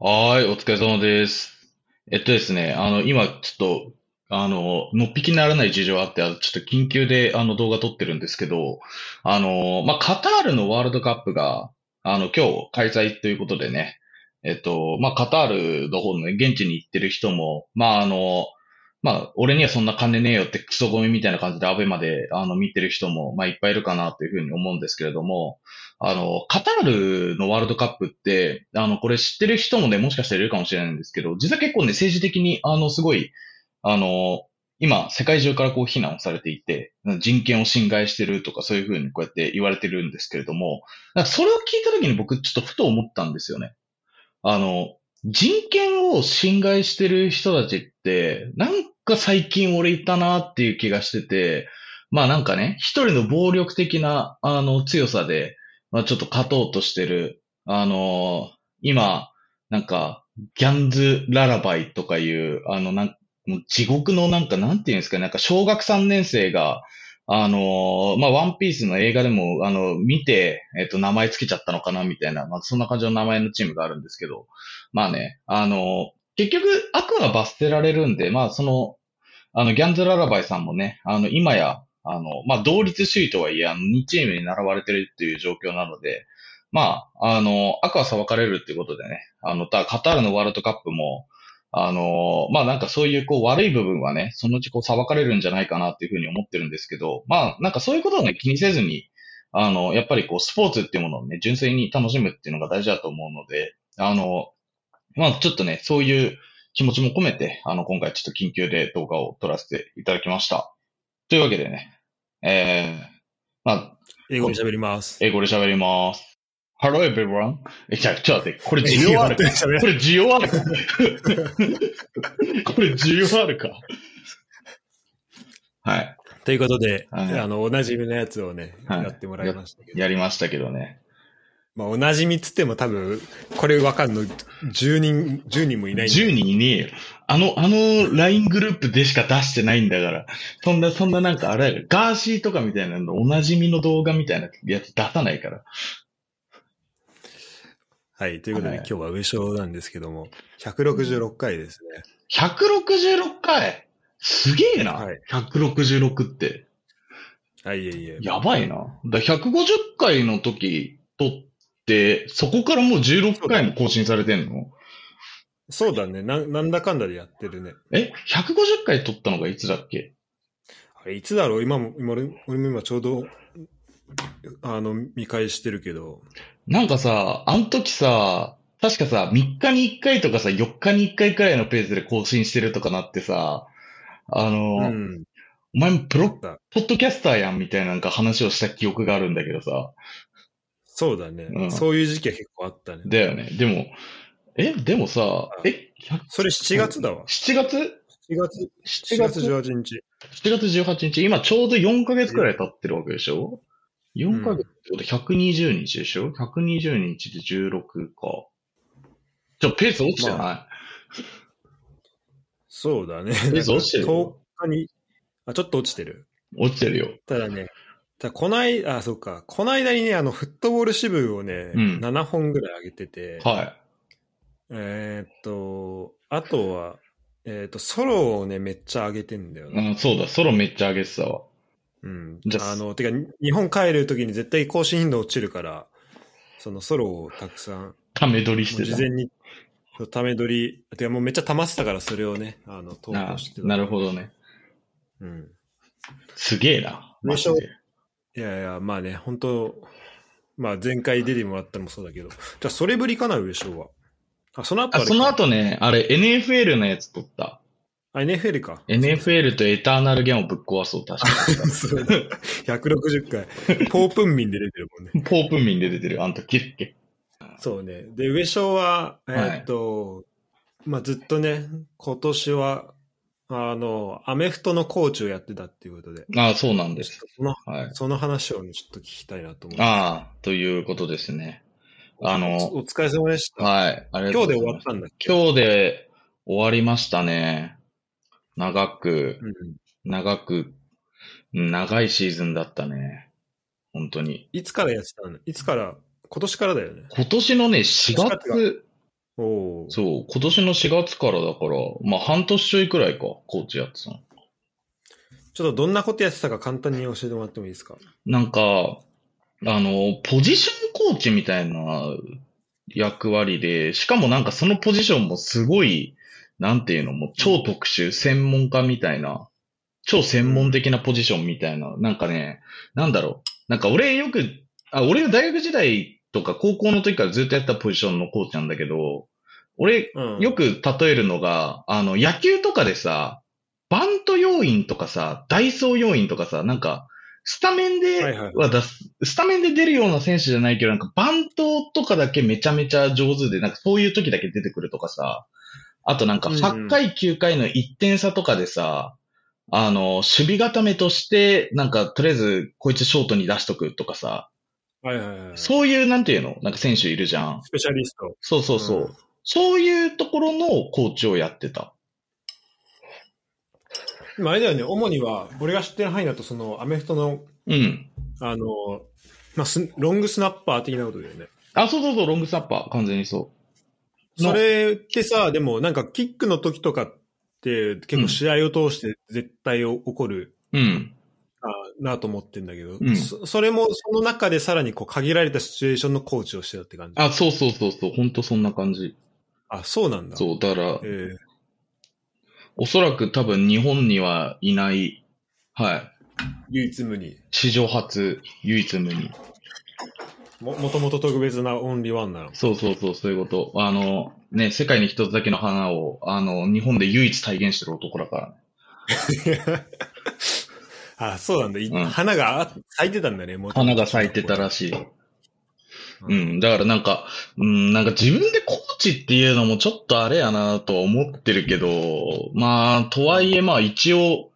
はーい、お疲れ様です。えっとですね、あの、今、ちょっと、あの、のっぴきにならない事情あって、ちょっと緊急で、あの、動画撮ってるんですけど、あの、まあ、カタールのワールドカップが、あの、今日開催ということでね、えっと、まあ、カタールの方のね、現地に行ってる人も、まあ、あの、まあ、俺にはそんな金ねえよってクソゴミみたいな感じでアベまで、あの、見てる人も、まあ、いっぱいいるかなというふうに思うんですけれども、あの、カタールのワールドカップって、あの、これ知ってる人もね、もしかしたらいるかもしれないんですけど、実は結構ね、政治的に、あの、すごい、あの、今、世界中からこう非難をされていて、人権を侵害してるとかそういうふうにこうやって言われてるんですけれども、それを聞いた時に僕ちょっとふと思ったんですよね。あの、人権を侵害してる人たちって、なんか最近俺いたなっていう気がしてて、まあなんかね、一人の暴力的な、あの、強さで、まあちょっと勝とうとしてる、あの今、なんか、ギャンズ・ララバイとかいう、あの、なん地獄のなんか、なんていうんですかね、なんか小学3年生が、あのまあ、ワンピースの映画でも、あの、見て、えっ、と、名前つけちゃったのかな、みたいな、まあ、そんな感じの名前のチームがあるんですけど、まあね、あの結局、悪は罰せられるんで、まあ、その、あの、ギャンズ・ララバイさんもね、あの、今や、あの、まあ、同率首位とはいえ、あの、2チームに並ばれてるっていう状況なので、まあ、あの、悪は裁かれるっていうことでね、あの、たカタールのワールドカップも、あの、まあなんかそういうこう悪い部分はね、そのうちこう裁かれるんじゃないかなっていうふうに思ってるんですけど、まあなんかそういうことをね、気にせずに、あの、やっぱりこうスポーツっていうものをね、純粋に楽しむっていうのが大事だと思うので、あの、まあちょっとね、そういう気持ちも込めて、あの、今回ちょっと緊急で動画を撮らせていただきました。というわけでね、えー、まあ、英語で喋ります。英語で喋ります。Hello everyone. ちょっと待って、これ需要あるか？これ需要あるか？これ需要あるか？はい。ということで、はいあの、おなじみのやつをね、はいやってもらいましたけど。やりましたけどね。まあ、おなじみっつっても多分、これわかんの10人、10人もいないんで10人いねえよ。あの、あの LINE グループでしか出してないんだから。そんな、そんななんかあれガーシーとかみたいなのおなじみの動画みたいなやつ出さないから。はい。ということで、はい今日は上昇なんですけども、166回ですね。166回？すげえな。はい166って。はい、いえいえ。やばいな。だ150回の時撮って、そこからもう16回も更新されてんの？そうだねな。なんだかんだでやってるね。え ?150 回撮ったのがいつだっけ？あれ、いつだろう？今も、今俺俺も今ちょうど、あの、見返してるけど、なんかさ、あの時さ、確かさ、3日に1回とかさ、4日に1回くらいのペースで更新してるとかなってさ、あの、うん。お前もプロ、だポッドキャスターやんみたいななんか話をした記憶があるんだけどさ。そうだね、うんそういう時期は結構あったね。だよね。でも、え、でもさ、え、100それ7月だわ。7月？7月、7 7月月18日。7月18日、今ちょうど4ヶ月くらい経ってるわけでしょ ?4 ヶ月ってこと120日でしょ ?120 日で16か。ちょ、ペース落ちてない、まそうだね。えそう落ちてる10日に、あ、ちょっと落ちてる。落ちてるよ。ただね、ただこない、あ、そっか。この間にね、あの、フットボール支部をね、うん7本ぐらい上げてて、はえーっと、あとは、えーっと、ソロをね、めっちゃ上げてんだよい。ね。うん、そうだ、ソロめっちゃ上げてたわ。うん。じゃああの、てか、日本帰るときに絶対更新頻度落ちるから、そのソロをたくさん、ため撮りしてた。事前に、ため撮り、てかもうめっちゃ溜まってたから、それをね、あの、投あ稿してた。なるほどね。うん。すげえな。マジで。いやいや、まあね、本当まあ前回出てもらったのもそうだけど、じゃあそれぶりかな、上昇は。あ、その後あ、その後ね、あれ NFL のやつ撮った。あ、NFL か。NFL とエターナルゲームをぶっ壊そう、確 かそう160回。ポープンミンで出てるもんね。に。ポープ民で出てる、あんた、キッケ。そうね。で、上昇は、えーっと、まあずっとね、今年は、あの、アメフトのコーチをやってたっていうことで、ああ、そうなんです。その、はい。その話をね、ちょっと聞きたいなと思う。ああ、ということですね。あの、お疲れ様でした。はい。ありがと今日で終うございますわったんだっけ？今日で終わりましたね。長く、うん。長く、うん長いシーズンだったね。本当に。いつからやってたの？いつから、今年からだよね。今年のね、44月、おーそう、今年の4月からだから、まあ半年ちょいくらいか、コーチやってたの。ちょっとどんなことやってたか簡単に教えてもらってもいいですか？なんか、あの、ポジションコーチみたいな役割で、しかもなんかそのポジションもすごい、なんていうの、もう超特殊、専門家みたいな、超専門的なポジションみたいな、なんかね、なんだろう。なんか俺よく、あ、俺が大学時代とか高校の時からずっとやったポジションのコーチなんだけど、俺、うん。よく例えるのが、あの、野球とかでさ、バント要員とかさ、ダイソー要員とかさ、なんか、スタメンでは出す、スタメンで出るような選手じゃないけど、なんかバントとかだけめちゃめちゃ上手で、なんかそういう時だけ出てくるとかさ、あとなんかうんうん8回9回の1点差とかでさ、あの、守備固めとして、なんかとりあえずこいつショートに出しとくとかさ、はいはいはい。そういうなんていうの？なんか選手いるじゃん。スペシャリスト。そうそうそう。うんそういうところのコーチをやってた。でもあれだよね、主には、俺が知ってる範囲だと、その、アメフトの、うん。あの、まあ、スロングスナッパー的なことだよね。あ、そうそうそう、ロングスナッパー、完全にそそれってさ、でもなんかキックの時とかって結構試合を通して絶対起こる、う。うん。あなと思ってんだけど、うんそそれもその中でさらにこう限られたシチュエーションのコーチをしてたって感じ？あ、そうそうそうそう、ほんとそんな感じ。あ、そうなんだ。そう、だから、えおそらく多分日本にはいない、はい。ー唯一無二。史上初、唯一無二。も、もともと特別なオンリーワンなの？そうそうそう、そういうこと。あの、ね、世界に一つだけの花を、あの、日本で唯一体現してる男だからね。あ、そうなんだ。いうん花があ咲いてたんだね、もともと花が咲いてたらしい。ううん。だからなんか、うん、なんか自分でコーチっていうのもちょっとあれやなとは思ってるけど、まあ、とはいえまあ一応、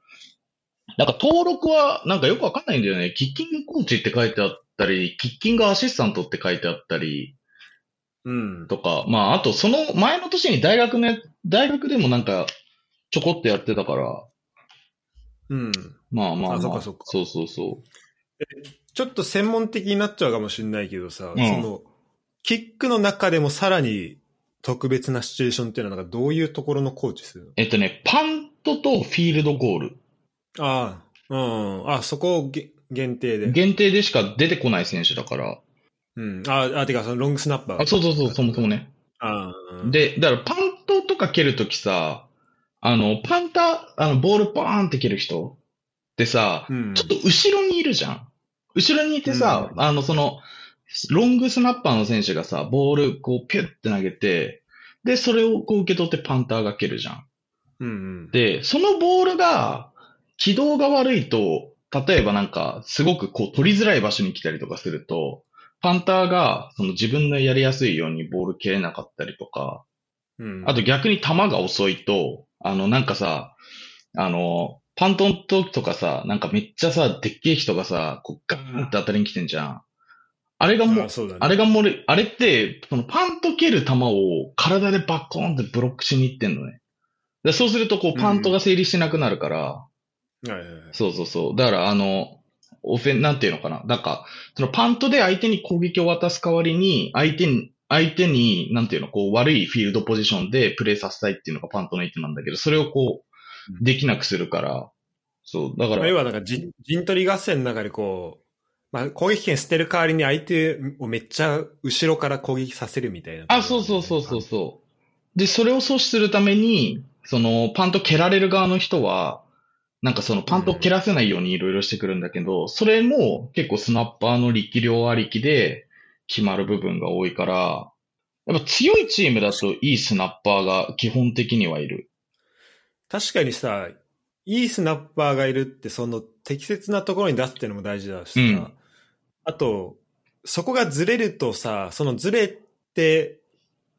なんか登録はなんかよくわかんないんだよね。キッキングコーチって書いてあったり、キッキングアシスタントって書いてあったりうん。とか、まああとその前の年に大学ね、大学でもなんかちょこっとやってたから、うん。まあまあまあ。あそっかそっかそうそうそちょっと専門的になっちゃうかもしれないけどさ、うんその、キックの中でもさらに特別なシチュエーションっていうのはなんかどういうところのコーチするの？う。えっとね、パントとフィールドゴール。ああ、うん。あ、そこをげ限定で。限定でしか出てこない選手だから。うん。あ、あ、てかそのロングスナッパー。あ、そうそうそう、そもそもね。ああ、で、だからパントとか蹴るときさ、あの、パンター、あの、ボールパーンって蹴る人ってさ、うん。ちょっと後ろにいるじゃん。後ろにいてさ、あの、その、ロングスナッパーの選手がさ、ボールこうピュッて投げて、で、それをこう受け取ってパンターが蹴るじゃん。うんうん。で、そのボールが、軌道が悪いと、例えばなんか、すごくこう取りづらい場所に来たりとかすると、パンターがその自分のやりやすいようにボール蹴れなかったりとか、うん、あと逆に球が遅いと、あのなんかさ、あの、パントの時とかさ、なんかめっちゃさ、でっけえ人がさ、こうガーンって当たりに来てんじゃん。あれがもうあ、そうだね。あれがもう、あれって、そのパンと蹴る球を体でバッコーンってブロックしに行ってんのね。でそうすると、こう、パントが成立しなくなるから。そうそうそう。だから、あの、オフェン、なんていうのかな。なんか、そのパントで相手に攻撃を渡す代わりに、相手に、相手に、なんていうの、こう、悪いフィールドポジションでプレーさせたいっていうのがパントの意図なんだけど、それをこうできなくするから、そう、だから、まあ要はなんか陣陣取り合戦の中でこう、まあ攻撃権捨てる代わりに相手をめっちゃ後ろから攻撃させるみたいな。あ、そうそうそうそうそう。で、それを阻止するために、その、パント蹴られる側の人は、なんかそのパント蹴らせないようにいろいろしてくるんだけど、それも結構スナッパーの力量ありきで決まる部分が多いから、やっぱ強いチームだといいスナッパーが基本的にはいる。確かにさ、いいスナッパーがいるって、その適切なところに出すっていうのも大事だしさ、うんあと、そこがずれるとさ、そのずれて、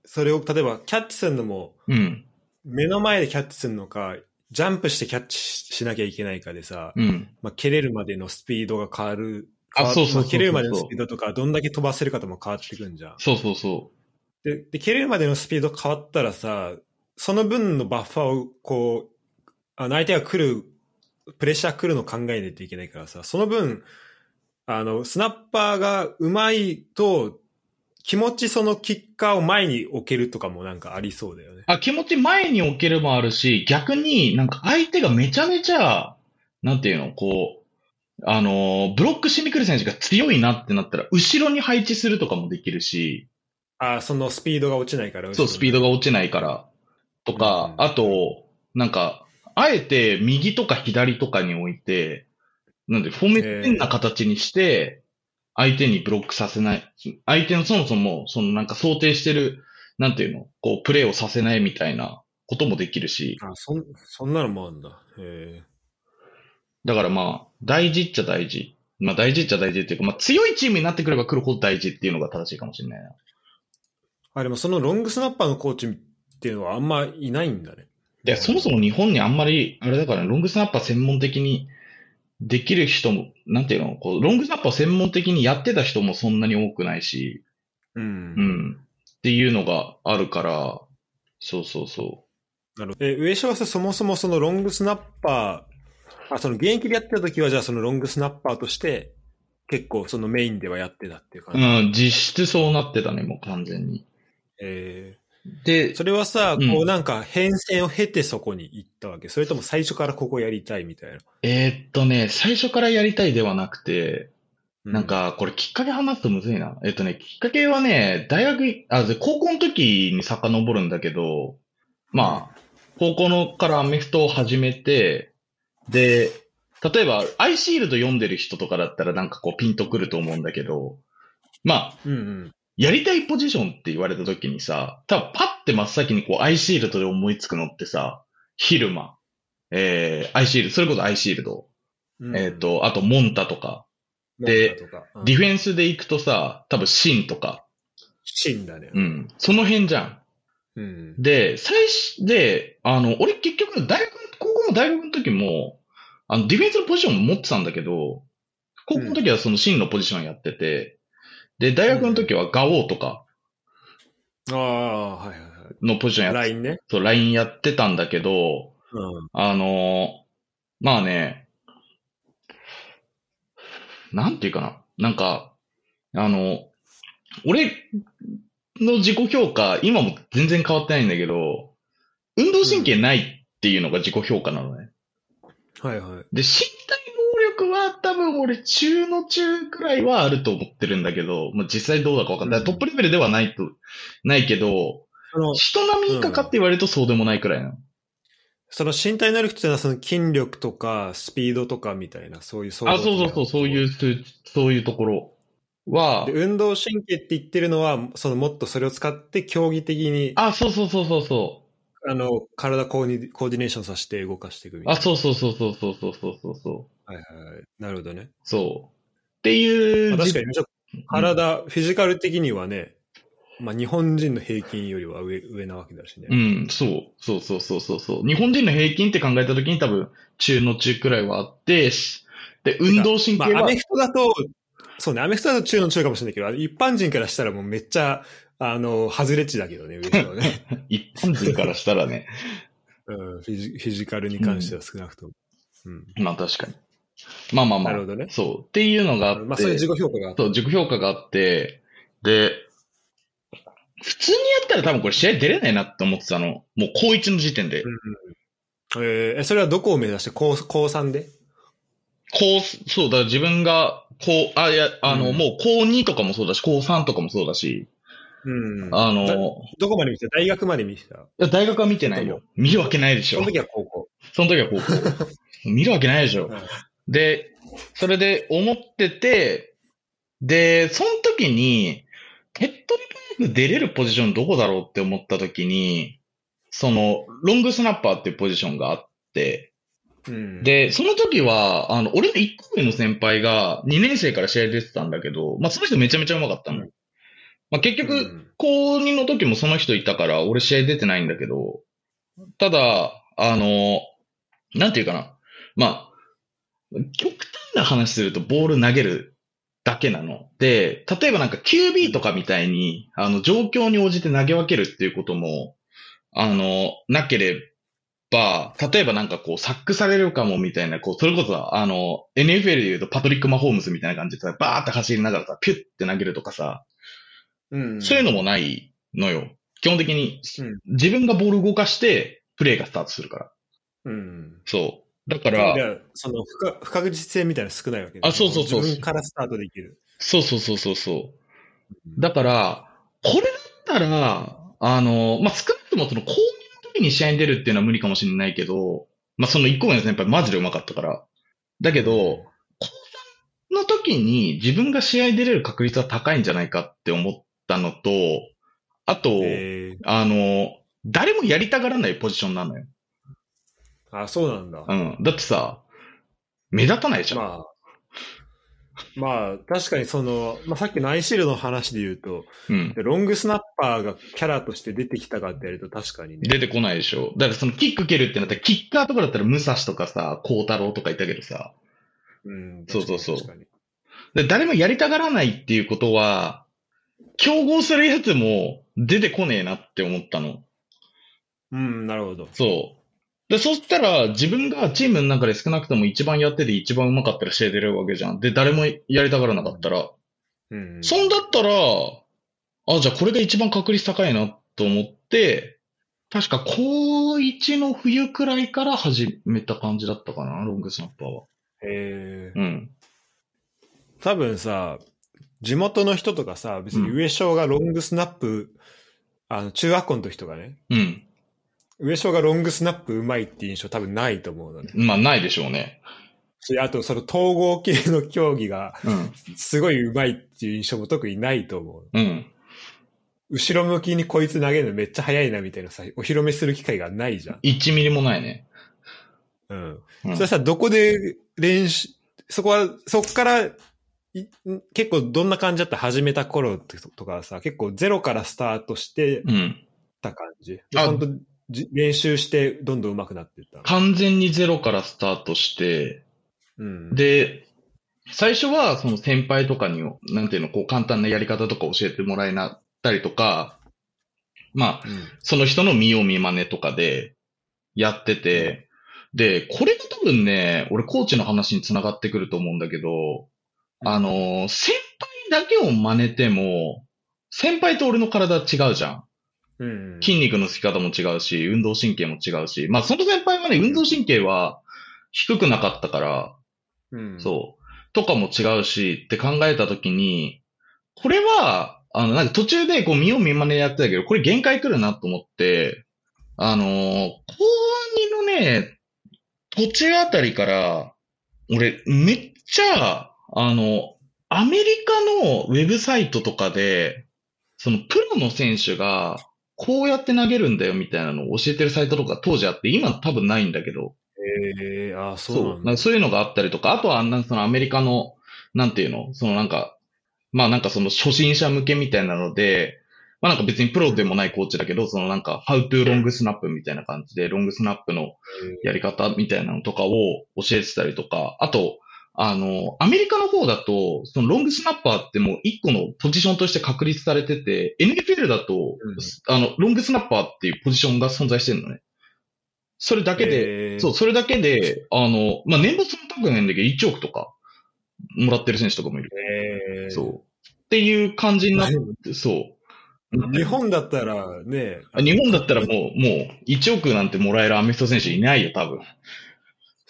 それを例えばキャッチするのも、うん。目の前でキャッチするのか、ジャンプしてキャッチしなきゃいけないかでさ、うん。まあ、蹴れるまでのスピードが変わる。あそうそう蹴れるまでのスピードとか、どんだけ飛ばせるかとも変わってくんじゃん。そうそうそで、で、蹴れるまでのスピード変わったらさ、その分のバッファーをこう、あの相手が来る、プレッシャー来るのを考えないといけないからさ、その分、あの、スナッパーが上手いと、気持ちそのキッカーを前に置けるとかもなんかありそうだよね。あ、気持ち前に置けるもあるし、逆になんか相手がめちゃめちゃ、なんていうの、こう、あの、ブロックしに来る選手が強いなってなったら、後ろに配置するとかもできるし、あ、そのスピードが落ちないから。そう、スピードが落ちないから。とか、うんあと、なんか、あえて右とか左とかに置いて、なんで、フォーメットな形にして、相手にブロックさせない。相手のそもそも、そのなんか想定してる、なんていうの、こう、プレーをさせないみたいなこともできるし、あ、そん、そんなのもあるんだ。へだからまあ、大事っちゃ大事。まあ大事っちゃ大事っていうか、まあ強いチームになってくれば来るほど大事っていうのが正しいかもしれないな。あ、でもそのロングスナッパーのコーチっていうのはあんまいないんだね。いや、そもそも日本にあんまり、あれだから、ロングスナッパー専門的にできる人も、なんていうの、こう、ロングスナッパーを専門的にやってた人もそんなに多くないし、うん。うん。っていうのがあるから、そうそうそなるほど。え、上島さんそもそもそのロングスナッパー、あ、その現役でやってた時はじゃあそのロングスナッパーとして結構そのメインではやってたっていうう。感じ。うん、実質そうなってたね、もう完全に。えでー、それはさ、うんこうなんか変遷を経てそこに行ったわけそれとも最初からここやりたいみたいな。えーっとね、最初からやりたいではなくて、うなん、か、これきっかけ話すとむずいな。えっとね、きっかけはね、大学い、あ、で高校の時に遡るんだけど、まあ、高校のからアメフトを始めて、で、例えば、アイシールド読んでる人とかだったらなんかこうピンとくると思うんだけど、まあ、うんうん。やりたいポジションって言われた時にさ、多分パッて真っ先にこうアイシールドで思いつくのってさ、ヒルマ、えー、アイシールド、それこそアイシールド、うんえっ、、と、あとモンタとか、でディフェンスで行くとさ、多分シンとか、シンだね。うん、その辺じゃん。うん。で、最初、で、あの、俺結局大学、高校の大学の時も、あの、ディフェンスのポジションも持ってたんだけど、高校の時はそのシンのポジションやってて、で、大学の時はガオーとかああ、はいはいはのポジションい。やっ LINE ね。そう、ラインやってたんだけど、うん。あの、まあね、なんていうかな。なんか、あの、俺の自己評価、今も全然変わってないんだけど、運動神経ないっていうのが自己評価なのね。はいはい。で、身体能力は多分俺中の中くらいはあると思ってるんだけど、まあ、実際どうだかわかんない。うんトップレベルではないと、ないけど、その、人並み以下かって言われるとそうでもないくらいなの。その身体能力っていうのはその筋力とかスピードとかみたいな、そういうあ、そうそうそう、そういうう、そうそういうところはで、運動神経って言ってるのは、そのもっとそれを使って競技的に、あ、そうそうそうそうそあの、体コーディコーディネーションさせて動かしていくみう。あ、たいな。そうそうそうそうそうそうそうそうそう。はいはいはい。なるほどね。そう。っていう確かに、ちょっと体、フィジカル的にはね、まあ日本人の平均よりは上、上なわけだしね。うん、そう。そうそうそうそうそう。日本人の平均って考えたときに多分、中の中くらいはあって、しで、運動神経まあ、アはメ、フトだと、そうね、アメフトだと中の中かもしれないけど、一般人からしたらもうめっちゃ、あの、外れ値だけどね、上下はね。一般人からしたらね。うんフィジ、フィジカルに関しては少なくとも。うん。まあ確かに。まあまあまあ。なるほどねそう。っていうのがあって。まあ、そういう自己評価があった。そう、自己評価があって、で、普通にやったら多分これ試合出れないなって思ってたの。もう高1の時点で。えーえ、それはどこを目指して？高、高3で？高、そう、だから自分が、こう、あ、いや、あの、うんもう高2とかもそうだし、高3とかもそうだし、うん。あの、どこまで見てた？大学まで見てた？や大学は見てないよ。見るわけないでしょその。時は高校。その時は高校。見るわけないでしょ。うんで、それで思ってて、で、その時に、手っ取り早く出れるポジションどこだろうって思った時に、その、ロングスナッパーっていうポジションがあって、うん、で、その時は、あの、俺の1個上の先輩が2年生から試合出てたんだけど、まあ、その人めちゃめちゃ上手かったの。うんまあ、結局、うん高2の時もその人いたから、俺試合出てないんだけど、ただ、あの、なんていうかな。まあ、極端な話するとボール投げるだけなの。で、例えばなんか QB とかみたいに、あの、状況に応じて投げ分けるっていうことも、あの、なければ、例えばなんかこう、サックされるかもみたいな、こう、それこそ、あの、NFL で言うとパトリック・マホームズみたいな感じでさ、バーって走りながらさ、ピュッて投げるとかさ、うん。そういうのもないのよ。基本的にうん。自分がボール動かして、プレイがスタートするから。うん。そう。だかだら、から、その不可不確実性みたいなの少ないわけあそうそうそう自分からスタートできる。そうそうそうそうそう。だから、これだったら、あの、まあ、少なくともその、攻撃の時に試合に出るっていうのは無理かもしれないけど、まあ、その1個目の先輩マジで上手かったから。だけど、高3の時に自分が試合に出れる確率は高いんじゃないかって思ったのと、あと、えあの、誰もやりたがらないポジションなのよ。ー、あ、そうなんだ。うん。だってさ、目立たないじゃん。まあ、まあ、確かにその、まあ、さっきのアイシールドの話で言うと、うん。でロングスナッパーがキャラとして出てきたかってやると確かにね。出てこないでしょ。だからそのキック蹴るってなったら、キッカーとかだったら武蔵とかさ、孝太郎とかいたけどさ、うん、そうそうそうで誰もやりたがらないっていうことは、競合するやつも出てこねえなって思ったの。うん、なるほど。そう。で、そしたら自分がチームの中で少なくとも一番やってて一番上手かったら試合出れるわけじゃん。で、誰もやりたがらなかったら。うん。そんだったら、あ、じゃあこれが一番確率高いなと思って、確か高1の冬くらいから始めた感じだったかな、ロングスナッパーは。えーうん。多分さ、地元の人とかさ、別に上昇がロングスナップ、あの、中学校の時とかね、うん。上昇がロングスナップうまいって印象多分ないと思うのね。まあ、ないでしょうね。あと、その統合系の競技がうん。すごいうまいっていう印象も特にないと思う。うん。後ろ向きにこいつ投げるのめっちゃ速いなみたいなさ、お披露目する機会がないじゃん。1ミリもないね。うん。うんそれさ、どこで練習、そこは、そこから、い結構どんな感じだった？始めた頃とかはさ、結構ゼロからスタートしてうん。た感じ？あ本当じ練習してどんどん上手くなっていったの？完全にゼロからスタートして、うん。で、最初はその先輩とかに、なんていうの、こう簡単なやり方とか教えてもらえなったりとか、まあ、うん、その人の見よう見まねとかでやってて、で、これが多分ね、俺コーチの話に繋がってくると思うんだけど、あの、先輩だけを真似ても、先輩と俺の体違うじゃん。うん。筋肉のつき方も違うし、運動神経も違うし、まあその先輩はね、運動神経は低くなかったから、うん。そう。とかも違うしって考えたときに、これは、あの、なんか途中でこう見よう見まねでやってたけど、これ限界来るなと思って、あのー、後半のね、途中あたりから、俺、めっちゃ、あの、アメリカのウェブサイトとかで、そのプロの選手が、こうやって投げるんだよみたいなのを教えてるサイトとか当時あって、今多分ないんだけど、えー、あーそうそう。そういうのがあったりとか、あとは、なんかそのアメリカの、なんていうの？そのなんか、まあなんかその初心者向けみたいなので、まあなんか別にプロでもないコーチだけど、そのなんか、how to long snap みたいな感じで、ロングスナップのやり方みたいなのとかを教えてたりとか、あと、あの、アメリカの方だと、そのロングスナッパーってもう一個のポジションとして確立されてて、NFL だと、うんあの、ロングスナッパーっていうポジションが存在してるのね。それだけで、えーそう、それだけで、あの、まあ、年俸そのないんだけど、1億とか、もらってる選手とかもいる。えー、そう。っていう感じになって、そう。日本だったらね、日本だったらもう、もう、1億なんてもらえるアメフト選手いないよ、多分。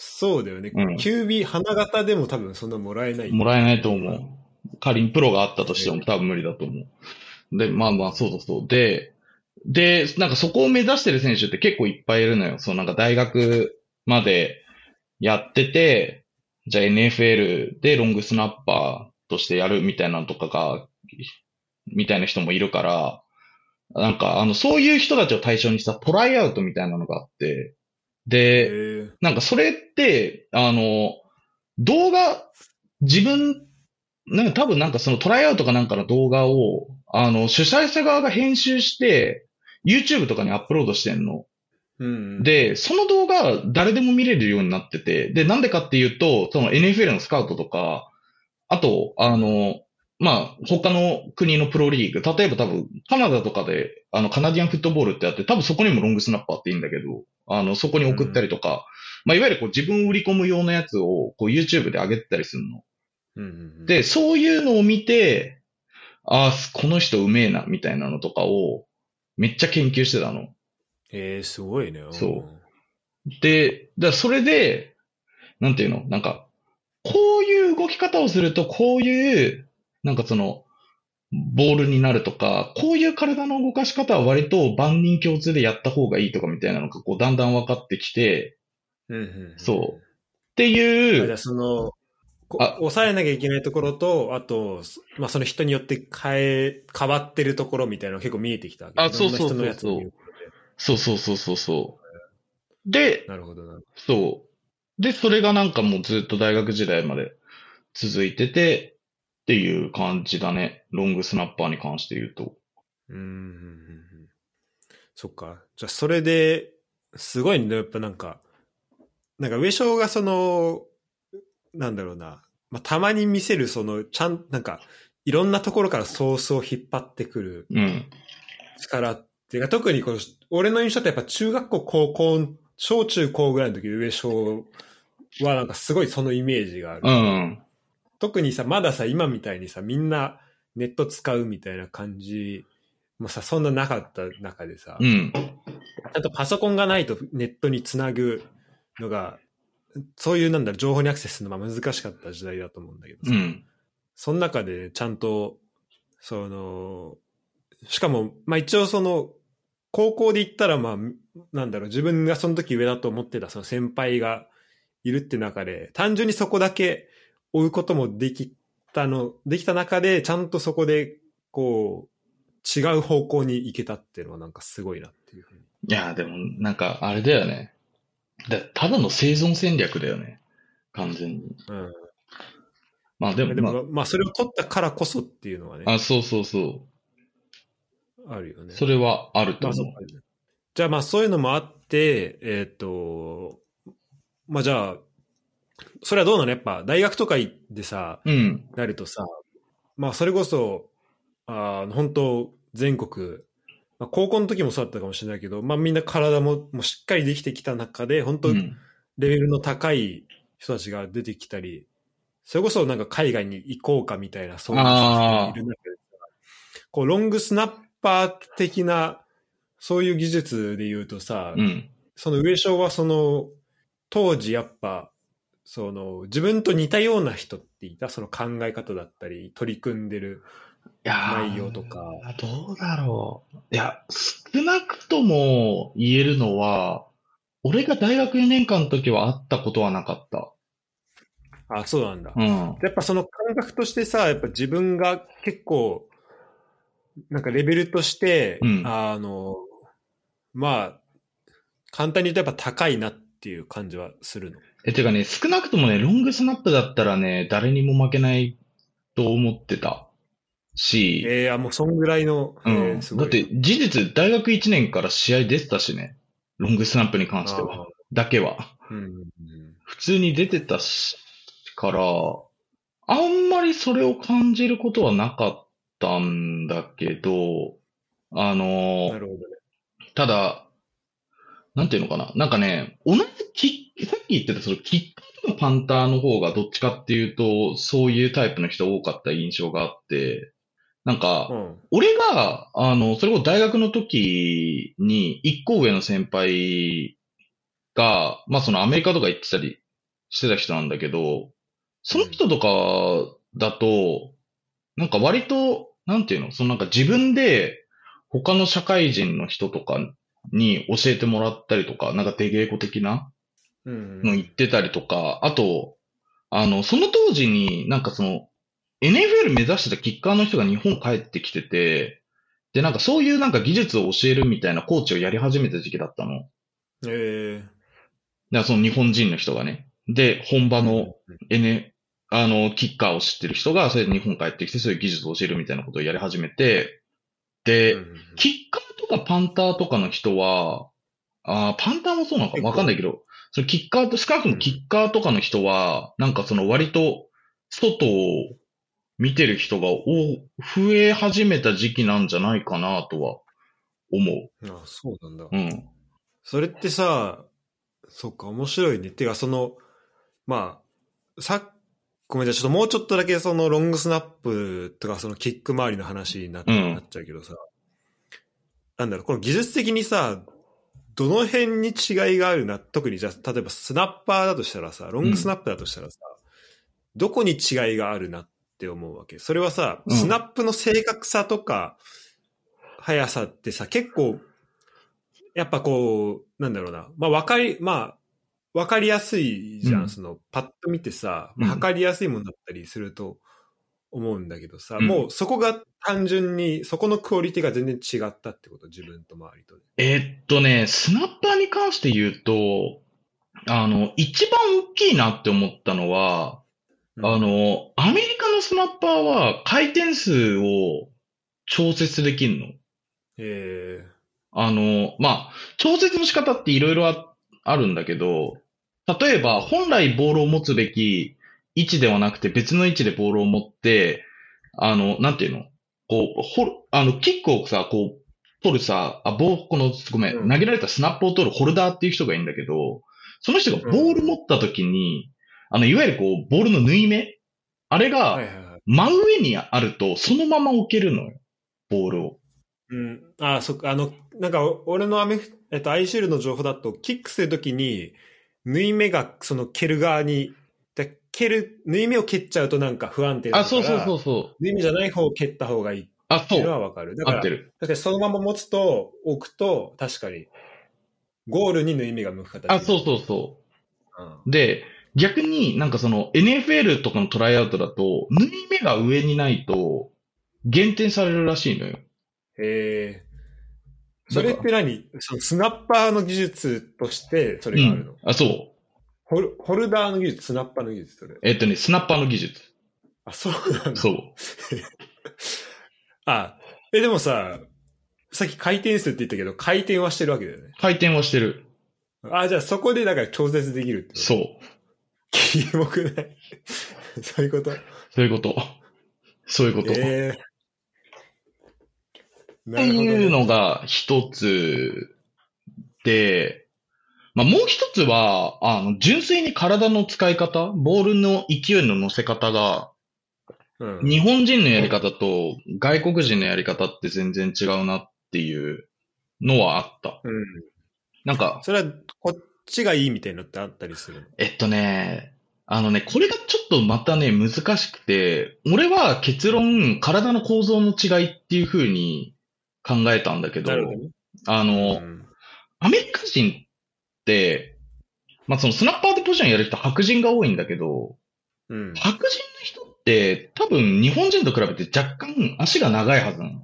そうだよね。うんキュービー花形でも多分そんなもらえない。もらえないと思う。仮にプロがあったとしても多分無理だと思う。で、まあまあ、そうだそう。で、で、なんかそこを目指してる選手って結構いっぱいいるのよ。そうなんか大学までやってて、じゃあ NFL でロングスナッパーとしてやるみたいなのとかが、みたいな人もいるから、なんかあの、そういう人たちを対象にしたトライアウトみたいなのがあって、で、えー。なんかそれって、あの、動画、自分、なんか多分なんかそのトライアウトかなんかの動画を、あの、主催者側が編集して、YouTube とかにアップロードしてんの。うん、で、その動画誰でも見れるようになってて、で、なんでかっていうと、その NFL のスカウトとか、あと、あの、まあ、他の国のプロリーグ、例えば多分、カナダとかで、あの、カナディアンフットボールってあって、多分そこにもロングスナッパーっていいんだけど、あの、そこに送ったりとか、まあ、いわゆるこう自分を売り込む用のやつを、こう YouTube で上げてたりするの。うんうんうん、で、そういうのを見て、ああ、この人うめえな、みたいなのとかを、めっちゃ研究してたの。ええー、すごいね。そうで、だそれで、なんていうの？なんか、こういう動き方をすると、こういう、なんかその、ボールになるとか、こういう体の動かし方は割と万人共通でやった方がいいとかみたいなのがこうだんだん分かってきて、うんうんうん、そう。っていう。じゃその、抑えなきゃいけないところと、あと、まあその人によって変え、変わってるところみたいなのが結構見えてきたあ、そうそうそうそう。そうそうそうそうそう。で、なるほどな。そう。で、それがなんかもうずっと大学時代まで続いてて、っていう感じだね。ロングスナッパーに関して言うと。うんうんうんうん。そっか。じゃあ、それで、すごいね、やっぱなんか、なんか上昇がその、なんだろうな、まあ、たまに見せるその、ちゃん、なんか、いろんなところからソースを引っ張ってくる力っていうか、特にこの、俺の印象ってやっぱ中学校、高校、小中高ぐらいの時上昇はなんかすごいそのイメージがある。うん。特にさ、まださ、今みたいにさ、みんなネット使うみたいな感じもさ、そんななかった中でさ、うん。ちゃんとパソコンがないとネットにつなぐのが、そういうなんだろう、情報にアクセスするのが難しかった時代だと思うんだけどさ、うん。その中でちゃんと、その、しかも、まあ一応その、高校で言ったら、まあ、なんだろう、自分がその時上だと思ってたその先輩がいるって中で、単純にそこだけ追うこともできたの、できた中で、ちゃんとそこで、こう、違う方向に行けたっていうのはなんかすごいなっていうふうに。いや、でも、なんか、あれだよね。だただの生存戦略だよね。完全に。うん。まあでも、でも、ままあ、それを取ったからこそっていうのはね、あ、あ、そうそうそあるよねう。。それはあると思う。うかじゃあまあそういうのもあって、えっ、と、まあじゃあ、それはどうなの？やっぱ大学とかでさ、うん。なるとさ、まあそれこそ、あー本当全国、まあ、高校の時もそうだったかもしれないけど、まあみんな体ももうしっかりできてきた中で、本当レうん。ベルの高い人たちが出てきたり、それこそなんか海外に行こうかみたいな、そういう人がいる中でさ、こうロングスナッパー的な、そういう技術で言うとさ、うん。その上昇はその、当時やっぱ、その、自分と似たような人っていた？その考え方だったり、取り組んでる内容とか。どうだろう。いや、少なくとも言えるのは、俺が大学4年間の時は会ったことはなかった。あ、そうなんだ。うん。やっぱその感覚としてさ、やっぱ自分が結構、なんかレベルとして、うんあの、まあ、簡単に言うとやっぱ高いなっていう感じはするの。え、てかね、少なくともね、ロングスナップだったらね、誰にも負けないと思ってたし、えー、あ、もうそんぐらいの、うえん。ーすごいだって、事実、大学1年から試合出てたしね。ロングスナップに関しては。だけは。うんうんうん普通に出てたし、から、あんまりそれを感じることはなかったんだけど、あのな、るほどね。ただ、なんていうのかな。なんかね、同じキッ、さっき言ってたそのキッカーとかパンターの方がどっちかっていうと、そういうタイプの人多かった印象があって、なんか、うん。俺が、あの、それこそ大学の時に、一個上の先輩が、まあそのアメリカとか行ってたりしてた人なんだけど、その人とかだと、なんか割と、なんていうの、そのなんか自分で他の社会人の人とかに教えてもらったりとか、なんか出稽古的なうんの行ってたりとか、あと、あの、その当時になんかその、NFL 目指してたキッカーの人が日本帰ってきてて、で、なんかそういうなんか技術を教えるみたいなコーチをやり始めた時期だったの。えだからその日本人の人がね。で、本場ー、の N、あの、キッカーを知ってる人が、それで日本帰ってきて、そういう技術を教えるみたいなことをやり始めて、で、うんキッカーとかパンターとかの人は、あーパンターもそうなのかわかんないけど、そのキッカーと、少なくともキッカーとかの人は、なんかその割と、外を見てる人がお増え始めた時期なんじゃないかなとは思う。あ、そうなんだ。うん。それってさ、そっか、面白いね。てか、その、まあ、サッごめん、じゃあちょっともうちょっとだけそのロングスナップとかそのキック周りの話にな,、うんなっちゃうけどさ、なんだろう、この技術的にさ、どの辺に違いがあるな、特にじゃあ、例えばスナッパーだとしたらさ、ロングスナップだとしたらさ、どこに違いがあるなって思うわけ？それはさ、うん。スナップの正確さとか、速さってさ、結構、やっぱこう、なんだろうな、まあわかり、まあ、わかりやすいじゃん、うん。その、パッと見てさ、うん。測りやすいもんだったりすると思うんだけどさ、うんもうそこが単純に、そこのクオリティが全然違ったってこと、自分と周りとで。えーっとね、スナッパーに関して言うと、あの、一番大きいなって思ったのは、あの、アメリカのスナッパーは回転数を調節できるの。えあの、まあ、調節の仕方っていろいろああるんだけど、例えば本来ボールを持つべき位置ではなくて別の位置でボールを持って、あの、なんていうの？こう、ほる、あの、キックをさ、こう、取るさ、あ、ボー、この、ごめん、うん投げられたスナップを取るホルダーっていう人がいるんだけど、その人がボール持った時に、あの、いわゆるこう、ボールの縫い目？あれー、が。真上にあると、そのまま置けるのよ。ボールを。うん。ああ、そっか、あの、なんか、お俺のアメフ、えっと、アイシールの情報だと、キックするときに、縫い目が、その、蹴る側に、で蹴る、縫い目を蹴っちゃうとなんか不安定だから。あ、そうそうそうそう。縫い目じゃない方を蹴った方がいいっあ、ていうのそう。はわかる。だから、合ってる。確かにそのまま持つと、置くと、確かに、ゴールに縫い目が向く形。あ、そうそうそう。うん。で、逆になんかその NFL とかのトライアウトだと、縫い目が上にないと減点されるらしいのよ。へえ。それって何？そのスナッパーの技術として、それがあるの、うんあ、そう。ホルホルダーの技術、スナッパーの技術、それ。えっとね、スナッパーの技術。あ、そうなんだ。そう。あ、え、でもさ、さっき回転数って言ったけど、回転はしてるわけだよね。回転はしてる。あ、じゃあそこでだから調節できるってそう。キモくない？そういうこと？そういうこと。そういうこと。ええっていうのが一つで、まあ、もう一つは、あの、純粋に体の使い方、ボールの勢いの乗せ方が、うん、日本人のやり方と外国人のやり方って全然違うなっていうのはあった。うん。なんか、それは、こっちがいいみたいなのってあったりするの？えっとね、あのね、これがちょっとまたね、難しくて、俺は結論、体の構造の違いっていう風に考えたんだけど、どね。あの、うんアメリカ人って、まあそのスナッパーでポジションやる人白人が多いんだけど、うん。白人の人って多分日本人と比べて若干足が長いはずなの。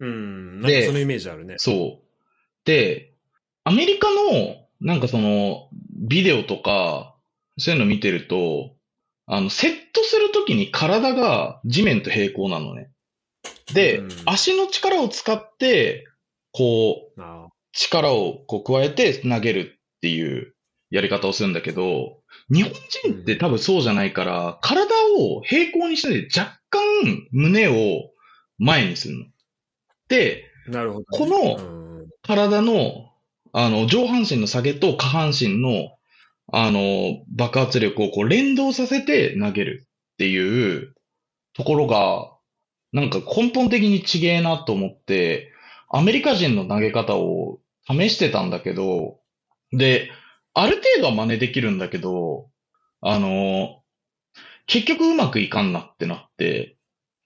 うん。なんかそのイメージあるね。そう。で、アメリカの、なんかその、ビデオとか、そういうの見てると、あの、セットするときに体が地面と平行なのね。で、うん足の力を使って、こう、あ力をこう加えて投げるっていうやり方をするんだけど、日本人って多分そうじゃないから、体を平行にしないで若干胸を前にするの。で、あなるほど、このうん。体の、あの、上半身の下げと下半身の、あの、爆発力をこう連動させて投げるっていうところが、なんか根本的に違えなと思って、アメリカ人の投げ方を試してたんだけど、で、ある程度は真似できるんだけど、あの、結局うまくいかんなってなって、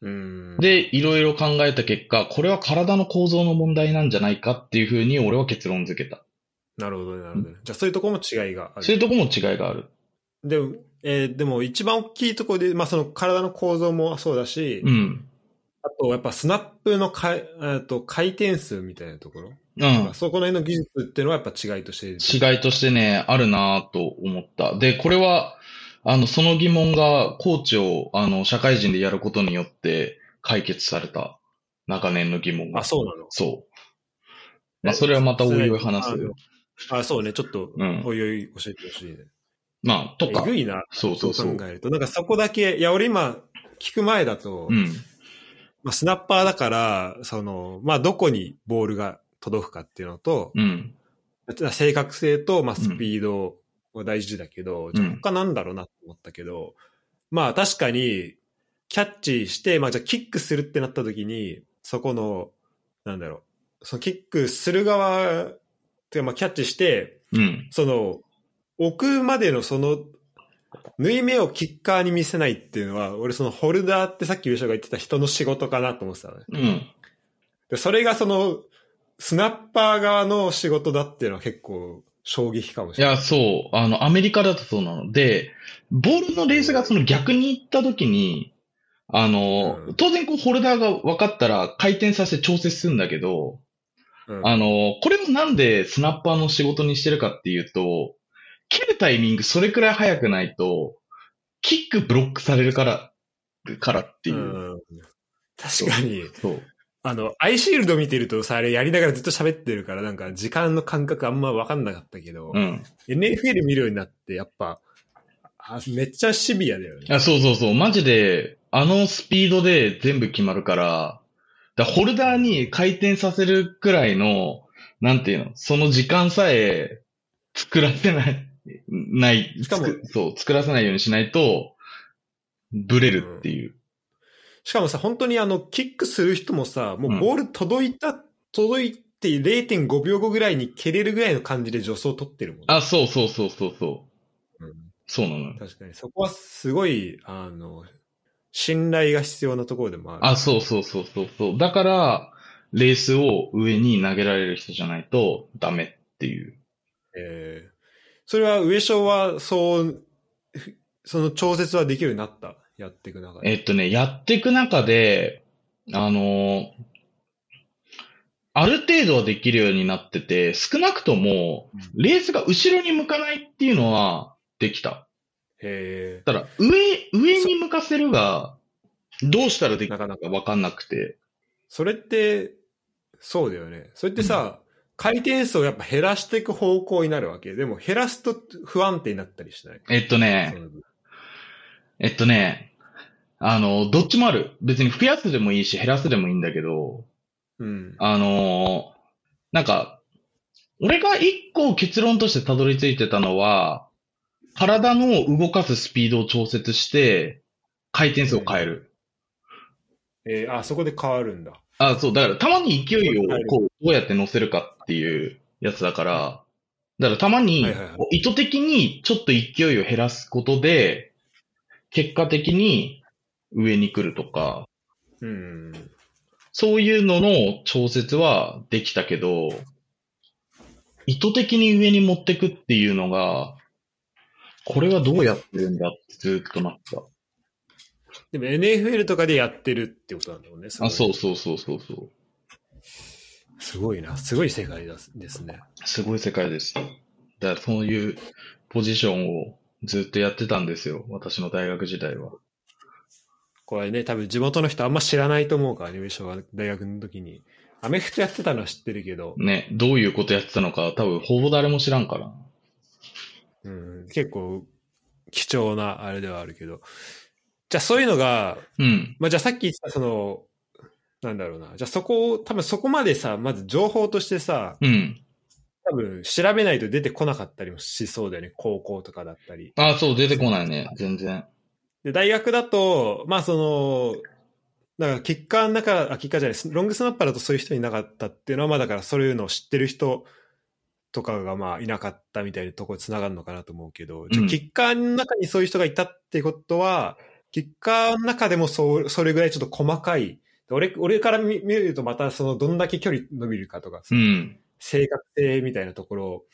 うん。で、いろいろ考えた結果、これは体の構造の問題なんじゃないかっていうふうに俺は結論付けた。なるほどね、なるほどね。じゃあそういうところも違いがある。そういうとこも違いがある。でも、えーでも一番大きいところで、まあその体の構造もそうだし、うん。あとやっぱスナップのかいえーと回転数みたいなところ、うん。そこの辺の技術っていうのはやっぱ違いとして違いとしてね、あるなと思った。で、これは、あの、その疑問が、コーチを、あの、社会人でやることによって解決された。長年の疑問が。あ、そうなの？そう。まあ、それはまたおいおい話すよ。ああ、そうね、ちょっとうん、おいおい教えてほしいね。まあ、とえか。ぐいな、そうそうそう。考えると。なんかそこだけ、いや、俺今、聞く前だと、うん。まあ、スナッパーだから、その、まあ、どこにボールが届くかっていうのと、うん。正確性と、まあ、スピードは大事だけど、じゃあ他なんだろうなと思ったけど、まあ確かに、キャッチして、まあじゃあキックするってなった時に、そこの、なんだろう、そのキックする側、てかまあキャッチして、うん。その、置くまでのその、縫い目をキッカーに見せないっていうのは、俺そのホルダーってさっき優勝が言ってた人の仕事かなと思ってたのね。うん。で、それがその、スナッパー側の仕事だっていうのは結構衝撃かもしれない。いや、そう。あの、アメリカだとそうなの。で、ボールのレースがその逆に行った時に、あの、うん当然こうホルダーが分かったら回転させて調節するんだけど、うんあの、これもなんでスナッパーの仕事にしてるかっていうと、切るタイミングそれくらい早くないと、キックブロックされるから、からっていう。うん確かに、そう。あの、アイシールド見てるとさ、あれやりながらずっと喋ってるから、なんか時間の感覚あんま分かんなかったけど、うん。NFL 見るようになって、やっぱ、あめっちゃシビアだよね。あそうそうそう。マジで、あのスピードで全部決まるから、だホルダーに回転させるくらいの、なんていうの、その時間さえ作らせない、ない、しかもそう、作らせないようにしないと、ブレるっていう。しかもさ、本当にあの、キックする人もさ、もうボール届いた、届いて0.5秒後ぐらいに蹴れるぐらいの感じで助走取ってるもんね。あ、そうそうそうそうそう。うんそうなのよ。確かに。そこはすごい、あの、信頼が必要なところでもある。あ、そうそうそうそうそう。だから、レースを上に投げられる人じゃないとダメっていう。えーそれは上昇は、そう、ふその調節はできるようになったやっていく中で？えっとね、やっていく中で、あのある程度はできるようになってて、少なくとも、レースが後ろに向かないっていうのはできた。へただ、上、上に向かせるが、どうしたらできるなかなかわかんなくて。それって、そうだよね。それってさ、回転数をやっぱ減らしていく方向になるわけ。でも減らすと不安定になったりしない？えっとねえっとね、あの、どっちもある。別に増やすでもいいし、減らすでもいいんだけど、うん。あのなんか、俺が一個結論としてたどり着いてたのは、体の動かすスピードを調節して、回転数を変える。えーあ、そこで変わるんだ。あ、そう、だからたまに勢いをこう、どうやって乗せるかっていうやつだから、だからたまに意図的にちょっと勢いを減らすことで、結果的に上に来るとか、うん。そういうのの調節はできたけど、意図的に上に持ってくっていうのが、これはどうやってるんだってずっとなった。でも NFL とかでやってるってことなんだろうね。あ、そうう。そうそうそうそう。すごいな。すごい世界だですね。すごい世界です。だからそういうポジションをずっとやってたんですよ。私の大学時代は。これね、多分地元の人あんま知らないと思うからね、上昇が大学の時に。アメフトやってたのは知ってるけど、ね、どういうことやってたのか多分ほぼ誰も知らんから。うん、結構貴重なあれではあるけど。じゃあそういうのが、うん。まあじゃあさっき言ってたその、なんだろうな。じゃあそこを、多分そこまでさ、まず情報としてさ、うん。多分調べないと出てこなかったりもしそうだよね。高校とかだったり。あ、そう、出てこないね。全然。で、大学だと、まあその、だからキッカーの中、あ、キッカーじゃない、ロングスナッパーだとそういう人いなかったっていうのは、まあだからそういうのを知ってる人とかがまあいなかったみたいなところに繋がるのかなと思うけど、じゃあうんキッカーの中にそういう人がいたってことは、キッカーの中でもそう、それぐらいちょっと細かい、俺、俺から見見るとまたそのどんだけ距離伸びるかとかさ、うん。正確性みたいなところ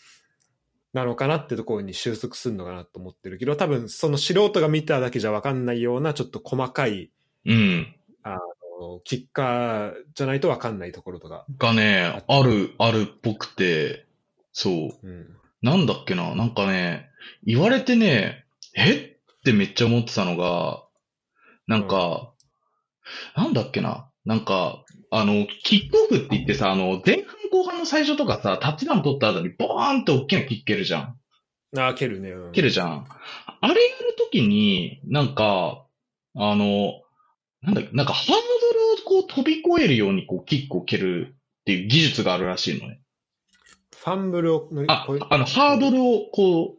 なのかなってところに収束するのかなと思ってるけど、多分その素人が見ただけじゃわかんないようなちょっと細かい、うん。あの、キッカーじゃないとわかんないところとか。がね、ある、あるっぽくて、そう。うん。なんだっけな、なんかね、言われてね、え？ってめっちゃ思ってたのが、なんか、なんだっけな、なんか、あの、キックオフって言ってさ、あの、前半後半の最初とかさ、タッチダウン取った後にボーンって大きなキック蹴るじゃん。ああ、蹴るね。うん、蹴るじゃん。あれやるときに、なんか、あの、なんだっけ、なんかハードルをこう飛び越えるようにこうキックを蹴るっていう技術があるらしいのね。ファンブルを乗りああの、ハードルをこう、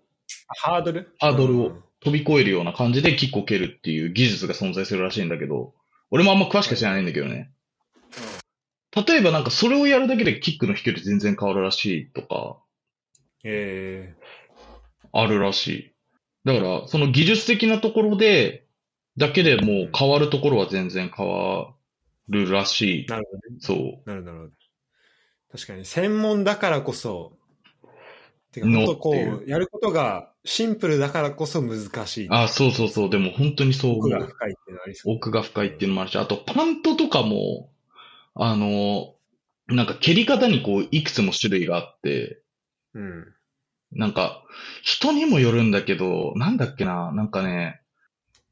ハードル？ハードルをうん飛び越えるような感じでキックを蹴るっていう技術が存在するらしいんだけど、俺もあんま詳しく知らないんだけどね。例えばなんかそれをやるだけでキックの飛距離全然変わるらしいとか、えあるらしい。だから、その技術的なところで、だけでもう変わるところは全然変わるらしいー、。なるほどね。そう。なるほどなるほど。確かに、専門だからこそ、てか、の本当こっていうう、やることがシンプルだからこそ難しい。あ、そうそうそう。でも本当にそう思奥がう。深いっていうのはありそう。奥が深いっていうのもあるし、あとパントとかも、あの、なんか蹴り方にこう、いくつも種類があって、うん。なんか、人にもよるんだけど、なんだっけな、なんかね、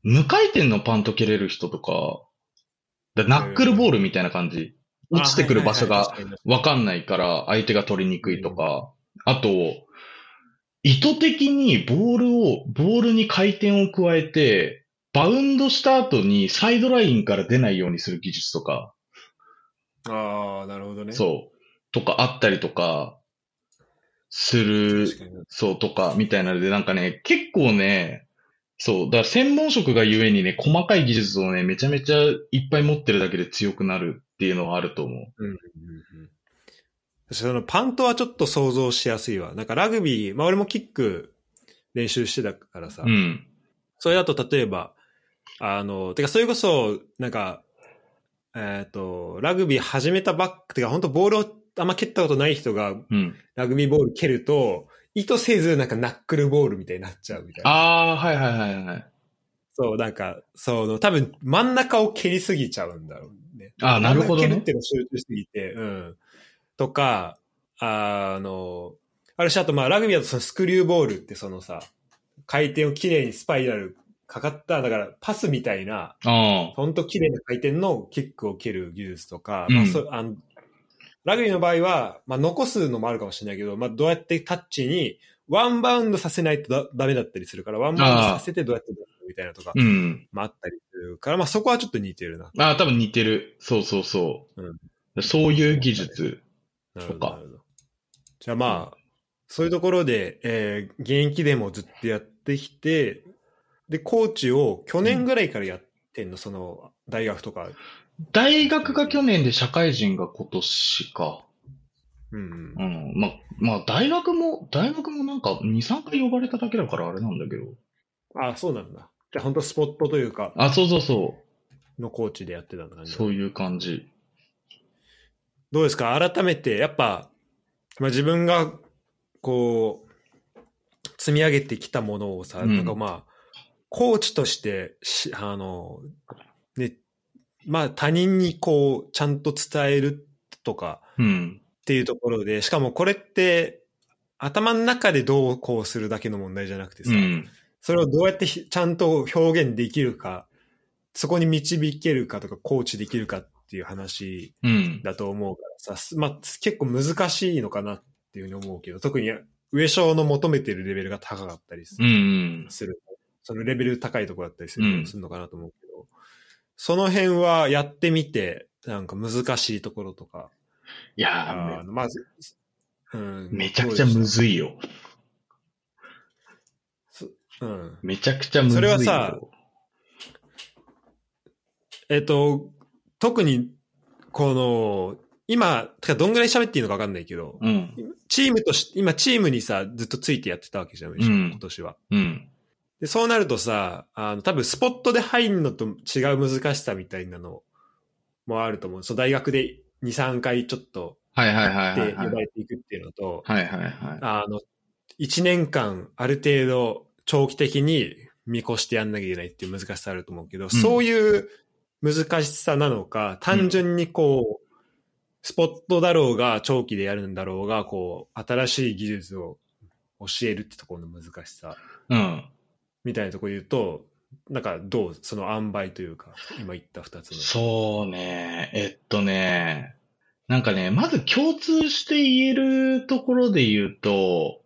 無回転のパント蹴れる人とか、だナックルボールみたいな感じ。落ちてくる場所がわかんないから相手が取りにくいとか、あと、意図的にボールを、ボールに回転を加えて、バウンドした後にサイドラインから出ないようにする技術とか、ああ、なるほどね。そう、とかあったりとか、するそうとか、みたいなので、なんかね、結構ね、そう、だから専門職がゆえにね、細かい技術をね、めちゃめちゃいっぱい持ってるだけで強くなるっていうのはあると思う。うんうんうんそのパントはちょっと想像しやすいわ。なんかラグビー、まあ俺もキック練習してたからさ、うん。それだと例えば、あの、てかそれこそ、なんか、えっ、と、ラグビー始めたばっか、てか本当ボールをあんま蹴ったことない人がうん。ラグビーボール蹴ると、意図せずなんかナックルボールみたいになっちゃうみたいな。ああ、はいはいはいはい。そう、なんか、その、多分真ん中を蹴りすぎちゃうんだろうね。あーなるほどね蹴るっていうのを集中しすぎて、うん。とか、あの、あるし、あとまあラグビーだとそのスクリューボールってそのさ、回転をきれいにスパイラルかかった、だからパスみたいな、あほんと綺麗な回転のキックを蹴る技術とか、うんまあそあのラグビーの場合は、まあ、残すのもあるかもしれないけど、まあ、どうやってタッチにワンバウンドさせないとだダメだったりするから、ワンバウンドさせてどうやってみたいなとか、あ。うん。まあ、あったりするから、まあ、そこはちょっと似てるな。ああ、多分似てる。そうそうそう。そういう技術。なるほど。じゃあまあ、そういうところで、えー現役でもずっとやってきて、で、コーチを去年ぐらいからやってんの、その、大学とか。大学が去年で社会人が今年か。うんうんう。ん。まあ、まあ、大学も、大学もなんか2、3回呼ばれただけだからあれなんだけど。あそうなんだ。じゃあ本当スポットというか、あ、そうそうそのコーチでやってたんだ感う。じ。そういう感じ。どうですか？改めて、やっぱ、まあ、自分が、こう、積み上げてきたものをさ、うんなんかまあ、コーチとしてし、あの、ね、まあ他人にこう、ちゃんと伝えるとかうん。っていうところで、しかもこれって、頭の中でどうこうするだけの問題じゃなくてさ、うん。それをどうやってひちゃんと表現できるか、そこに導けるかとか、コーチできるかっていう話うん。だと思うからさ、すまあ、結構難しいのかなっていうふうに思うけど、特に上昇の求めてるレベルが高かったりすうん。うん。そのレベル高いところだったりする,、うんするのかなと思うけど、その辺はやってみて、なんか難しいところとか、いやーまず、うん、め、めちゃくちゃむずいよ。い。うん。めちゃくちゃむずいよ。それはさえっと、特に、この、今、てかどんぐらい喋っていいのか分かんないけど、うん。チームとし、今チームにさ、ずっとついてやってたわけじゃん、ん今年は。うん。で、そうなるとさ、あの、多分スポットで入るのと違う難しさみたいなのもあると思う。そう、大学で2、3回ちょっとはいはいはいで。呼ばれていくっていうのと、はいはいはい。あの、1年間ある程度長期的に見越してやんなきゃいけないっていう難しさあると思うけど、そういう難しさなのか、単純にこう、スポットだろうが、長期でやるんだろうが、こう、新しい技術を教えるってところの難しさうん。みたいなところ言うと、なんかどうその塩梅というか、今言った二つの。そうね。えっとね。なんかね、まず共通して言えるところで言うと、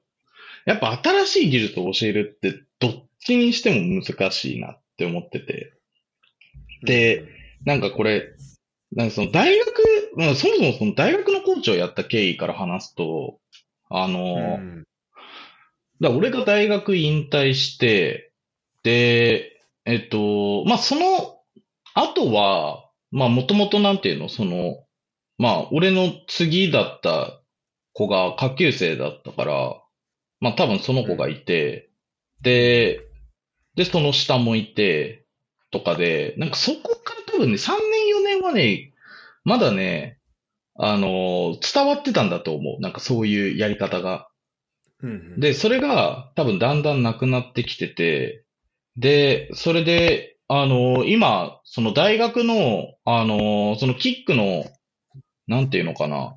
やっぱ新しい技術を教えるってどっちにしても難しいなって思ってて。でなんかこれ、なんかその大学、まあそもそもその大学のコーチをやった経緯から話すと、あうん、の、うん。だ俺が大学引退して、で、えっと、まあ、その後は、まあ、もともとなんていうの、その、まあ、俺の次だった子が下級生だったから、まあ、多分その子がいて、で、で、その下もいて、とかで、なんかそこから多分ね、3年4年はね、まだね、あの伝わってたんだと思う。なんかそういうやり方が。うんうん、で、それが多分だんだんなくなってきてて、で、それで、あの今、その大学の、あのそのキックの、なんていうのかな。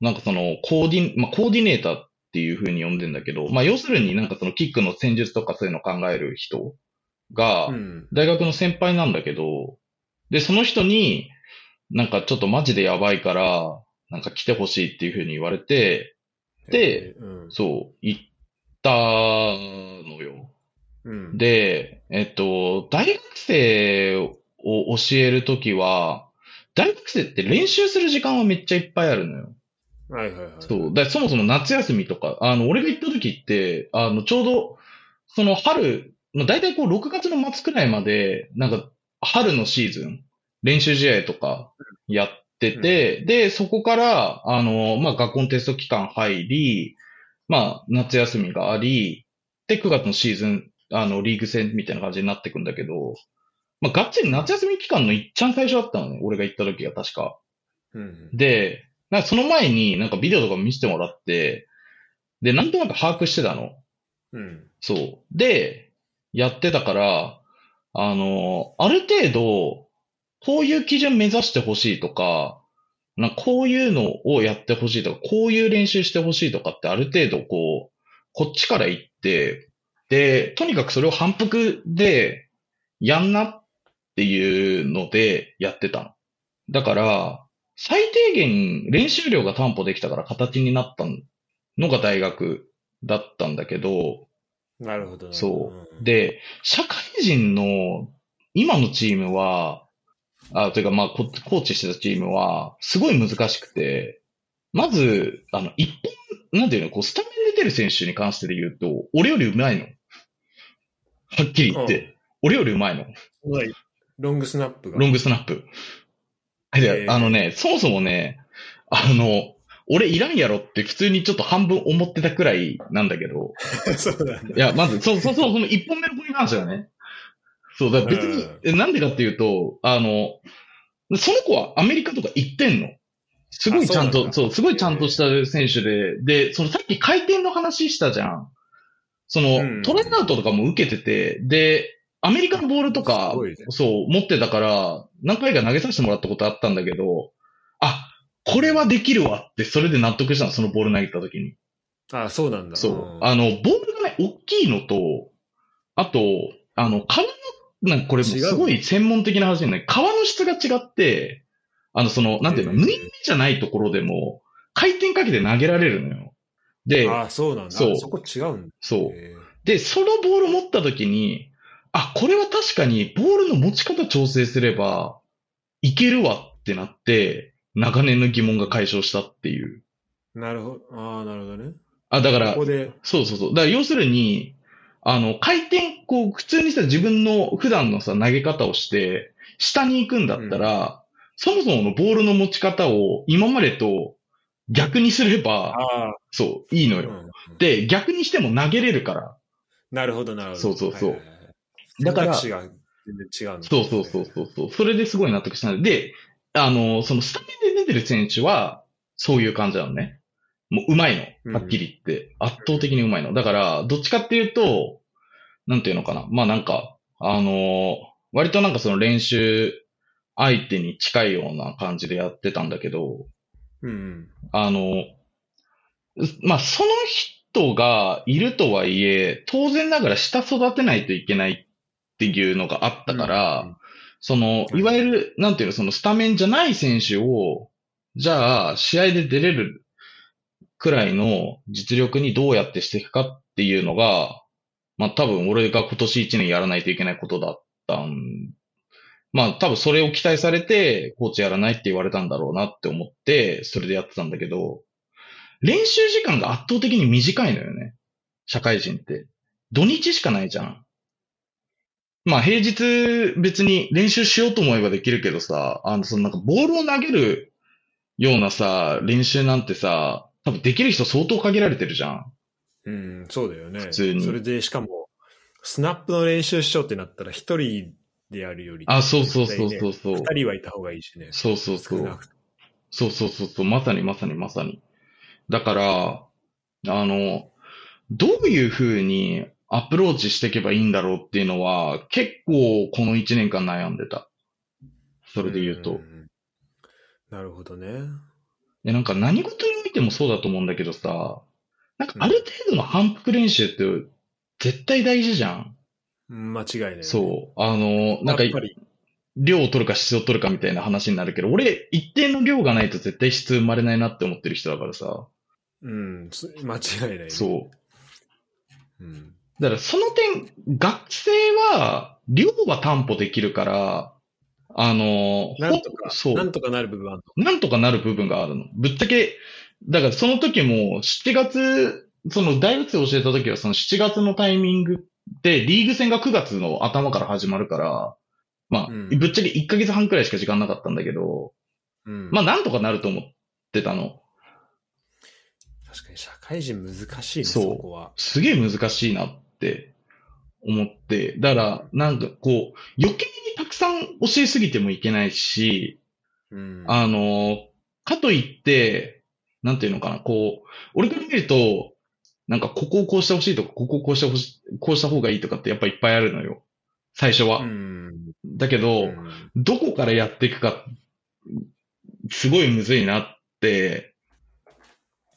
なんかその、コーディ、まあ、コーディネーターっていう風に呼んでんだけど、まあ、要するになんかそのキックの戦術とかそういうのを考える人がう、ん。大学の先輩なんだけど、で、その人に、なんかちょっとマジでやばいから、なんか来てほしいっていう風に言われて、でえー、うん。そう、行ったのよ。うん、で、えっと、大学生を教えるときは、大学生って練習する時間はめっちゃいっぱいあるのよ。はいはいはい。そう。だそもそも夏休みとか、あの、俺が行った時って、あの、ちょうど、その春、まあ、大体こう6月の末くらいまで、なんか、春のシーズン、練習試合とかやってて、で、そこから、あの、まあ、学校のテスト期間入り、まあ、夏休みがあり、で、9月のシーズン、あの、リーグ戦みたいな感じになってくんだけど、まあ、がっつり夏休み期間のいっちゃん最初だったのね、俺が行った時が確か。うん。で、なんかその前になんかビデオとか見せてもらって、で、なんとなく把握してたの。うん。そう。で、やってたから、あの、ある程度、こういう基準目指してほしいとか、なこういうのをやってほしいとか、こういう練習してほしいとかってある程度こう、こっちから言って、で、とにかくそれを反復でやんなっていうのでやってたの。だから、最低限練習量が担保できたから形になったのが大学だったんだけど、なるほど。そう。ん、で、社会人の今のチームは、あ、というかまあコ、コーチしてたチームは、すごい難しくて、まず、あの、一本、なんていうの、こう、スタメンで出る選手に関してで言うと、俺より上手いの。はっきり言って。俺より上手いの。すごい。ロングスナップが。ロングスナップ。あのね、そもそもね、あの、俺いらんやろって普通にちょっと半分思ってたくらいなんだけど、そうなんだ。いや、まず、そうそうそう、その一本目の子に関してはね。そう、だ別に、うんえなんでかっていうと、あの、その子はアメリカとか行ってんの。すごいちゃんと、あそうすごいちゃんとした選手で、で、そのさっき回転の話したじゃん。その、うんトライアウトとかも受けてて、で、アメリカのボールとかね、そう、持ってたから、何回か投げさせてもらったことあったんだけど、あ、これはできるわって、それで納得したの、そのボール投げた時に。あ、そうなんだ。そう。んあの、ボールがね、大きいのと、あと、あの、皮の、なんかこれもすごい専門的な話じゃない。皮の質が違って、あの、その、なんていうの、うん縫い目じゃないところでも、回転かけて投げられるのよ。で、あ、そうなんだ。そうそこ違うんだ。そう。へで、そのボール持った時に、あ、これは確かにボールの持ち方調整すれば、いけるわってなって、長年の疑問が解消したっていう。ーなるほど。ああ、なるほどね。あ、だからこ、こで、そうそうそう。だから要するに、あの、回転、こう、普通にさ、自分の普段のさ、投げ方をして、下に行くんだったら、そもそものボールの持ち方を今までと逆にすれば、そう、いいのよ。うんうんで、逆にしても投げれるから。なるほど、なるほど。そうそうそうはいはいはいだから全然違うのそうそうそうそうそう。それですごい納得したんで、で、あの、そのスタメンで出てる選手は、そういう感じなのね。もう上手いの。はっきり言って。圧倒的に上手いの。だから、どっちかっていうと、なんていうのかな。まあなんか、あの割となんかその練習相手に近いような感じでやってたんだけど、うんうん。あの、まあその人がいるとはいえ、当然ながら下育てないといけないっていうのがあったから、うんその、うんいわゆる、なんていうの、そのスタメンじゃない選手を、じゃあ、試合で出れるくらいの実力にどうやってしていくかっていうのが、まあ多分俺が今年1年やらないといけないことだったん。まあ多分それを期待されて、コーチやらないって言われたんだろうなって思って、それでやってたんだけど、練習時間が圧倒的に短いのよね。社会人って。土日しかないじゃん。まあ平日別に練習しようと思えばできるけどさ、あの、そのなんかボールを投げるようなさ、練習なんてさ、多分できる人相当限られてるじゃん。うん、そうだよね。普通にそれで、しかも、スナップの練習しようってなったら、一人でやるより、あ、そうそうそうそうそう。二人はいた方がいいしね。そうそうそう。そうそうそうそう。まさにまさにまさに。だから、あの、どういう風にアプローチしていけばいいんだろうっていうのは、結構この1年間悩んでた。それで言うと。んんんなるほどね。で、なんか何事においてもそうだと思うんだけどさ、なんかある程度の反復練習って絶対大事じゃん。うん間違いない、ね。そう。あの、なんかやっぱり、量を取るか質を取るかみたいな話になるけど、俺一定の量がないと絶対質生まれないなって思ってる人だからさ。うん、す間違いない、ね。そう。うん。だからその点、学生は量は担保できるから、あの、なんとか、そう。なんとかなる部分はあるなんとかなる部分があるの。ぶっちゃけ、だからその時も7月、その大学生教えた時はその7月のタイミングでリーグ戦が9月の頭から始まるから、まあ、うんぶっちゃけ1ヶ月半くらいしか時間なかったんだけど、うん。まあなんとかなると思ってたの。確かに社会人難しいね、そそうこは。すげえ難しいなって思って、だからなんかこう、余計くさん教えすぎてもいけないし、うん。あの、かといって、なんていうのかな、こう、俺から見ると、なんかここをこうしてほしいとか、ここをこうしてほしい、こうした方がいいとかってやっぱいっぱいあるのよ。最初は。うん。だけど、うんどこからやっていくか、すごいむずいなって、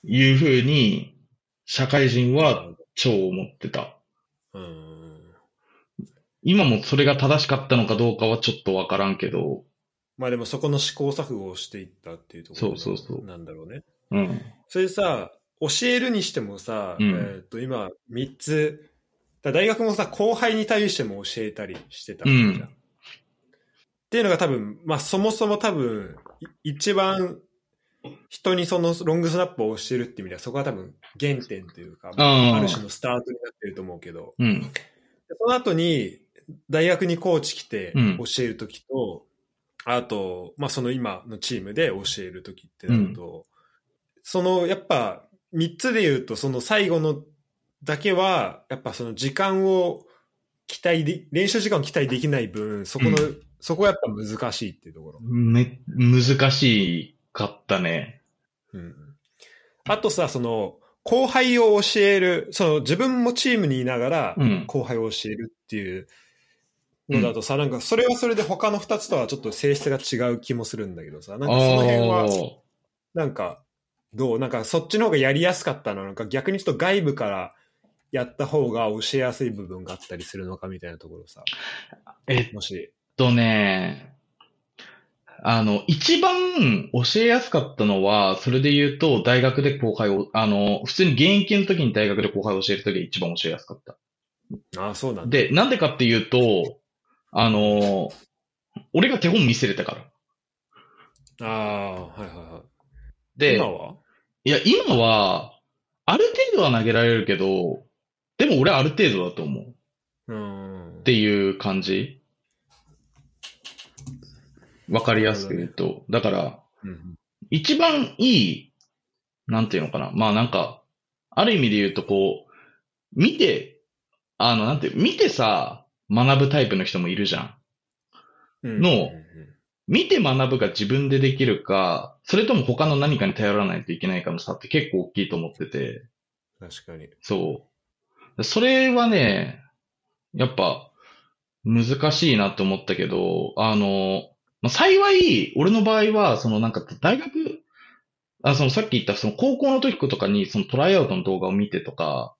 いうふうに、社会人は超思ってた。うん。今もそれが正しかったのかどうかはちょっとわからんけど、まあでもそこの試行錯誤をしていったっていうところそうそうそうなんだろうね。うん。それさ、教えるにしてもさ、うんえっと今3つ、だ大学もさ、後輩に対しても教えたりしてたじゃん。うんっていうのが多分、まあそもそも多分、い一番人にそのロングスナップを教えるっていう意味では、そこが多分原点というか、あある種のスタートになってると思うけど、うん。でその後に大学にコーチ来てうん教えるときと、あと、まあその今のチームで教えるときってなると、そのやっぱ3つで言うと、その最後のだけは、やっぱその時間を期待で、練習時間を期待できない分、そこの、うそこはやっぱ難しいっていうところ。め、難しかったね。うん。あとさ、その、後輩を教える、その自分もチームにいながらうん、後輩を教えるっていうのだとさ、なんかそれはそれで他の二つとはちょっと性質が違う気もするんだけどさ、なんかその辺あは、ーなんか、どうなんかそっちの方がやりやすかったのなんか逆にちょっと外部からやった方が教えやすい部分があったりするのかみたいなところさ、えっもし。とね、あの、一番教えやすかったのは、それで言うと、大学で後輩を、あの、普通に現役の時に大学で後輩を教える時が一番教えやすかった。ああ、そうなんだ。で、なんでかっていうと、あの、俺が手本見せれたから。ああ、はいはいはい。で、今は？いや、今は、ある程度は投げられるけど、でも俺ある程度だと思う。うんっ。ていう感じわかりやすく言うと。だから、うん一番いい、なんていうのかな。まあなんか、ある意味で言うとこう、見て、あの、なんて、見てさ、学ぶタイプの人もいるじゃん。うんの見て学ぶが自分でできるか、それとも他の何かに頼らないといけないかの差って結構大きいと思ってて、確かに。そう。それはね、やっぱ、難しいなって思ったけど、あの、まあ、幸い、俺の場合は、そのなんか大学、あ、そのさっき言ったその高校の時とかにそのトライアウトの動画を見てとか、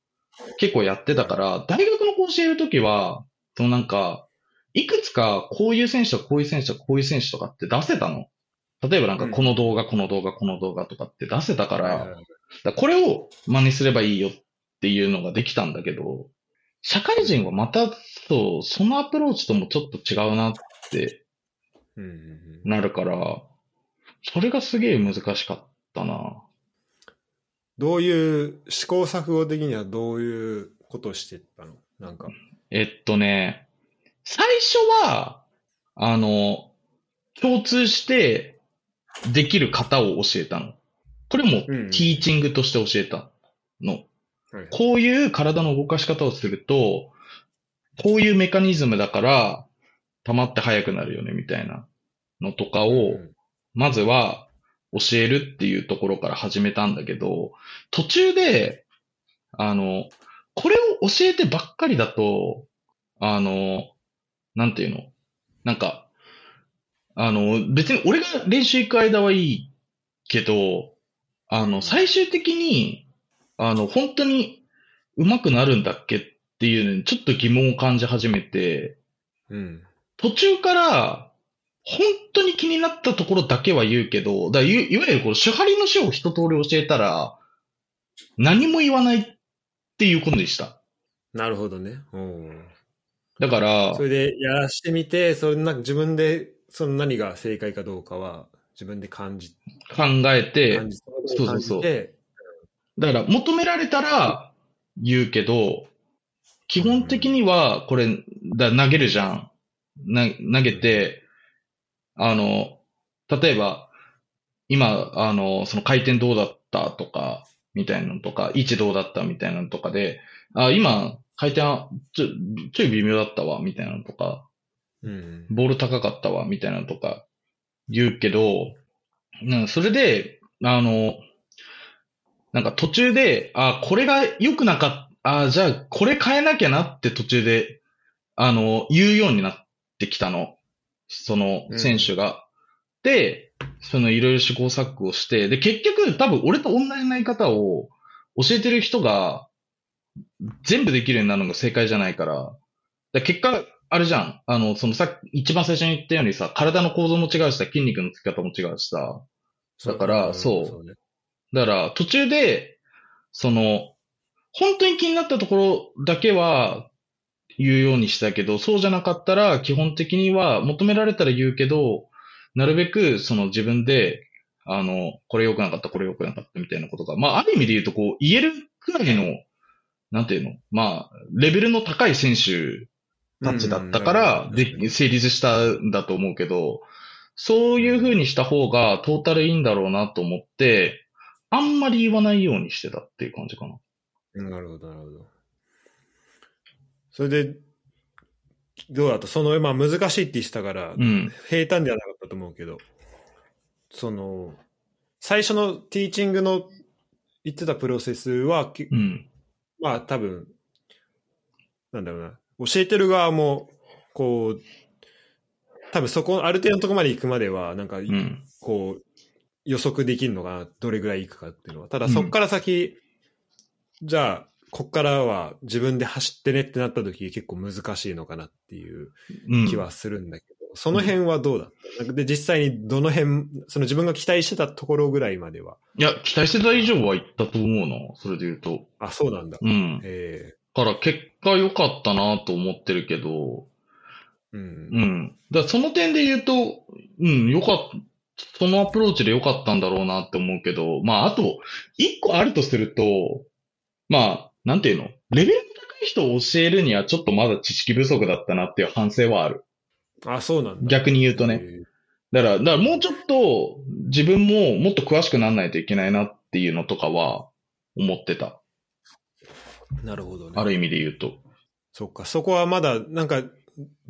結構やってたから、大学の講師やるときは、そのなんか、いくつかこういう選手とかこういう選手とかこういう選手とかって出せたの。例えばなんかこの動画、この動画、この動画とかって出せたから、からこれを真似すればいいよっていうのができたんだけど、社会人はまた、そう、そのアプローチともちょっと違うなってなるから、それがすげえ難しかったな。どういう、試行錯誤的にはどういうことをしてったの？なんか。えっとね、最初は、あの、共通してできる型を教えたの。これもうんティーチングとして教えたの。はいこういう体の動かし方をすると、こういうメカニズムだから、溜まって速くなるよね、みたいなのとかを、うんまずは教えるっていうところから始めたんだけど、途中で、あの、これを教えてばっかりだと、あの、なんていうの？なんか、あの、別に俺が練習行く間はいいけど、あの、最終的に、あの、本当に上手くなるんだっけっていうのにちょっと疑問を感じ始めて、うん。途中から、本当に気になったところだけは言うけど、だいいわゆるこの手張りの書を一通り教えたら、何も言わないっていうことでした。なるほどね。うんだからそ、れでやらしてみて、それな自分でその何が正解かどうかは自分で感じ考えてそうそうそうだから求められたら言うけど、基本的にはこれ、だ投げるじゃん。な投げて、あの、例えば、今、あの、その回転どうだったとか、みたいなのとか、位置どうだったみたいなのとかで、あ、今、回転はちょ、ちょい微妙だったわ、みたいなのとか、うん。ボール高かったわ、みたいなのとか言うけど、なんかそれで、あの、なんか途中で、あ、これが良くなかった、あ、じゃあこれ変えなきゃなって途中で、あの、言うようになってきたの。その選手が。で、そのいろいろ試行錯誤して、で、結局多分俺と同じなり方を教えてる人が全部できるようになるのが正解じゃないから、だから結果、あれじゃん。あの、そのさ一番最初に言ったようにさ、体の構造も違うしさ、筋肉のつき方も違うしさ、だからそうね。だから途中で、その、本当に気になったところだけは言うようにしたけど、そうじゃなかったら基本的には求められたら言うけど、なるべくその自分で、あの、これ良くなかった、これ良くなかったみたいなことが、まあある意味で言うとこう言えるくらいの、なんていうのまあ、レベルの高い選手たちだったから、うんで、成立したんだと思うけど、そういう風にした方がトータルいいんだろうなと思って、あんまり言わないようにしてたっていう感じかな。うんなるほど、なるほど。それで、どうだった？その、まあ難しいって言ってたから、うん。平坦ではなかったと思うけど、その、最初のティーチングの言ってたプロセスは、きうん。まあ多分、なんだろうな、教えてる側も、こう、多分そこ、ある程度のところまで行くまでは、なんか、うん。こう、予測できるのかな、どれぐらい行くかっていうのは。ただうんそこから先、じゃあ、こっからは自分で走ってねってなった時結構難しいのかなっていううん。気はするんだけど、その辺はどうだった？で、実際にどの辺、その自分が期待してたところぐらいまでは。いや、期待してた以上は言ったと思うな。それで言うと。あ、そうなんだ。うん。えだから結果良かったなと思ってるけど、えうん。うん。だその点で言うと、うん、良かった。そのアプローチで良かったんだろうなって思うけど、まあ、あと、一個あるとすると、まあ、なんていうの？レベルの高い人を教えるにはちょっとまだ知識不足だったなっていう反省はある。あ、そうなんだ。逆に言うとね。えだから、だからもうちょっと自分ももっと詳しくならないといけないなっていうのとかは思ってた。えなるほどね。ある意味で言うと。そっか、そこはまだ、なんか、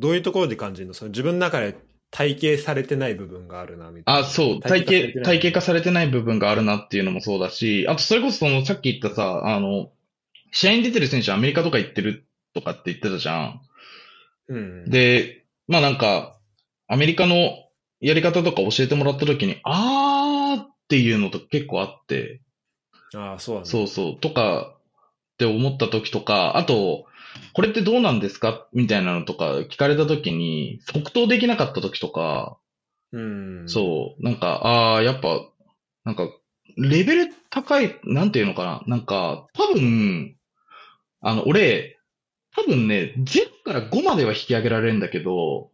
どういうところで感じるの？その自分の中で体系されてない部分があるな、みたいな。あ、そう、体系、体系化されてない部分があるなっていうのもそうだし、あとそれこそそのさっき言ったさ、あの、試合に出てる選手アメリカとか行ってるとかって言ってたじゃん。うん。で、まあなんか、アメリカのやり方とか教えてもらった時に、あーっていうのと結構あって、ああ、そうだ。そうそう、とかって思った時とか、あと、これってどうなんですかみたいなのとか聞かれた時に、即答できなかった時とか、うん。そう、なんか、ああ、やっぱ、なんか、レベル高い、なんていうのかななんか、多分、あの、俺、多分ね、0から5までは引き上げられるんだけど、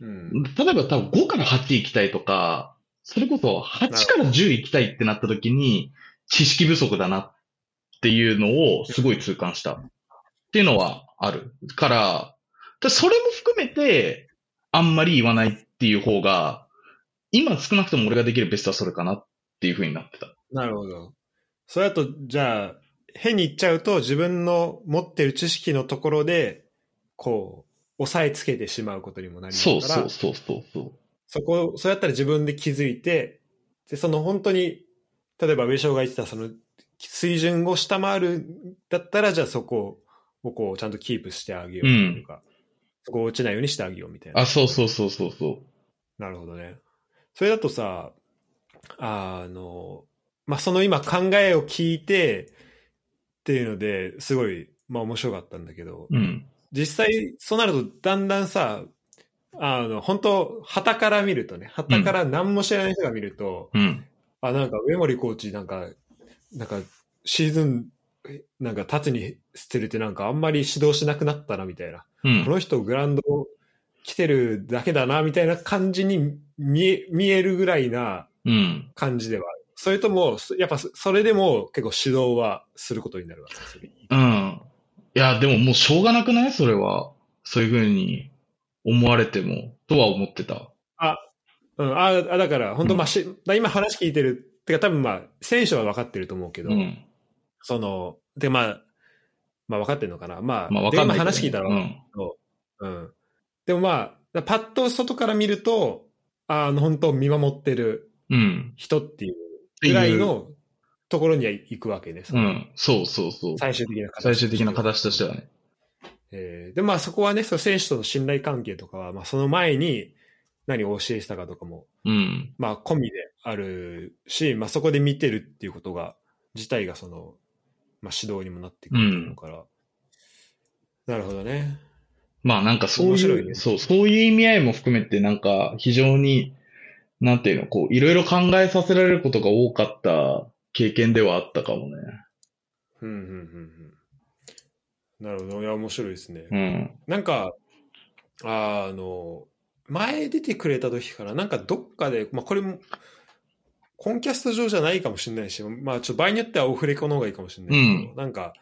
う。うん。例えば多分5から8行きたいとか、それこそ8から10行きたいってなった時に、知識不足だなっていうのをすごい痛感した。っていうのはある。から、でそれも含めて、あんまり言わないっていう方が、今少なくとも俺ができるベストはそれかなっていう風になってた。なるほど。それだと、じゃあ、変に言っちゃうと、自分の持ってる知識のところで、こう、押さえつけてしまうことにもなりますから、そうそうそうそうそう。そこ、そうやったら自分で気づいて、で、その本当に、例えば上昇が言ってたその水準を下回るんだったら、じゃあそこをこうちゃんとキープしてあげようというか、そこを落ちないようにしてあげようみたいな。あ、そうそうそうそうそう。なるほどね。それだとさ、あの、まあ、その今考えを聞いてっていうので、すごい、まあ面白かったんだけど、うん。実際そうなるとだんだんさ、あの、本当旗から見るとね、旗から何も知らない人が見ると、うん。あ、なんか上森コーチなんか、なんかシーズン、えなんか立つに捨てるってなんかあんまり指導しなくなったなみたいな。うん。この人グラウンド来てるだけだなみたいな感じに見え見えるぐらいなうん。感じでは。それとも、そやっぱそそれでも結構指導はすることになるわけですよ。うん。いや、でももうしょうがなくない？それは。そういう風に思われても、とは思ってた。うん、ああ、だから、本当まあし、だ今話聞いてる、てか多分まあ、選手は分かってると思うけど、うん。その、で、まあ、まあ分かってるのかな？まあ、まあわかんないね話聞いたら分かるけど、うん。でもまあ、パッと外から見ると、あの、本当見守ってるうん。人っていうぐらいのところには行くわけね。そうのん。そうそうそう。最終的な形最終的な形としてはね。えーで、まあそこはね、その選手との信頼関係とかは、まあその前に何を教えてたかとかも、うん。まあ込みであるし、まあそこで見てるっていうことが、自体がその、まあ指導にもなってくるのから、なるほどね。まあなんかそういう、ねそう、そういう意味合いも含めてなんか非常に、なんていうの、こう、いろいろ考えさせられることが多かった経験ではあったかもね。うん、うん、うん、うん。なるほど。いや、面白いですね。うん。なんか、あの、前出てくれた時から、なんかどっかで、まあこれも、コンキャスト上じゃないかもしれないし、まあちょっと場合によってはオフレコの方がいいかもしれないけど、なんか、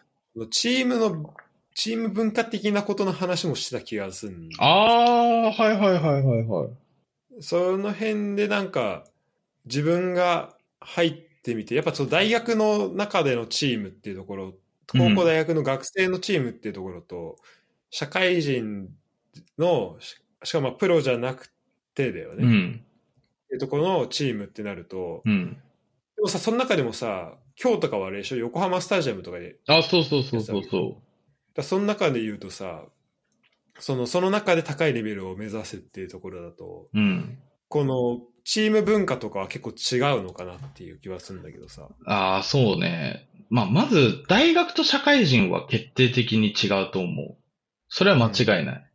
チームの、チーム文化的なことの話もしてた気がするんああ、はいはいはいはいはい。その辺でなんか、自分が入ってみて、やっぱその大学の中でのチームっていうところ、高校大学の学生のチームっていうところと、社会人の、ししかもまあプロじゃなくてだよね。っうん。ていうところのチームってなると、うん。でもさ、その中でもさ、今日とかはあれでしょ、横浜スタジアムとかで、あ、そうそうそうそうそらその中で言うとさ、その、その中で高いレベルを目指すっていうところだと、う。うん。このチーム文化とかは結構違うのかなっていう気はするんだけどさ。ああ、そうね。まあ、まず、大学と社会人は決定的に違うと思う。それは間違いない。っ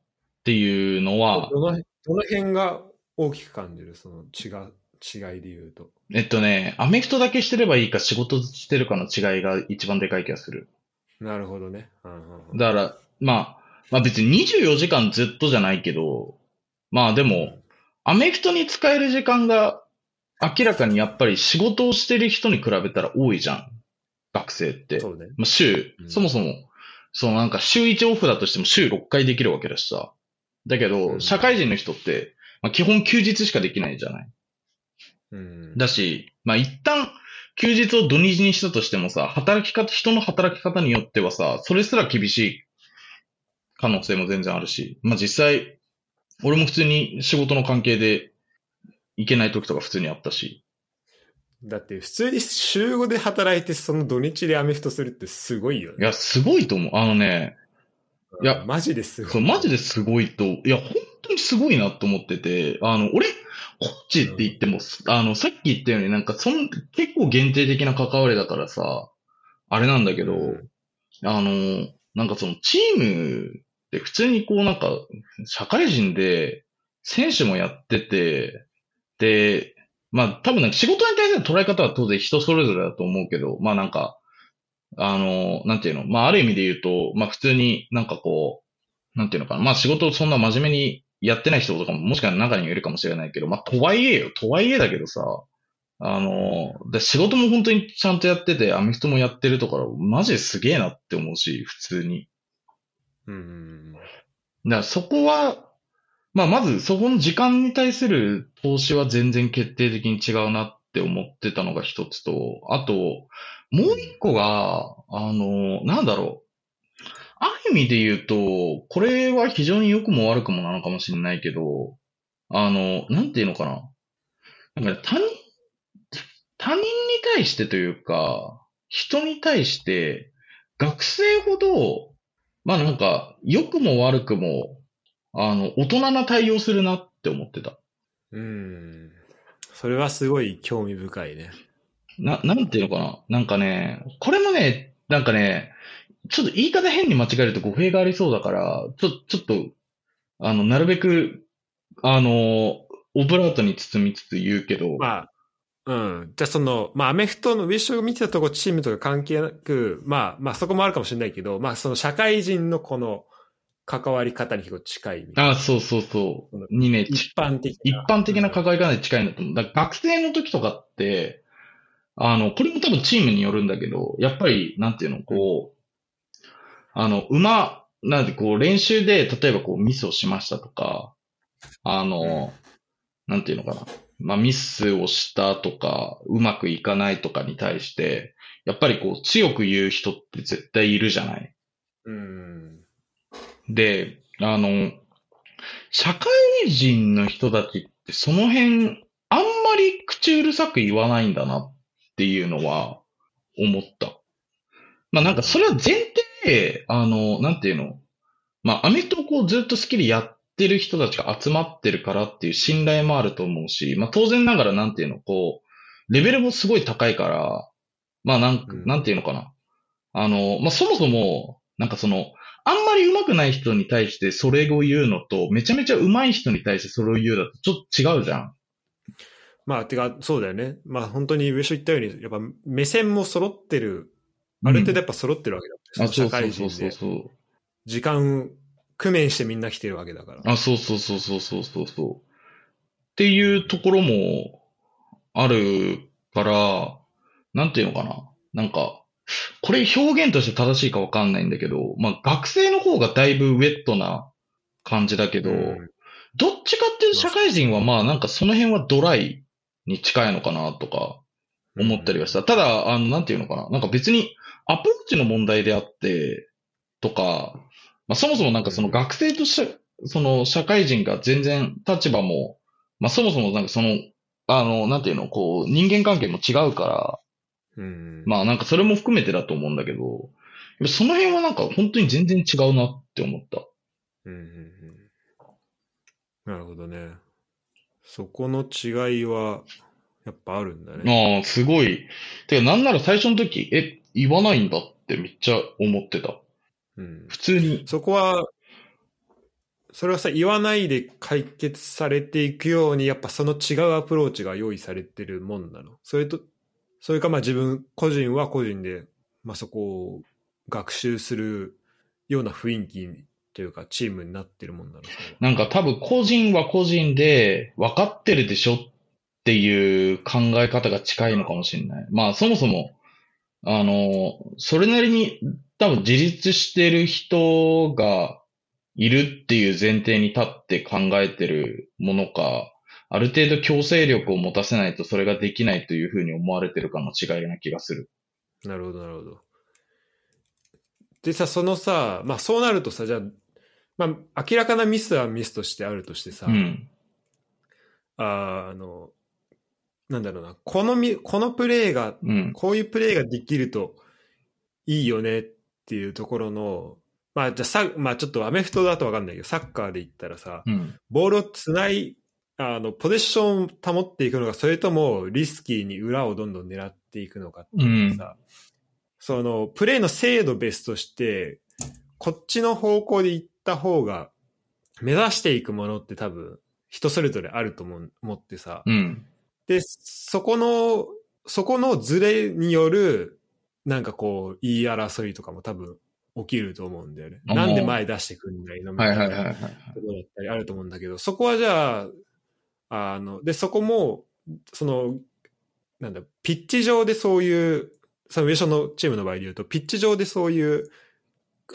ていうのは、どのどの辺が大きく感じる？その違う違いで言うと。えっとね、アメフトだけしてればいいか仕事してるかの違いが一番でかい気がする。なるほどね。うんうんうんだから、まあ、まあ別に24時間ずっとじゃないけど、まあでも、アメフトに使える時間が明らかにやっぱり仕事をしてる人に比べたら多いじゃん。学生って。そうね。まあ、週、うんそもそも、そのなんか週1オフだとしても週6回できるわけだしさ。だけど、うん社会人の人って、まあ、基本休日しかできないじゃない。うん。だし、まあ一旦休日を土日にしたとしてもさ、働き方、人の働き方によってはさ、それすら厳しい可能性も全然あるし、まあ実際、俺も普通に仕事の関係で行けない時とか普通にあったし。だって普通に週5で働いてその土日でアメフトするってすごいよね。いや、すごいと思う。あのね、いやマジですごい。そう、マジですごいと、いや、本当にすごいなと思ってて、あの、俺、コーチって言っても、あの、さっき言ったようになんか、そん、結構限定的な関わりだからさ、あれなんだけど、うんあの、なんかその、チームって普通にこうなんか、社会人で、選手もやってて、で、まあ多分なんか仕事に対する捉え方は当然人それぞれだと思うけど、まあなんか、あの、なんていうの、まあある意味で言うと、まあ普通になんかこう、なんていうのかな、まあ仕事をそんな真面目にやってない人とかももしかしたら中にいるかもしれないけど、まあとはいえよ、とはいえだけどさ、あの、で仕事も本当にちゃんとやってて、アメフトもやってるとか、マジですげえなって思うし、普通に。うんだからそこは、まあまずそこの時間に対する投資は全然決定的に違うなって思ってたのが一つと、あと、もう一個が、あの、なんだろう。ある意味で言うと、これは非常に良くも悪くもなのかもしれないけど、あの、なんていうのかな。なんか他人、他人に対してというか、人に対して、学生ほど、まあなんか、良くも悪くも、あの、大人な対応するなって思ってた。うん。それはすごい興味深いね。な、なんていうのかな。なんかね、これもね、なんかね、ちょっと言い方変に間違えると語弊がありそうだから、ちょ、ちょっと、あの、なるべく、あの、オブラートに包みつつ言うけど、まあ、うん。じゃあその、まあアメフトのウィッシュを見てたとこチームとか関係なく、まあまあそこもあるかもしれないけど、まあその社会人のこの関わり方に結構近いみたいな。あ、そうそうそう。にね、ち一般的一な。般的な関わり方に近いんだと思う。だから学生の時とかって、あの、これも多分チームによるんだけど、やっぱり、なんていうの、こう、あの、馬、なんでこう練習で、例えばこうミスをしましたとか、あの、なんていうのかな。まあミスをしたとか、うまくいかないとかに対して、やっぱりこう強く言う人って絶対いるじゃない。うん。で、あの、社会人の人たちってその辺、あんまり口うるさく言わないんだなっていうのは思った。まあなんかそれは前提で、あの、なんていうのまあアメフトをこうずっと好きでやってる人たちが集まってるからっていう信頼もあると思うし、まあ当然ながらなんていうの、こう、レベルもすごい高いから、まあなんか、うんなんていうのかな。あの、まあそもそも、なんかその、あんまり上手くない人に対してそれを言うのと、めちゃめちゃ上手い人に対してそれを言うだとちょっと違うじゃん。まあ、てか、そうだよね。まあ本当に上所言ったように、やっぱ目線も揃ってる、ある程度やっぱ揃ってるわけだもん社会人でそうそうそう。そう。時間、工面してみんな来てるわけだから。あ、そうそうそうそうそうそうそう。っていうところもあるから、なんていうのかな。なんか、これ表現として正しいかわかんないんだけど、まあ学生の方がだいぶウェットな感じだけど、うんどっちかっていうと社会人はまあなんかその辺はドライに近いのかなとか思ったりはした。ただ、あの、なんていうのかな。なんか別にアプローチの問題であって、とか、まあそもそもなんかその学生として、その社会人が全然立場も、まあそもそもなんかその、あの、なんていうの、こう、人間関係も違うから、うん。まあなんかそれも含めてだと思うんだけど、その辺はなんか本当に全然違うなって思った。うんうんうんなるほどね。そこの違いは、やっぱあるんだね。ああ、すごい。てか、なんなら最初の時、え、言わないんだってめっちゃ思ってた。うん。普通に。そこは、それはさ、言わないで解決されていくように、やっぱその違うアプローチが用意されてるもんなの。それと、それかまあ自分、個人は個人で、まあそこを学習するような雰囲気というか、チームになってるもんなの。なんか多分個人は個人で分かってるでしょっていう考え方が近いのかもしれない。まあそもそも、あの、それなりに多分自立してる人がいるっていう前提に立って考えてるものか、ある程度強制力を持たせないとそれができないというふうに思われてるかの違いな気がする。なるほど、なるほど。でさ、そのさ、まあそうなるとさ、じゃあ、まあ明らかなミスはミスとしてあるとしてさ、うん。あーあの、なんだろうな、このみ、このプレーが、うん。こういうプレーができるといいよねっていうところの、まあじゃあさ、まあちょっとアメフトだとわかんないけど、サッカーで言ったらさ、うん。ボールをつない、あの、ポゼッションを保っていくのか、それともリスキーに裏をどんどん狙っていくのかっていうのがさ、その、プレーの精度ベスとして、こっちの方向で行った方が、目指していくものって多分、人それぞれあると思う思ってさ、うん。で、そこの、そこのズレによる、なんかこう、言い争いとかも多分起きると思うんだよね。なんで前出してくんないのみたいな。ところだったりあると思うんだけど、そこはじゃあ、あの、で、そこも、その、なんだ、ピッチ上でそういう、その上所のチームの場合で言うと、ピッチ上でそういう、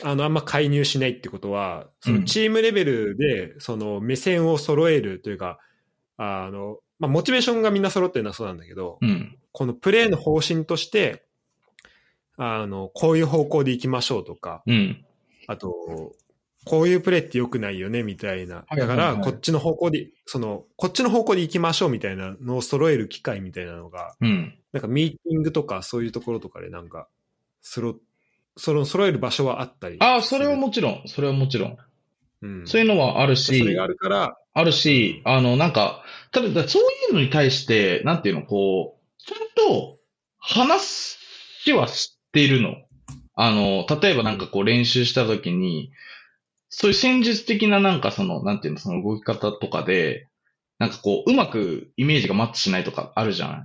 あの、あんま介入しないってことは、そのチームレベルで、その目線を揃えるというか、あの、まあ、モチベーションがみんな揃ってるのはそうなんだけど、うん。このプレーの方針として、あの、こういう方向で行きましょうとか、うん。あと、こういうプレーって良くないよね、みたいな。だから、こっちの方向で、その、こっちの方向で行きましょうみたいなのを揃える機会みたいなのが、うん。なんかミーティングとかそういうところとかでなんか、そろ、その揃える場所はあったり。ああ、それはもちろん、それはもちろん。うん。そういうのはあるし、それがあるから、あるし、あの、なんか、ただ、だそういうのに対して、なんていうの、こう、ちゃんと話は知っているの。あの、例えばなんかこう練習した時に、そういう戦術的ななんかその、なんていうの、その動き方とかで、なんかこう、うまくイメージがマッチしないとかあるじゃない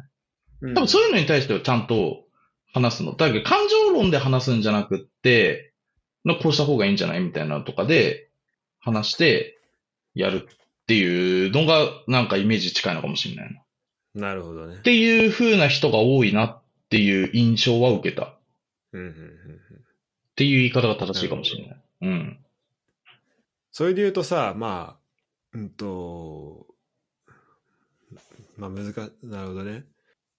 うん多分そういうのに対してはちゃんと話すの。だけど感情論で話すんじゃなくって、まあこうした方がいいんじゃないみたいなのとかで話してやるっていうのがなんかイメージ近いのかもしれないな。っなるほどね。ていう風な人が多いなっていう印象は受けた。っうんうんうんうんていう言い方が正しいかもしれない。うん。それで言うとさ、まあ、うんと、まあ難か、なるほどね。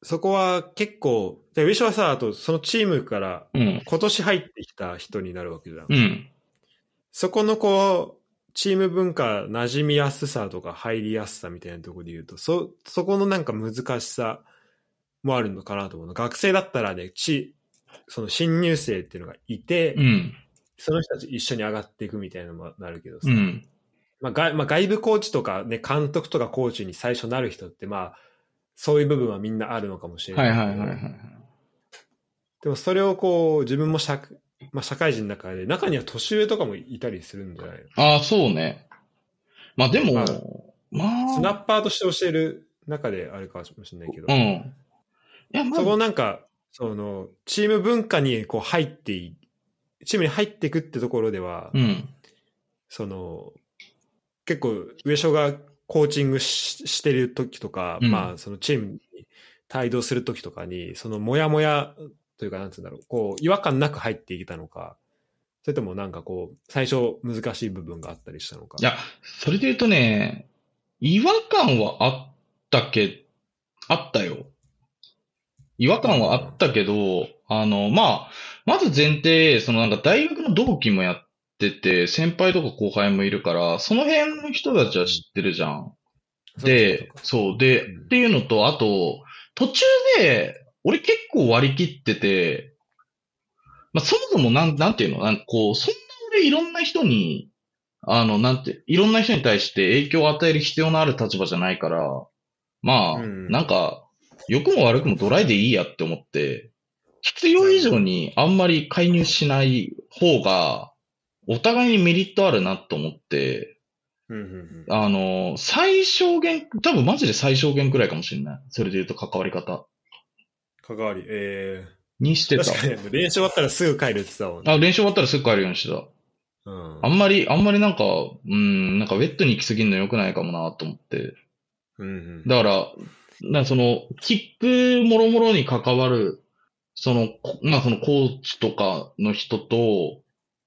そこは結構、じゃあ上昇はさ、あとそのチームからうん。今年入ってきた人になるわけじゃん。うん。そこのこう、チーム文化、馴染みやすさとか入りやすさみたいなところで言うと、そ、そこのなんか難しさもあるのかなと思うの。学生だったらね、ち、その新入生っていうのがいて、うん。その人たち一緒に上がっていくみたいなのもなるけどさ、うん。まあ外まあ、外部コーチとかね、監督とかコーチに最初なる人って、まあ、そういう部分はみんなあるのかもしれなはいいけど。はいはいはい。でもそれをこう、自分も社,、まあ、社会人の中で、中には年上とかもいたりするんじゃないの？ああ、そうね。まあでも、まあまあ、スナッパーとして教える中であるかもしれないけど、うん。いや、まあそこなんか、その、チーム文化にこう入ってい、チームに入っていくってところでは、うん。その、結構、上昇がコーチングししてる時とか、うんまあ、そのチームに帯同する時とかに、その、もやもやというか、なんつうんだろう、こう、違和感なく入っていけたのか、それともなんかこう、最初難しい部分があったりしたのか。いや、それで言うとね、違和感はあったけ、あったよ。違和感はあったけど、あの、まあ、まず前提、そのなんか大学の同期もやってて、先輩とか後輩もいるから、その辺の人たちは知ってるじゃん。で、そう、で、うん。っていうのと、あと、途中で、俺結構割り切ってて、まあ、そもそもなん、なんていうの？なんかこう、そんな俺いろんな人に、あの、なんて、いろんな人に対して影響を与える必要のある立場じゃないから、まあ、うん。なんか、良くも悪くもドライでいいやって思って、必要以上にあんまり介入しない方が、お互いにメリットあるなと思って、あの、最小限、多分マジで最小限くらいかもしれない。それで言うと関わり方。関わり、えにしてー、た。確かに、練習終わったらすぐ帰るって言ってたもんね。あ、練習終わったらすぐ帰るようにしてた。うんあんまり、あんまりなんか、うん、なんかウェットに行き過ぎるの良くないかもなと思って。うんうんだから、なその、キックもろもろに関わる、その、こまあそのコーチとかの人と、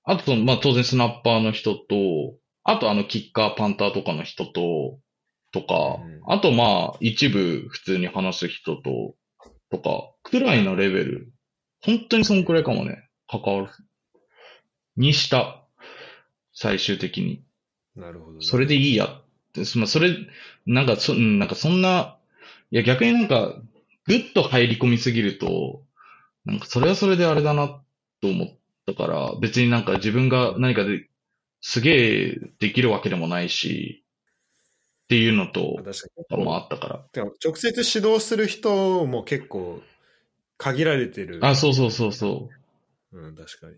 あとまあ当然スナッパーの人と、あとあのキッカー、パンターとかの人と、とか、うんあとまあ一部普通に話す人と、とか、くらいのレベル。本当にそんくらいかもね。関わる。にした。最終的に。なるほどね、それでいいやって、まあ、それ、なんかそ、うんなんかそんな、いや逆になんか、ぐっと入り込みすぎると、なんかそれはそれであれだなと思ったから、別になんか自分が何かで、すげえできるわけでもないし、っていうのと。もあったから。でも直接指導する人も結構限られてる。あ、そうそうそうそう。うん、確かに。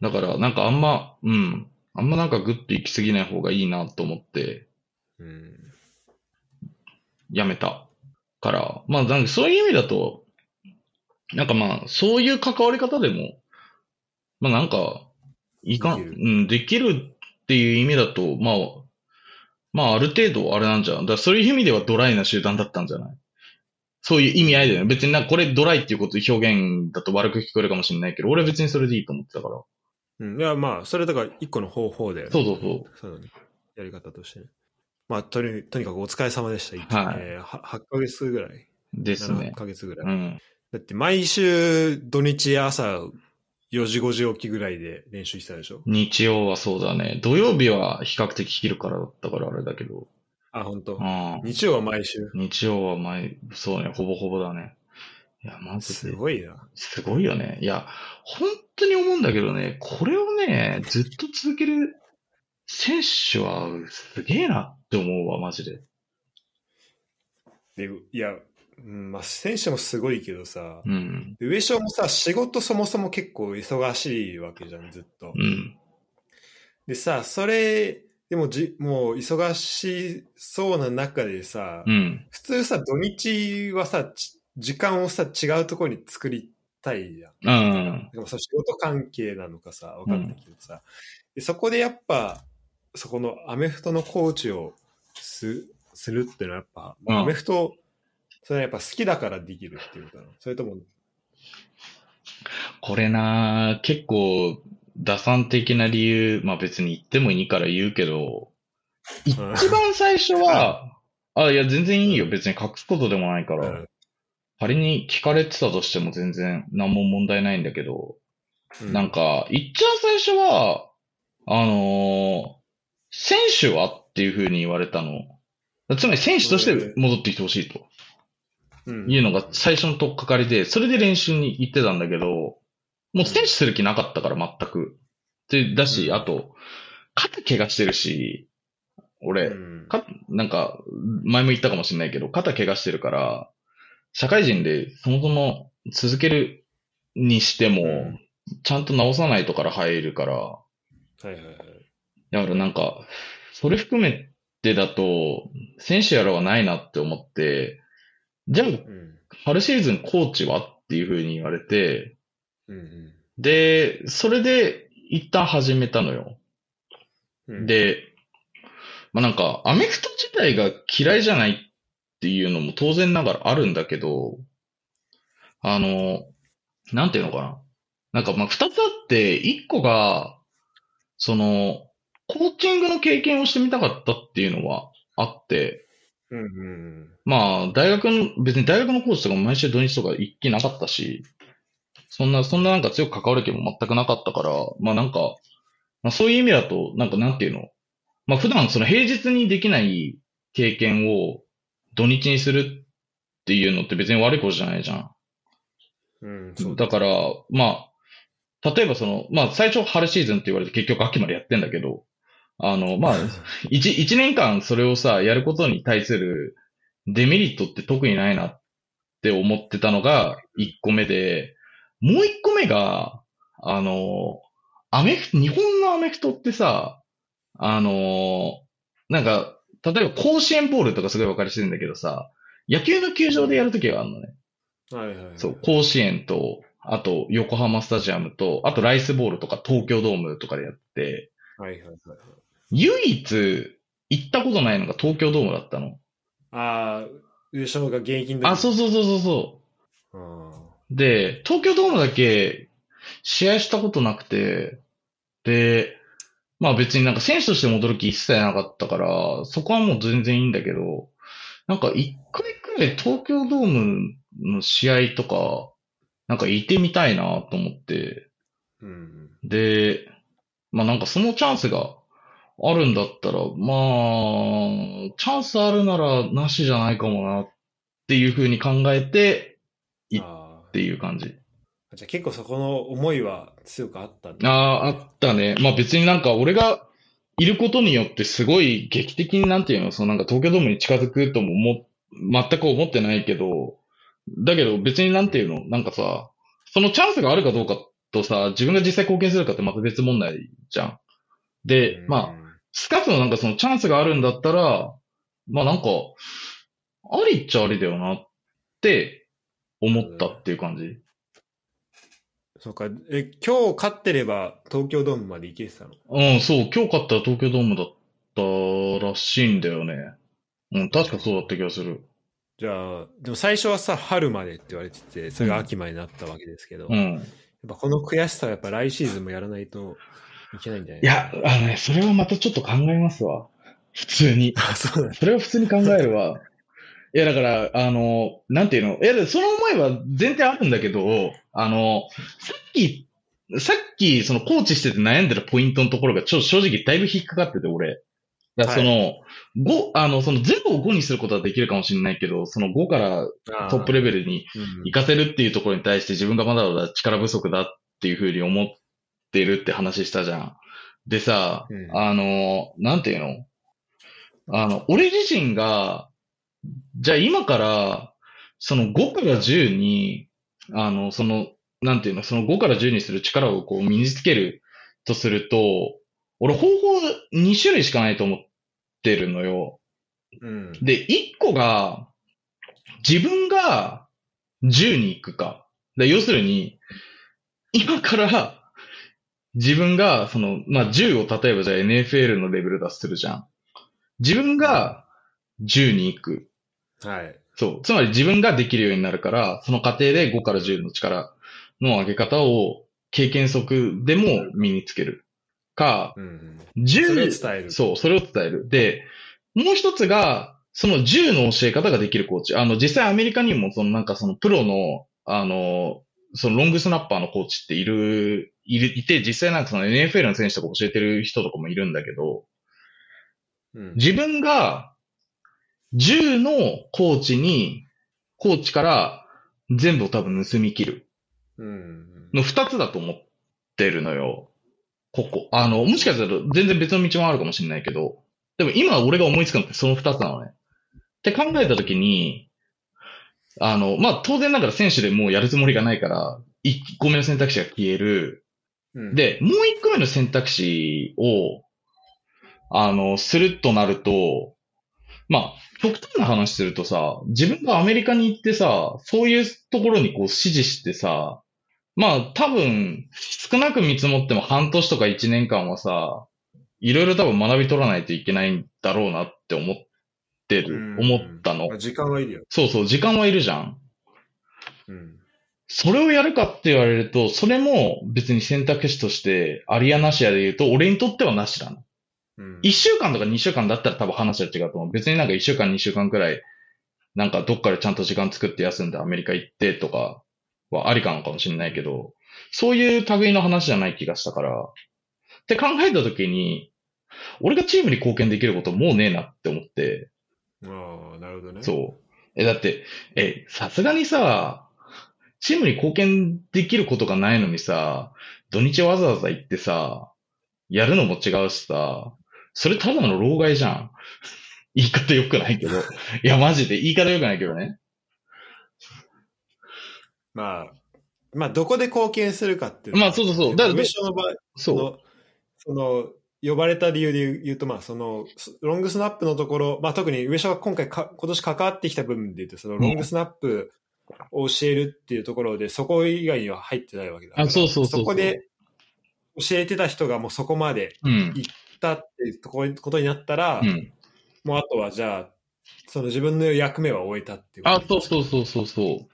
だから、なんかあんま、うん。あんまなんかグッと行き過ぎない方がいいなと思って、うん。やめたから、まあ、なんかそういう意味だと、なんかまあ、そういう関わり方でも、まあなんか、いかん、うん、できるっていう意味だと、まあ、まあある程度あれなんじゃん。だそういう意味ではドライな集団だったんじゃない？そういう意味合いだよね。別になんかこれドライっていうこと表現だと悪く聞こえるかもしれないけど、俺は別にそれでいいと思ってたから。うん。いや、まあ、それだから一個の方法だよね。そうそうそう。そうだね。やり方としてね。まあ、とにとにかくお疲れ様でした。はいえーは8ヶ月ぐらい。7ですね。ヶ月ぐらい。うん。だって毎週土日朝4時5時起きぐらいで練習してたでしょ？日曜はそうだね。土曜日は比較的昼からだったからあれだけど。あ、本当？うん。日曜は毎週？日曜は前、そうね、ほぼほぼだね。いや、マジすで。ごいな。すごいよね。いや、本当に思うんだけどね、これをね、ずっと続ける選手はすげえなって思うわ、マジで。でいや、うん、まあ、選手もすごいけどさ、うん。上昇もさ、仕事そもそも結構忙しいわけじゃん、ずっと。うん。でさ、それ、でもじ、もう忙しそうな中でさ、うん。普通さ、土日はさ、ち時間をさ、違うところに作りたいじゃん。うん。でもさ、仕事関係なのかさ、わかんないけどさ、でそこでやっぱ、そこのアメフトのコーチをすするっていうのはやっぱ、うん。アメフト、それはやっぱ好きだからできるっていうことなの？それとも、これな結構、打算的な理由、まあ別に言ってもいいから言うけど、一うん番最初は、あ、いや、全然いいよ。別に隠すことでもないから。うん。仮に聞かれてたとしても全然何も問題ないんだけど、うん。なんか、いっちゃん最初は、あのー選手はっていう風に言われたの。つまり選手として戻ってきてほしいとうんいうのが最初のとっかかりで、それで練習に行ってたんだけど、もう選手する気なかったから全く。で、だし、うんあと、肩怪我してるし、俺、うんか、なんか、前も言ったかもしれないけど、肩怪我してるから、社会人でそもそも続けるにしても、うんちゃんと直さないとから入るから、はいはいはい。だからなんか、それ含めてだと、選手やらはないなって思って、じゃあ、うん春シーズンコーチはっていう風に言われて、で、それで一旦始めたのよ。で、まあなんか、アメフト自体が嫌いじゃないっていうのも当然ながらあるんだけど、あの、なんていうのかな。なんかまあ二つあって、一個が、その、コーチングの経験をしてみたかったっていうのはあって、うんうんまあ大学の、別に大学のコーチとかも毎週土日とか一気なかったし、そんな、そんななんか強く関わる気も全くなかったから、まあなんか、まあそういう意味だと、なんかなんていうの？まあ普段その平日にできない経験を土日にするっていうのって別に悪いことじゃないじゃん。うん。うん、そうだから、まあ、例えばその、まあ最初春シーズンって言われて結局秋までやってんだけど、あの、まあ、一、一年間それをさ、やることに対するデメリットって特にないなって思ってたのが一個目で、もう一個目が、あの、アメフト、日本のアメフトってさ、あの、なんか、例えば甲子園ボールとかすごい分かりやすいんだけどさ、野球の球場でやるときがあるのね。はいはいはい。そう、甲子園と、あと横浜スタジアムと、あとライスボールとか東京ドームとかでやって、はいはいはい。唯一行ったことないのが東京ドームだったの。ああ、優勝が現役の時あ、そうそうそうそうそう。あで、東京ドームだけ試合したことなくて、で、まあ別になんか選手として戻る気一切なかったから、そこはもう全然いいんだけど、なんか一回くらい東京ドームの試合とか、なんか行ってみたいなと思って、ーうん。で、まあなんかそのチャンスがあるんだったら、まあ、チャンスあるならなしじゃないかもなっていうふうに考えていあっていう感じ。あ。じゃあ結構そこの思いは強くあった。ああ、あったね。まあ別になんか俺がいることによってすごい劇的になんていうの、そのなんか東京ドームに近づくともも全く思ってないけど、だけど別になんていうの、なんかさ、そのチャンスがあるかどうかとさ、自分が実際貢献するかってまた別問題じゃん。で、まあ、スカッツのなんかそのチャンスがあるんだったら、まあなんか、ありっちゃありだよなって思ったっていう感じ。そうか。え、今日勝ってれば東京ドームまで行けてたの？うん、そう、今日勝ったら東京ドームだったらしいんだよね。うん、確かそうだった気がする。じゃあ、でも最初はさ、春までって言われてて、それが秋までになったわけですけど、うん。ぱこの悔しさはやっぱ来シーズンもやらないといけないんじゃない？いや、あのね、それはまたちょっと考えますわ。普通に。あ、そうだ。それは普通に考えるわ。いや、だから、あの、なんていうの？いや、でその思いは全然あるんだけど、あの、さっき、さっき、そのコーチしてて悩んでるポイントのところが、ちょ、正直だいぶ引っかかってて、俺。だその、5、あの、その全部を5にすることはできるかもしれないけど、その5からトップレベルにうん行かせるっていうところに対して自分がまだまだ力不足だっていうふうに思ってるって話したじゃん。でさ、うんあの、なんていうの？あの、俺自身が、じゃあ今から、その5から10に、あの、その、なんていうの、その5から10にする力をこう身につけるとすると、俺方法2種類しかないと思ってるのよ。うん。で、1個が、自分が10に行くか。で要するに、今から、自分が、その、まあ、10を例えばじゃあ NFL のレベルだとするじゃん。自分が10に行く。はい。そう。つまり自分ができるようになるから、その過程で5から10の力の上げ方を経験則でも身につける。か、うん。10それを伝える。そう、それを伝える。で、もう一つが、その銃の教え方ができるコーチ。あの、実際アメリカにも、そのなんかそのプロの、あの、そのロングスナッパーのコーチっている、いる、いて、実際なんかその NFL の選手とか教えてる人とかもいるんだけど、うん。自分が銃のコーチに、コーチから全部を多分盗み切る。うん。の二つだと思ってるのよ。ここ。あの、もしかすると全然別の道もあるかもしれないけど、でも今俺が思いつくのってその二つなのね。って考えたときに、あの、まあ、当然ながら選手でもうやるつもりがないから、一個目の選択肢が消える。うん、で、もう一個目の選択肢を、あの、するとなると、まあ、極端な話するとさ、自分がアメリカに行ってさ、そういうところにこう指示してさ、まあ多分、少なく見積もっても半年とか一年間はさ、いろいろ多分学び取らないといけないんだろうなって思ってる、うん思ったのまあ。時間はいるよ。そうそう、時間はいるじゃん。うん。それをやるかって言われると、それも別に選択肢として、ありやなしやで言うと、俺にとってはなしだな。うん。一週間とか二週間だったら多分話は違うと思う。別になんか一週間二週間くらい、なんかどっかでちゃんと時間作って休んでアメリカ行ってとかはありかのかもしれないけど、そういう類の話じゃない気がしたから、って考えたときに、俺がチームに貢献できることもうねえなって思って、ああ、なるほどね。そう。え、だって、え、さすがにさ、チームに貢献できることがないのにさ、土日わざわざ行ってさ、やるのも違うしさ、それただの老害じゃん。言い方良くないけど。いや、マジで言い方良くないけどね。まあ、まあ、どこで貢献するかっていうまあそうそうそうだからの場合、そその、その、呼ばれた理由で言うと、まあ、その、スロングスナップのところ、まあ、特に上昇が今回か、今年関わってきた部分で言うと、そのロングスナップを教えるっていうところで、そこ以外には入ってないわけだから。あそうそうそうそこで教えてた人がもうそこまで。行ったっていうところことになったら、うん。もうあとはじゃあ、その自分の役目は終えたっていうあ、そうそうそうそうそう。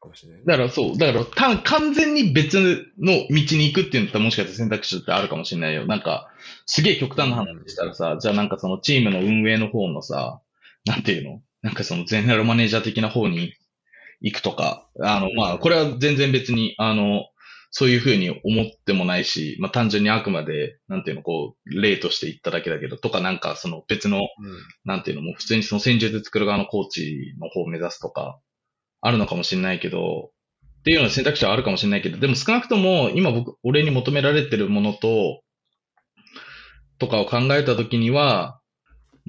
かもしれないね。だからそう、だからた完全に別の道に行くっていうったらもしかしたら選択肢ってあるかもしれないよ。なんか、すげえ極端な話したらさ、じゃあなんかそのチームの運営の方のさ、なんていうの？なんかそのゼネラルマネージャー的な方に行くとか、あの、まあ、これは全然別に、あの、そういうふうに思ってもないし、まあ単純にあくまで、なんていうの、こう、例として言っただけだけど、とかなんかその別の、うん。なんていうのも、普通にその戦術作る側のコーチの方を目指すとか、あるのかもしれないけど、っていうような選択肢はあるかもしれないけど、でも少なくとも今僕、俺に求められてるものと、とかを考えたときには、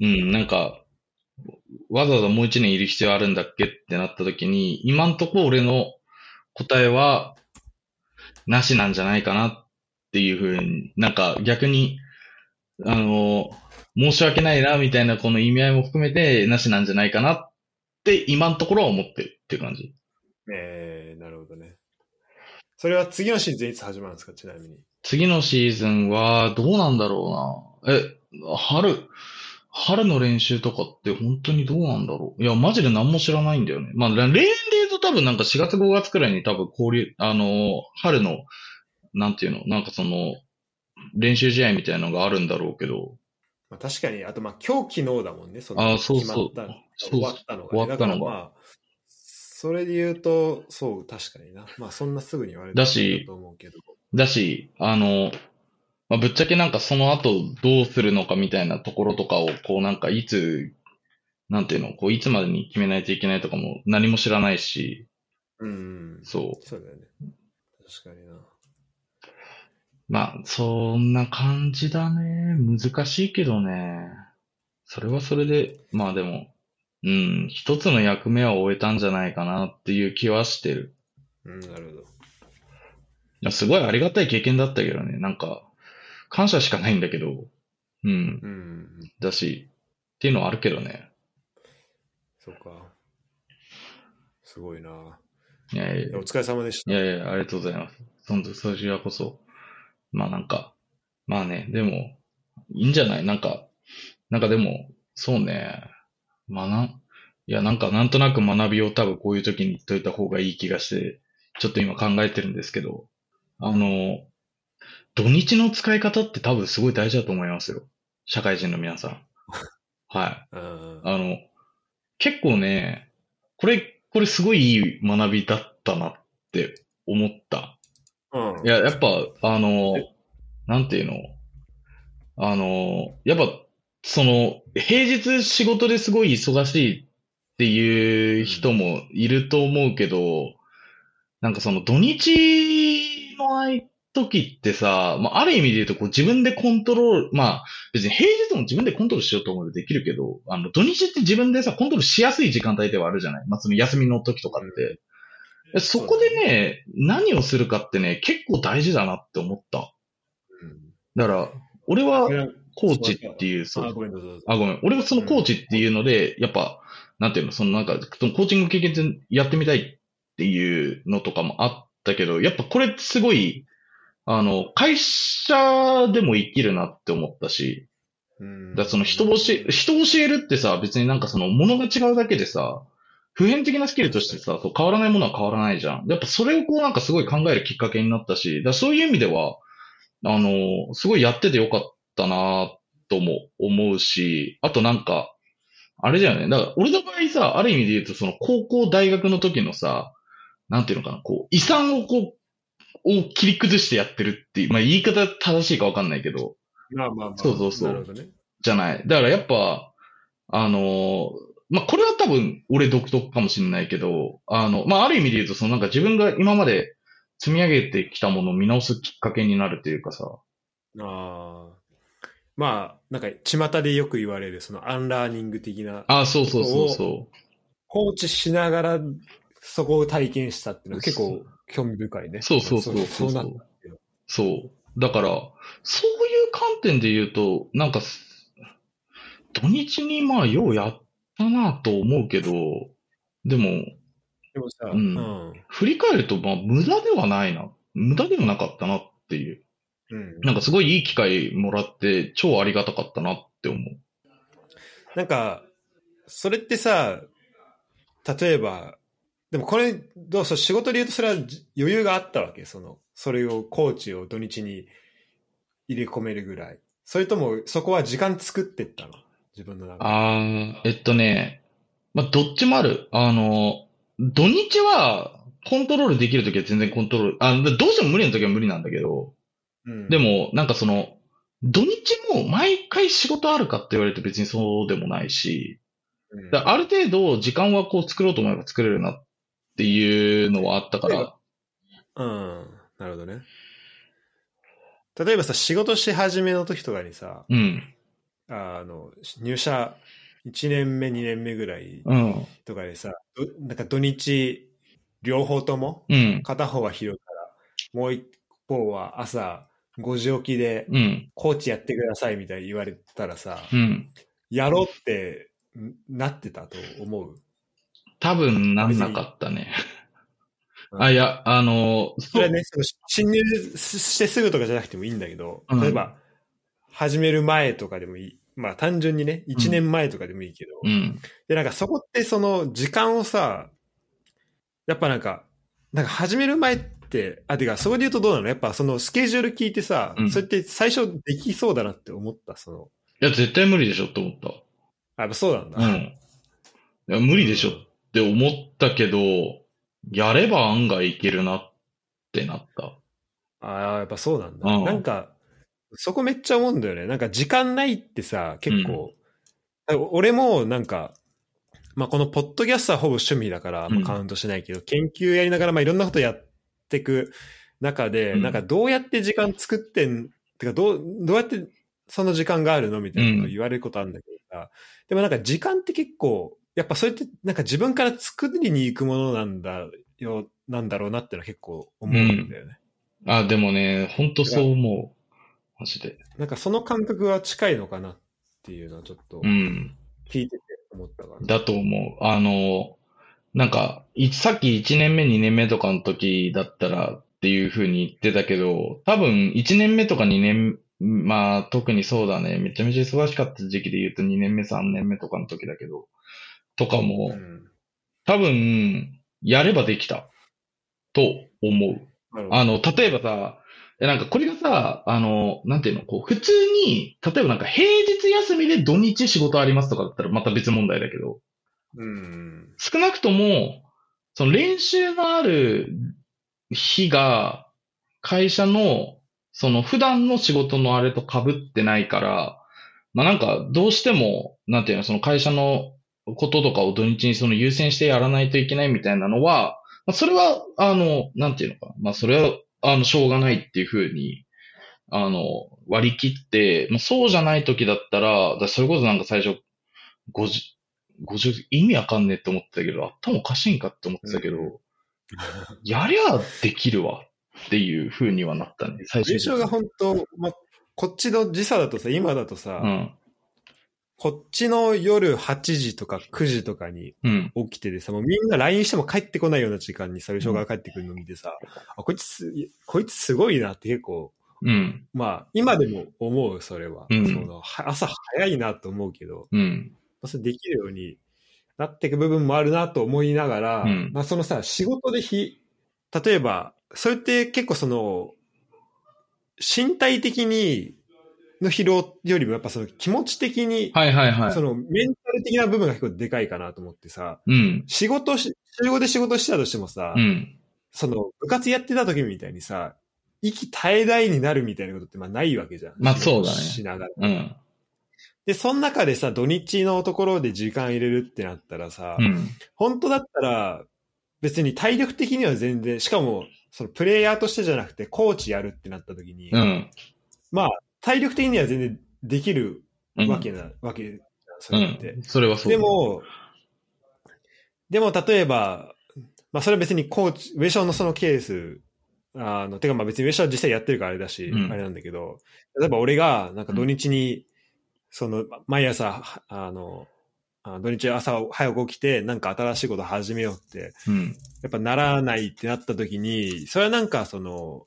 うん、なんか、わざわざもう一年いる必要あるんだっけってなったときに、今んとこ俺の答えは、なしなんじゃないかなっていうふうに、なんか逆に、あの、申し訳ないな、みたいなこの意味合いも含めて、なしなんじゃないかなって、今のところは思ってるっていう感じ。えー、なるほどね。それは次のシーズンいつ始まるんですか、ちなみに。次のシーズンは、どうなんだろうな。え、春、春の練習とかって本当にどうなんだろう。いや、マジで何も知らないんだよね。まあ、例年で言うと多分なんか4月5月くらいに多分交流、あの、春の、なんていうの、なんかその、練習試合みたいなのがあるんだろうけど、まあ、確かに、あとまあ今日昨日だもんね、そのあそうそう決まったそう終わったのが、終わったのがまあ、それで言うと、そう、確かにな。まあそんなすぐに言われだしと思うけど。だし、あの、まあ、ぶっちゃけなんかその後どうするのかみたいなところとかを、こうなんかいつ、なんていうの、こういつまでに決めないといけないとかも何も知らないし、うん。そう。そうだよね。確かにな。まあ、そんな感じだね。難しいけどね。それはそれで、まあでも、うん、一つの役目は終えたんじゃないかなっていう気はしてる。うん、なるほど。いやすごいありがたい経験だったけどね。なんか、感謝しかないんだけど、うん、うん。だし、っていうのはあるけどね。そうか。すごいな。いやいやお疲れ様でした。いやいや、ありがとうございます。そんそちらこそ。まあなんか、まあね、でも、いいんじゃない？なんか、なんかでも、そうね、まあな、いやなんかなんとなく学びを多分こういう時に言っといた方がいい気がして、ちょっと今考えてるんですけど、あの、土日の使い方って多分すごい大事だと思いますよ。社会人の皆さん。はい。うん。あの、結構ね、これ、これすごいいい学びだったなって思った。うん。いや、やっぱ、あの、なんていうの？あの、やっぱ、その、平日仕事ですごい忙しいっていう人もいると思うけど、なんかその土日の間時ってさ、まあ、ある意味で言うとこう自分でコントロール、まあ、別に平日も自分でコントロールしようと思えばできるけど、あの、土日って自分でさ、コントロールしやすい時間帯ではあるじゃない？まあ、その休みの時とかって。そこでね、何をするかってね、結構大事だなって思った。だから、俺はうん。コーチっていう、そうあ、ごめん。俺はそのコーチっていうので、やっぱ、なんていうの、そのなんか、そのコーチング経験でやってみたいっていうのとかもあったけど、やっぱこれすごい、あの、会社でも生きるなって思ったし、うんだその人を教え、人を教えるってさ、別になんかその物が違うだけでさ、普遍的なスキルとしてさ、そう変わらないものは変わらないじゃん。やっぱそれをこうなんかすごい考えるきっかけになったし、だそういう意味では、あの、すごいやっててよかったなとも思うし、あとなんか、あれだよね。だから俺の場合さ、ある意味で言うとその高校大学の時のさ、なんていうのかな、こう、遺産をこう、を切り崩してやってるっていう、まあ言い方正しいかわかんないけど、まあまあまあ。そうそうそうなるほどね。じゃない。だからやっぱ、あのーまあ、これは多分俺独特かもしれないけど、あの、まあ、ある意味で言うと、そのなんか自分が今まで積み上げてきたものを見直すきっかけになるというかさ。ああ。まあ、なんか、巷でよく言われる、そのアンラーニング的な、あ、そうそうそうそ放置しながら、そこを体験したっていうのは結構興味深いね。そうそうそうそうそう。そう。だから、そういう観点で言うと、なんかす、土日にまあ、ようやったなと思うけど、でも、でもさ、うんうん。振り返ると、まあ、無駄ではないな。無駄ではなかったなっていう。うんなんかすごいいい機会もらって、超ありがたかったなって思う。なんか、それってさ、例えば、でもこれ、どうそう仕事で言うとそれはじ余裕があったわけその、それを、コーチを土日に入れ込めるぐらい。それとも、そこは時間作ってったの？自分の中で。あー、えっとね、まあ、どっちもある。あの、土日はコントロールできるときは全然コントロール、あ、どうしても無理なときは無理なんだけど、うんで、も、なんかその、土日も毎回仕事あるかって言われると別にそうでもないし、うんある程度時間はこう作ろうと思えば作れるなっていうのはあったから、うん。なるほどね。例えばさ、仕事し始めの時とかにさ、うん、あの、入社1年目、2年目ぐらいうん、とかでさ、どなんか土日、両方とも、うん、片方は昼から、もう一方は朝5時起きで、うん、コーチやってくださいみたいに言われたらさ、うん。やろうってんなってたと思う？多分なんなかったね。うんあ、いや、あの、それはね、その侵入してすぐとかじゃなくてもいいんだけど、うん例えば、始める前とかでもいい。まあ単純にね、1年前とかでもいいけど、うん、で、なんかそこってその時間をさ、やっぱなんか、なんか始める前って、あ、てか、そこで言うとどうなの？やっぱそのスケジュール聞いてさ、うんそれって最初できそうだなって思った、その、いや、絶対無理でしょって思った。あ、やっぱそうなんだ。うん。いや、無理でしょって思ったけど、やれば案外いけるなってなった。ああ、やっぱそうなんだ。うん。なんか、そこめっちゃ思うんだよね。なんか時間ないってさ、結構、俺もなんか、まあこのポッドキャストはほぼ趣味だから、まうん。あカウントしないけど、研究やりながらまあいろんなことやっていく中で、うん。なんかどうやって時間作ってん、てかどう、どうやってその時間があるのみたいなこと言われることあるんだけどさ、でもなんか時間って結構、やっぱそれってなんか自分から作りに行くものなんだよ、なんだろうなってのは結構思うんだよね。あ、でもね、ほんとそう思う。マジで。なんかその感覚は近いのかなっていうのはちょっとうん。聞いてて思ったから。だと思う。あの、なんか、いさっき1年目、2年目とかの時だったらっていう風に言ってたけど、多分1年目とか2年、まあ特にそうだね。めちゃめちゃ忙しかった時期で言うと2年目、3年目とかの時だけど、とかも、うん多分、やればできた。と思う。あの、例えばさ、えなんかこれがさ、あの、なんていうの、こう、普通に、例えばなんか平日休みで土日仕事ありますとかだったらまた別問題だけど、うん。少なくとも、その練習のある日が、会社の、その普段の仕事のあれと被ってないから、まあなんかどうしても、なんていうの、その会社のこととかを土日にその優先してやらないといけないみたいなのは、まあそれは、あの、なんていうのかな、まあそれは、あの、しょうがないっていうふうに、あの、割り切って、まあそうじゃない時だったら、だそれこそなんか最初、50、50、意味わかんねえって思ってたけど、頭おかしいんかって思ってたけど、やりゃできるわっていう風にはなったね、最初が本当、まあ、こっちの時差だとさ、今だとさ、うん。こっちの夜8時とか9時とかにうん。起きててさ、もうみんな LINE しても帰ってこないような時間にさ、優勝が帰ってくるのを見てさ、あ、こいつす、こいつすごいなって結構、うん。まあ、今でも思う、それは。うんそのは朝早いなと思うけど、うん。まあそれできるようになっていく部分もあるなと思いながら、うんまあそのさ、仕事でひ、例えば、それって結構その、身体的にの疲労よりもやっぱその気持ち的に、はいはいはいそ。のメンタル的な部分が結構でかいかなと思ってさ、うん。仕事し、週5で仕事してたとしてもさ、うん。その部活やってた時みたいにさ、息絶え絶えになるみたいなことってまあないわけじゃん。まあそうだねしながら。うん。で、その中でさ、土日のところで時間入れるってなったらさ、うん。本当だったら、別に体力的には全然、しかも、そのプレイヤーとしてじゃなくて、コーチやるってなった時に、うん。まあ、体力的には全然できるうん。わけな、わけじゃん、そうれって。ん。それはそう。で、も、でも例えば、まあそれは別にコーチ、上昇のそのケース、あの、てかまあ別に上昇は実際やってるからあれだし、うんあれなんだけど、例えば俺がなんか土日に、その、毎朝、あの、あ土日朝早く起きて、なんか新しいこと始めようって、うん。やっぱならないってなった時に、それはなんかその、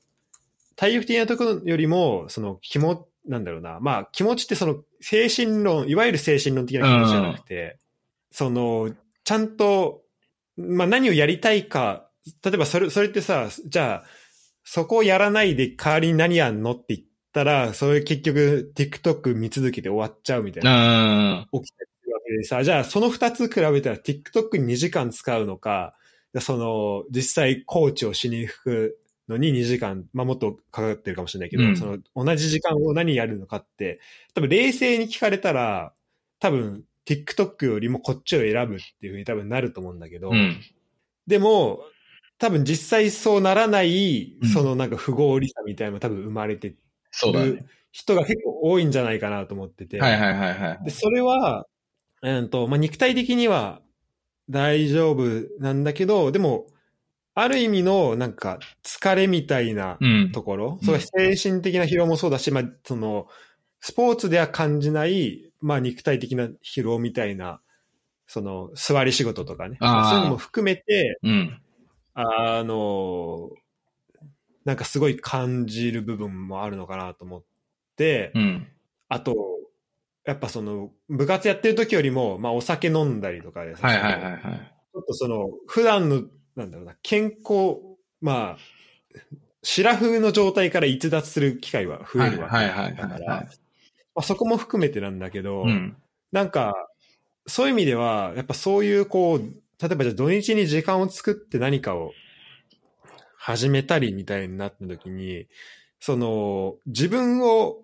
体力的なところよりも、その気持なんだろうな、まあ気持ちってその精神論、いわゆる精神論的な気持ちじゃなくて、その、ちゃんと、まあ何をやりたいか、例えばそれ、それってさ、じゃあ、そこをやらないで代わりに何やんのって言ったら、それ結局 TikTok 見続けて終わっちゃうみたいな。うん。起きたりするわけでさ、じゃあその二つ比べたら TikTok に2時間使うのか、その実際コーチをしに行くのに2時間、まあもっとかかってるかもしれないけど、うんその同じ時間を何やるのかって、多分冷静に聞かれたら、多分 TikTok よりもこっちを選ぶっていうふうに多分なると思うんだけど、うん。でも、多分実際そうならないうん、そのなんか不合理さみたいなのも多分生まれてそうだね。人が結構多いんじゃないかなと思ってて。はいはいはいはい。で、それは、うんと、まあ、肉体的には大丈夫なんだけど、でも、ある意味のなんか疲れみたいなうん。ところ、うんそ精神的な疲労もそうだし、まあ、その、スポーツでは感じない、まあ、肉体的な疲労みたいな、その、座り仕事とかね。そういうのも含めて、うん。あの、なんかすごい感じる部分もあるのかなと思って、うん。あと、やっぱその、部活やってる時よりも、まあお酒飲んだりとかでさはいはいはいはい。ちょっとその、普段のなんだろうな、健康、まあ、シラフの状態から逸脱する機会は増えるわけだから、そこも含めてなんだけど、うん。なんか、そういう意味では、やっぱそういうこう、例えばじゃあ土日に時間を作って何かを始めたりみたいになった時に、その、自分を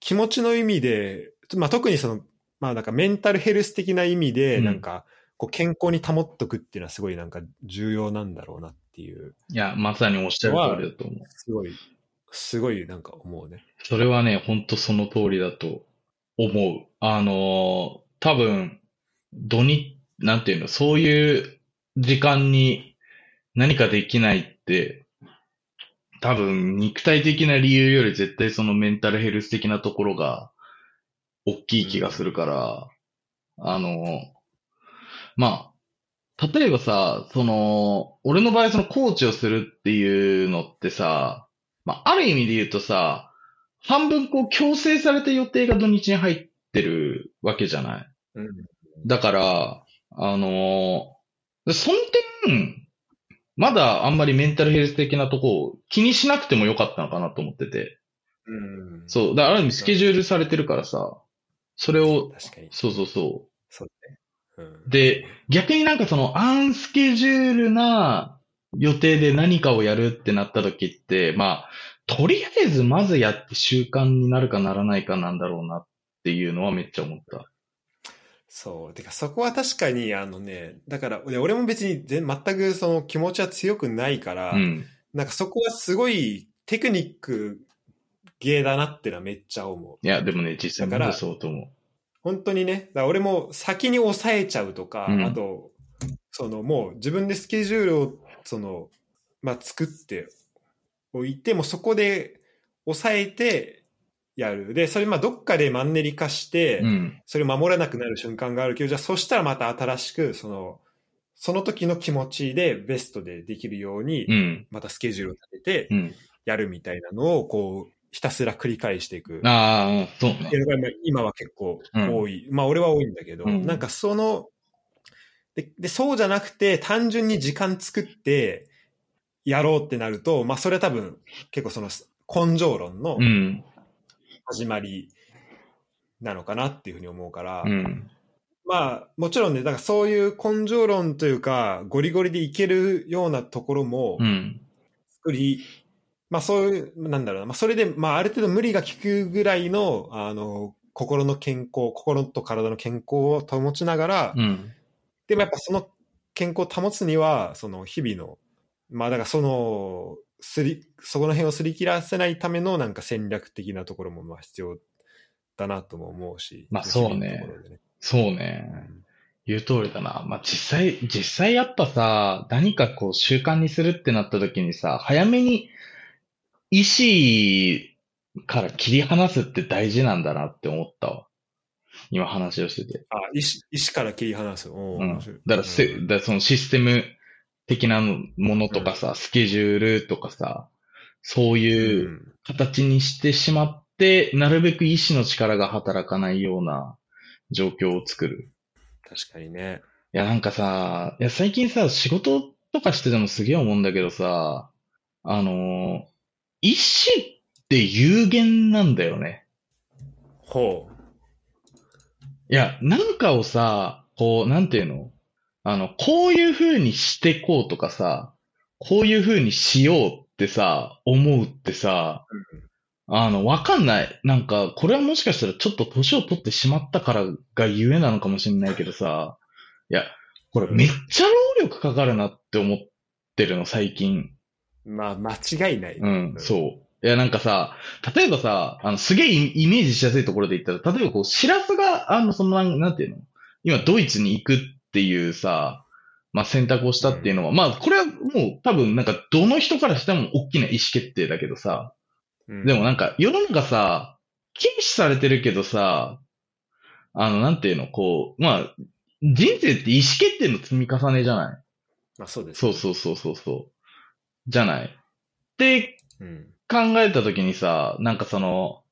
気持ちの意味で、まあ特にその、まあなんかメンタルヘルス的な意味で、うん。なんか、こう健康に保っとくっていうのはすごいなんか重要なんだろうなっていう、いや、まさにおっしゃる通りだと思う。すごい、すごいなんか思うね。それはね、ほんとその通りだと思う。あのー多分、土日、なんていうの、そういう時間に何かできないって、多分、肉体的な理由より絶対そのメンタルヘルス的なところが大きい気がするから、あのーまあ、例えばさ、その、俺の場合そのコーチをするっていうのってさ、まあ、ある意味で言うとさ、半分こう強制された予定が土日に入ってるわけじゃない？うん。だから、あのーその点、まだあんまりメンタルヘルス的なとこを気にしなくてもよかったのかなと思ってて。うん。そう。だからある意味スケジュールされてるからさ、それを、確かに。そうそうそそうね。で、逆になんかそのアンスケジュールな予定で何かをやるってなった時って、まあ、とりあえずまずやって習慣になるかならないかなんだろうなっていうのはめっちゃ思った。そう。てか、そこは確かに、あのね、だから、俺も別に全全くその気持ちは強くないから、うん。なんかそこはすごいテクニック芸だなってのはめっちゃ思う。いや、でもね、実際だからそうと思う。本当にね、俺も先に抑えちゃうとか、うんあと、そのもう自分でスケジュールを、その、まあ作っておいて、もうそこで抑えてやる。で、それまあどっかでマンネリ化して、うん。それを守らなくなる瞬間があるけど、じゃあそしたらまた新しく、その、その時の気持ちでベストでできるようにう、ん。またスケジュールを立ててうん。やるみたいなのを、こう、ひたすら繰り返していく。ああ、そう今は結構多い。まあ俺は多いんだけど、うんなんかそので、で、そうじゃなくて単純に時間作ってやろうってなると、まあそれは多分結構その根性論のうん。始まりなのかなっていうふうに思うから、うん。まあもちろんね、だからそういう根性論というか、ゴリゴリでいけるようなところもうん。作り、まあそういう、なんだろうな、まあそれで、まあある程度無理が効くぐらいの、あの、心の健康、心と体の健康を保ちながら、うん。でもやっぱその健康を保つには、その日々の、まあだからその、すり、そこの辺をすり切らせないためのなんか戦略的なところもまあ必要だなとも思うし。まあそうねねそうね。言う通りだな。まあ、実際、実際やっぱさ、何かこう習慣にするってなった時にさ、早めに意思から切り離すって大事なんだなって思ったわ。今話をしてて。あ、意思、意思から切り離す。おーうん。だからせ、うんだからそのシステム的なものとかさ、スケジュールとかさ、そういううん形にしてしまって、なるべく意志の力が働かないような状況を作る。確かにね。いや、なんかさ、いや、最近さ、仕事とかしててもすげえ思うんだけどさ、あの、意志って有限なんだよね。ほいや、なんかをさ、こう、なんていうの？あの、こういう風にしてこうとかさ、こういう風にしようってさ、思うってさ、あの、わかんない。なんか、これはもしかしたらちょっと年を取ってしまったからがゆえなのかもしれないけどさ、いや、これめっちゃ労力かかるなって思ってるの、最近。う。まあ、間違いない。うん、そう。いや、なんかさ、例えばさ、あの、すげえイイメージしやすいところで言ったら、例えばこう、シラスが、あの、そのなん、なんていうの？今、ドイツに行くっていうさ、まあ、選択をしたっていうのは、まあ、これはもう多分、なんか、どの人からしても大きな意思決定だけどさ、うんでもなんか、世の中さ、禁止されてるけどさ、あの、なんていうの、こう、まあ、人生って意思決定の積み重ねじゃない？まあ、そうです。そうそうそうそうそう。じゃないってうん。考えたときにさ、なんかその、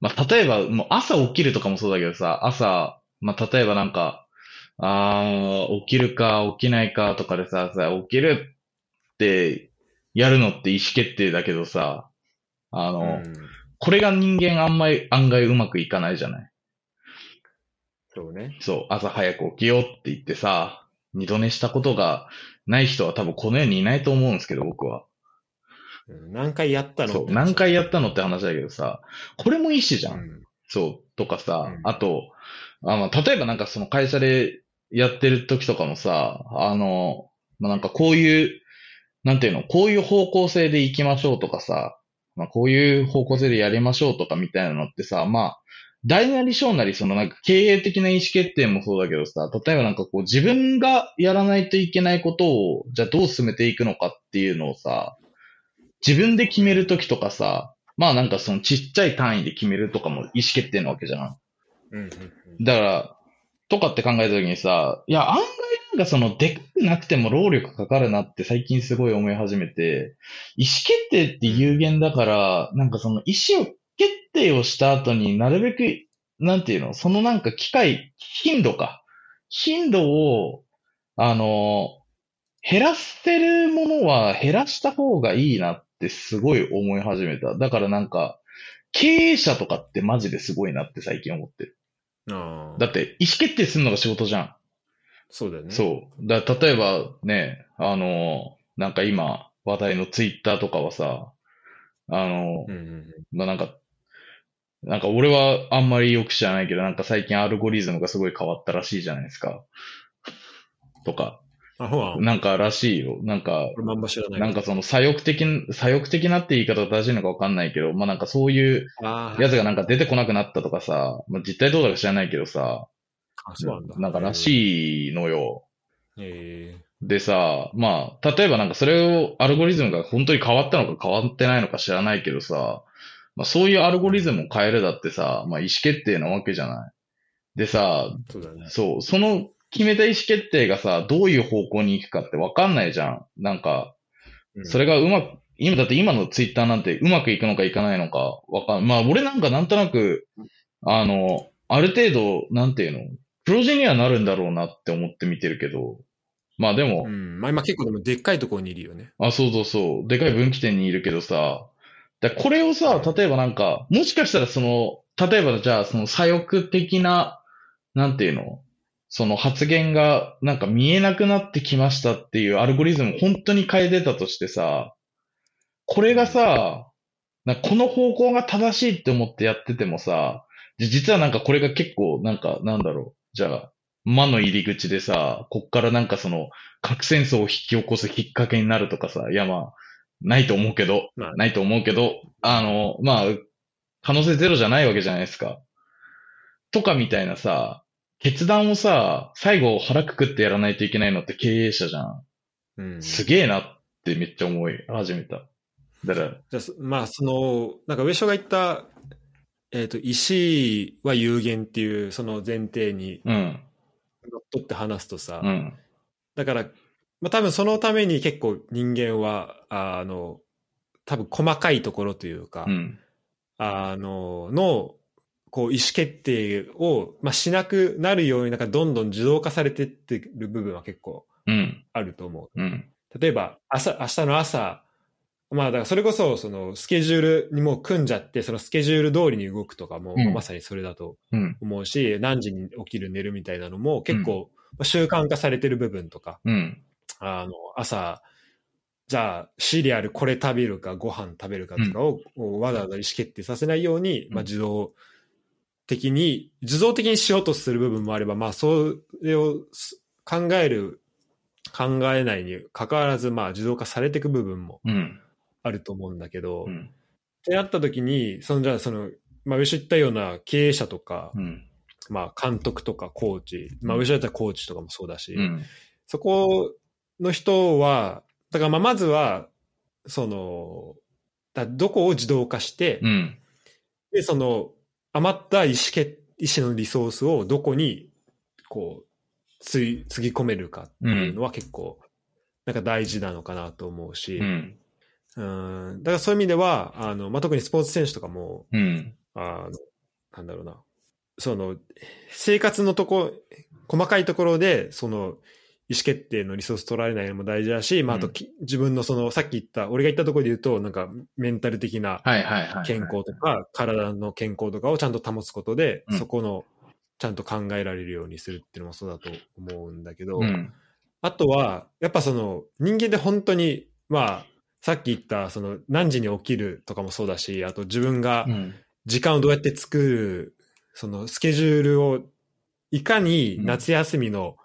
まあ、例えば、もう朝起きるとかもそうだけどさ、朝、まあ、例えばなんか、あー起きるか起きないかとかでさ、さ、起きるってやるのって意思決定だけどさ、あの、うんこれが人間あんまり案外うまくいかないじゃないそうね。そう、朝早く起きようって言ってさ、二度寝したことがない人は多分この世にいないと思うんですけど、僕は。うん何回やったのそう、何回やったのって話だけどさ、これも意思じゃん。うんそう、とかさ、うんあと、あの、例えばなんかその会社でやってる時とかもさ、あの、まあ、なんかこういう、なんていうの、こういう方向性で行きましょうとかさ、まあ、こういう方向性でやりましょうとかみたいなのってさ、まあ、大なり小なりそのなんか経営的な意思決定もそうだけどさ、例えばなんかこう自分がやらないといけないことを、じゃあどう進めていくのかっていうのをさ、自分で決めるときとかさ、まあなんかそのちっちゃい単位で決めるとかも意思決定なわけじゃん。うんうんだから、とかって考えたときにさ、いや、案外なんかその、でかくなくても労力かかるなって最近すごい思い始めて、意思決定って有限だから、なんかその意思を決定をした後になるべく、なんていうの、そのなんか機会、頻度か。頻度を、あの、減らせるものは減らした方がいいなってすごい思い始めた。だからなんか、経営者とかってマジですごいなって最近思ってる。ああだって、意思決定するのが仕事じゃん。そうだよね。そう。だ例えばね、あの、なんか今、話題のツイッターとかはさ、あの、うんうんうん。まあ、なんか、なんか俺はあんまりよく知らないけど、なんか最近アルゴリズムがすごい変わったらしいじゃないですか。とか、なんからしいよ。なんか、なんかその左翼的、左翼的なって言い方が正しいのかわかんないけど、まあなんかそういうやつがなんか出てこなくなったとかさ、まあ実態どうだか知らないけどさ、なんからしいのよ。えでさ、まあ、例えばなんかそれをアルゴリズムが本当に変わったのか変わってないのか知らないけどさ、まあそういうアルゴリズムを変えるだってさ、まあ意思決定なわけじゃない。でさ、ーそうだね。そう、その決めた意思決定がさ、どういう方向に行くかってわかんないじゃん。なんか、うんそれがうまく、今だって今のツイッターなんてうまくいくのかいかないのかわかんまあ俺なんかなんとなく、あの、ある程度、なんていうの、黒字にはなるんだろうなって思って見てるけど、まあでも、うん。まあ今結構でもでっかいところにいるよね。あ、そうそうそう。でかい分岐点にいるけどさ、だこれをさ、例えばなんか、もしかしたらその、例えばじゃあその左翼的な、なんていうの？その発言がなんか見えなくなってきましたっていうアルゴリズムを本当に変えてたとしてさ、これがさ、なこの方向が正しいって思ってやっててもさ、じ実はなんかこれが結構なんかなんだろう。じゃあ、魔の入り口でさ、こっからなんかその核戦争を引き起こすきっかけになるとかさ、いやまあ、ないと思うけど、まあないと思うけど、あの、まあ、可能性ゼロじゃないわけじゃないですか。とかみたいなさ、決断をさ、最後腹くくってやらないといけないのって経営者じゃん。うん。すげえなってめっちゃ思い始めた。だから、じゃまあ、その、なんか上昇が言った、えっ、と、石は有限っていう、その前提にうん、のっとって話すとさ、うん、だから、まあ多分そのために結構人間は、あの、多分細かいところというか、うん、あの、の、こう意思決定を、まあ、しなくなるようになんかどんどん自動化されてってる部分は結構うん、あると思う。うん、例えば、朝、明日の朝、まあ、だからそれこそ、その、スケジュールにもう組んじゃって、そのスケジュール通りに動くとかも、うん。まさにそれだとうん、思うし、何時に起きる寝るみたいなのも結構、まあ習慣化されてる部分とか、うん、あの、朝、じゃあ、シリアルこれ食べるか、ご飯食べるかとかを、こうわざわざ意思決定させないように、まあ、自動的に、自動的にしようとする部分もあれば、まあ、それをす考える、考えないに関わらず、まあ、自動化されていく部分もうん、あると思うんだけど、っうん、てなった時に、その、じゃあ、その、まあ、上言ったような経営者とか、うん、まあ、監督とかコーチ、まあ、上だったらコーチとかもそうだし、うん、そこの人は、だからまあまずは、その、だどこを自動化して、うん、で、その、余った意思決、意思のリソースをどこに、こう、つい、つぎ込めるかっていうのは結構、なんか大事なのかなと思うし、うん、うん、だからそういう意味では、あの、まあ、特にスポーツ選手とかも、うん、あの、なんだろうな。その、生活のとこ、細かいところで、その、意思決定のリソース取られないのも大事だし、まあ、あとき、自分のその、さっき言った、俺が言ったところで言うと、なんか、メンタル的な。健康とか、体の健康とかをちゃんと保つことで、うんそこの、ちゃんと考えられるようにするっていうのもそうだと思うんだけど、うん。あとは、やっぱその、人間で本当に、まあ、さっき言った、その、何時に起きるとかもそうだし、あと自分がうん。時間をどうやって作る、その、スケジュールを、いかに夏休みの、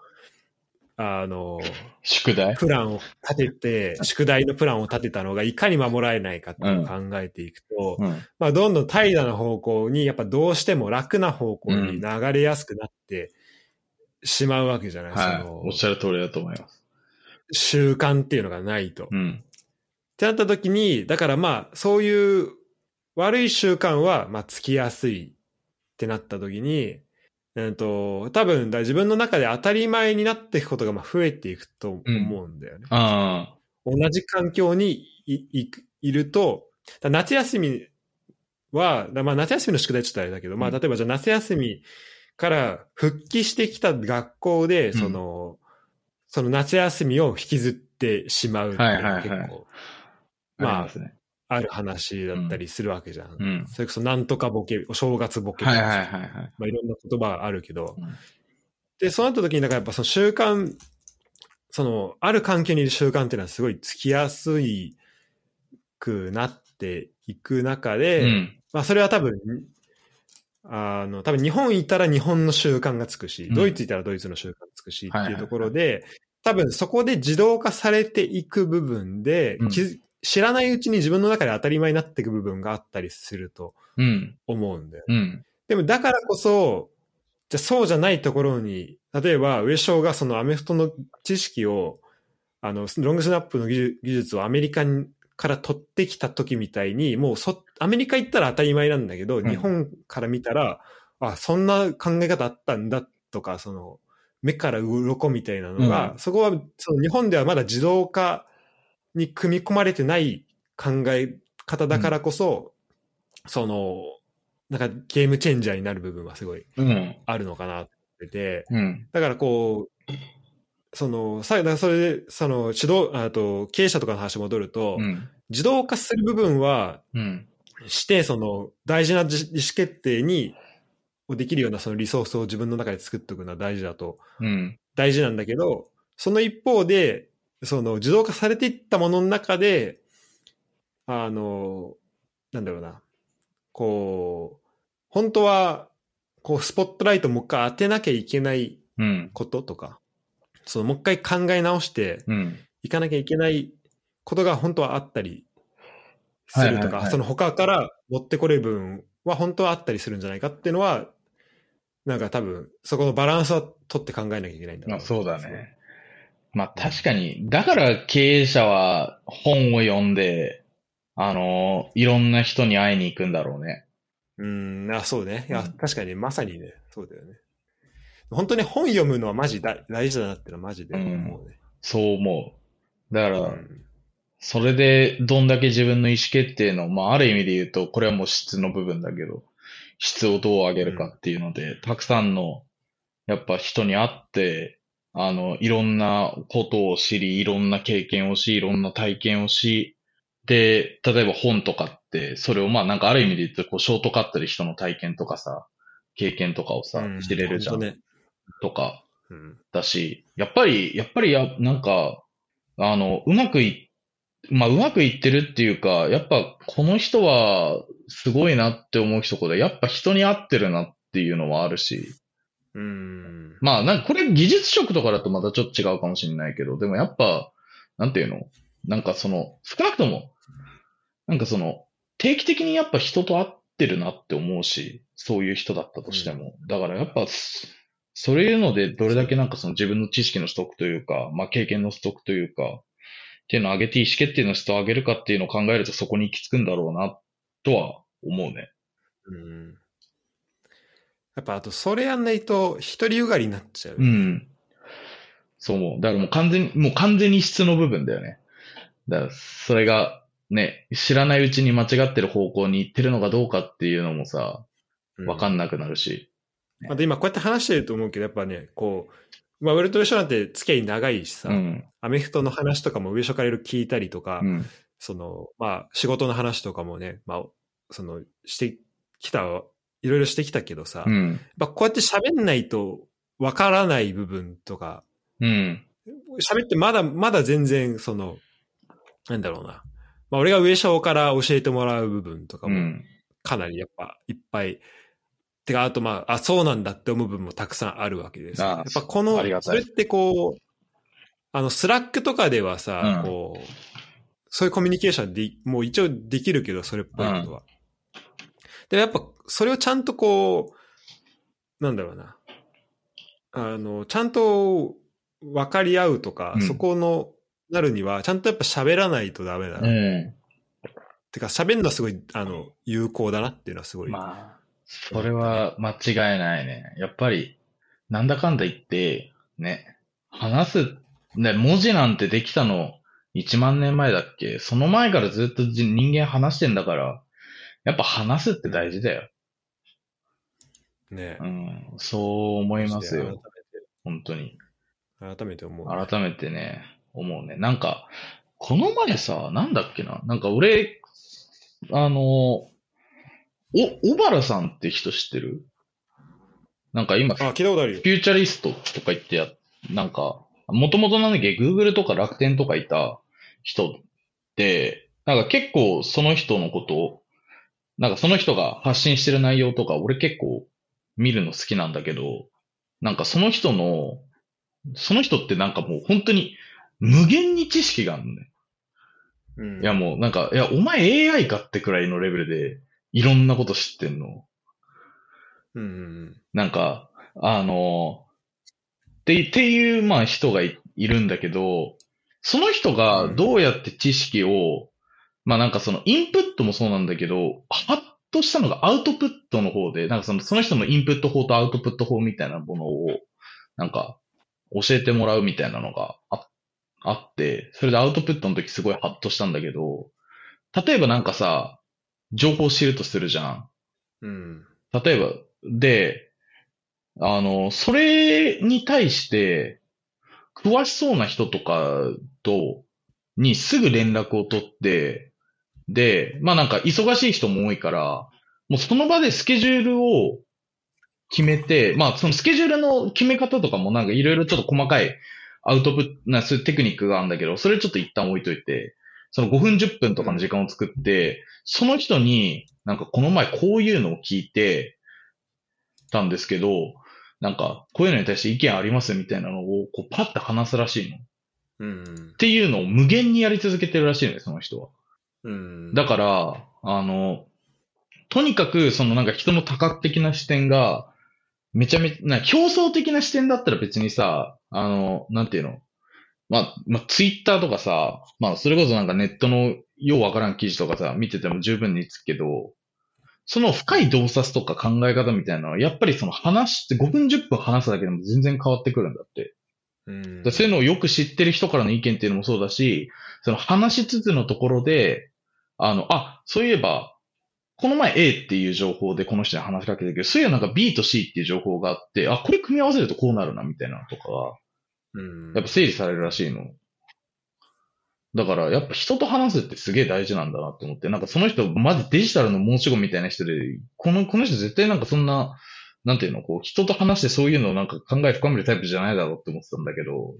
あの、宿題？プランを立てて、宿題のプランを立てたのがいかに守られないかっていうのを考えていくと、うん。まあ、どんどん怠惰な方向に、やっぱどうしても楽な方向に流れやすくなってしまうわけじゃない、はい。そのおっしゃる通りだと思います。習慣っていうのがないと。っうん。てなった時に、だからまあ、そういう悪い習慣は、まあ、つきやすいってなった時に、えっと、多分だ、自分の中で当たり前になっていくことがまあ増えていくと思うんだよね。あ同じ環境にいいいると、だ夏休みは、だまあ夏休みの宿題ちょっとあれだけど、まあうん例えばじゃあ夏休みから復帰してきた学校で、んその、その夏休みを引きずってしまうっていうのが結構、はいはいはいあ。まああね。ある話だったりするわけじゃん。うん。それこそなんとかボケ、お正月ボケとかさはいはいはいはい。まあいろんな言葉があるけど、うんで、そうなった時に、だからやっぱその習慣、その、ある環境にいる習慣っていうのはすごいつきやすいくなっていく中で、うん。まあそれは多分、あの、多分日本いたら日本の習慣がつくし、うんドイツいたらドイツの習慣がつくしはいはいっていうところで、多分そこで自動化されていく部分で、うん知らないうちに自分の中で当たり前になっていく部分があったりするとうん。思うんだよ。うん。でもだからこそ、じゃあそうじゃないところに、例えば上昇がそのアメフトの知識を、あの、ロングスナップの技術をアメリカから取ってきた時みたいに、もうそ、アメリカ行ったら当たり前なんだけど、ん日本から見たら、あ、そんな考え方あったんだとか、その、目から鱗みたいなのが、うんそこは、その日本ではまだ自動化に組み込まれてない考え方だからこそ、その、なんかゲームチェンジャーになる部分はすごいうん。あるのかなってて、うん。だからこう、その、さ、だそれで、その、指導、あと、経営者とかの話戻ると、うん。自動化する部分は、うん。して、その、大事なじ意思決定に、をできるようなそのリソースを自分の中で作っておくのは大事だと、うん。大事なんだけど、その一方で、その自動化されていったものの中で、あの、なんだろうな、こう、本当は、こう、スポットライトをもう一回当てなきゃいけないうん。こととか、そのもう一回考え直してうん。いかなきゃいけないことが本当はあったりするとか、その他から持ってこれる部分は本当はあったりするんじゃないかっていうのは、なんか多分、そこのバランスは取って考えなきゃいけないんだまあそうだね。まあ確かに、だから経営者は本を読んで、あの、いろんな人に会いに行くんだろうね。うん、あ、そうね。いや、うん確かにまさにね、そうだよね。本当に本読むのはマジ大大事だなってのはマジで思うね。そう思う。だから、うんそれでどんだけ自分の意思決定の、まあある意味で言うと、これはもう質の部分だけど、質をどう上げるかっていうので、たくさんの、やっぱ人に会って、あの、いろんなことを知り、いろんな経験をし、いろんな体験をし、で、例えば本とかって、それをまあなんかある意味で言うと、こう、ショートカットで人の体験とかさ、経験とかをさうん、知れるじゃん。本当ね。とか、うん。だし、やっぱり、やっぱりや、なんか、あの、うまくい、まあ、うまくいってるっていうか、やっぱ、この人は、すごいなって思う人こで、やっぱ人に合ってるなっていうのはあるし、うん。まあ、なんか、これ技術職とかだとまたちょっと違うかもしれないけど、でもやっぱ、なんていうの？なんかその、少なくとも、なんかその、定期的にやっぱ人と会ってるなって思うし、そういう人だったとしても。だからやっぱ、そういうのでどれだけなんかその自分の知識のストックというか、まあ経験のストックというか、っていうのを上げて意思決定の質を上げるかっていうのを考えるとそこに行き着くんだろうな、とは思うね。うん。やっぱあと、それやんないと、独りよがりになっちゃう。うん。そう思う。だからもう完全に、もう完全に質の部分だよね。だから、それが、ね、知らないうちに間違ってる方向に行ってるのかどうかっていうのもさ、わかんんなくなるし。まあ、で今こうやって話してると思うけど、やっぱね、こう、まあ、俺と上昇なんて付き合い長いしさ、うん。アメフトの話とかも上昇からいろいろ聞いたりとか、うん。その、まあ、仕事の話とかもね、まあ、その、してきた、いろいろしてきたけどさ、やっうん。ぱこうやって喋んないとわからない部分とか、うん。喋ってまだ、まだ全然、その、なんだろうな。まあ、俺が上昇から教えてもらう部分とかも、うん。かなりやっぱいっぱい、てか、あとまあ、あ、そうなんだって思う部分もたくさんあるわけですやっぱこのそれってこう、あの、スラックとかではさ、うんこう、そういうコミュニケーションで、もう一応できるけど、それっぽいことは。でもやっぱ、それをちゃんとこう、なんだろうな。あの、ちゃんと分かり合うとか、うんそこの、なるには、ちゃんとやっぱ喋らないとダメだな。うん。てか、喋るのはすごい、あの、有効だなっていうのはすごい。まあ、それは間違いないね。やっぱり、なんだかんだ言って、ね、話す、ね、文字なんてできたの1万年前だっけ？その前からずっとじ人間話してんだから、やっぱ話すって大事だよ。ねう。ん、そう思います改よ。本当に。改めて思う。改めてね、思うね。なんか、この前さ、なんだっけな？なんか俺、あの、お、小原さんって人知ってる？なんか今、フあ、聞いたことあるよ。ューチャリストとか言ってや、なんか、もともとなんだっけ、Google とか楽天とかいた人で、なんか結構その人のことを、なんかその人が発信してる内容とか、俺結構見るの好きなんだけど、なんかその人の、その人ってなんかもう本当に無限に知識があるのね。うんいやもうなんか、いや、お前 AI かってくらいのレベルでいろんなこと知ってんの。うんうんなんか、あの、って、っていう、まあ人がいいるんだけど、その人がどうやって知識を、まあなんかそのインプットもそうなんだけど、ハッとしたのがアウトプットの方で、なんかそのその人のインプット法とアウトプット法みたいなものを、なんか教えてもらうみたいなのがああって、それでアウトプットの時すごいハッとしたんだけど、例えばなんかさ、情報を知るとするじゃん。うん。うん。例えば、で、あの、それに対して、詳しそうな人とかと、にすぐ連絡を取って、で、まあなんか忙しい人も多いから、もうその場でスケジュールを決めて、まあそのスケジュールの決め方とかもなんかいろいろちょっと細かいアウトプット、なそういうテクニックがあるんだけど、それちょっと一旦置いといて、その5分10分とかの時間を作って、その人になんかこの前こういうのを聞いてたんですけど、なんかこういうのに対して意見ありますみたいなのをこうパッて話すらしいの。っうん。ていうのを無限にやり続けてるらしいのよ、その人は。うん。だから、あの、とにかくそのなんか人の多角的な視点が、めちゃめちゃ、な競争的な視点だったら別にさ、あの、なんていうの？まあ、まあ、ツイッターとかさ、まあ、それこそなんかネットのようわからん記事とかさ、見てても十分につくけど、その深い洞察とか考え方みたいなのは、やっぱりその話して5分10分話すだけでも全然変わってくるんだって。うんでそういうのをよく知ってる人からの意見っていうのもそうだし、その話しつつのところで、あの、あ、そういえば、この前 A っていう情報でこの人に話しかけてるけど、そういうなんか B と C っていう情報があって、あ、これ組み合わせるとこうなるな、みたいなのとかが、うん。やっぱ整理されるらしいの。だから、やっぱ人と話すってすげえ大事なんだなと思って、なんかその人、マジデジタルの申し子みたいな人で、この、この人絶対なんかそんな、なんていうの、こう、人と話してそういうのをなんか考え深めるタイプじゃないだろうって思ってたんだけど、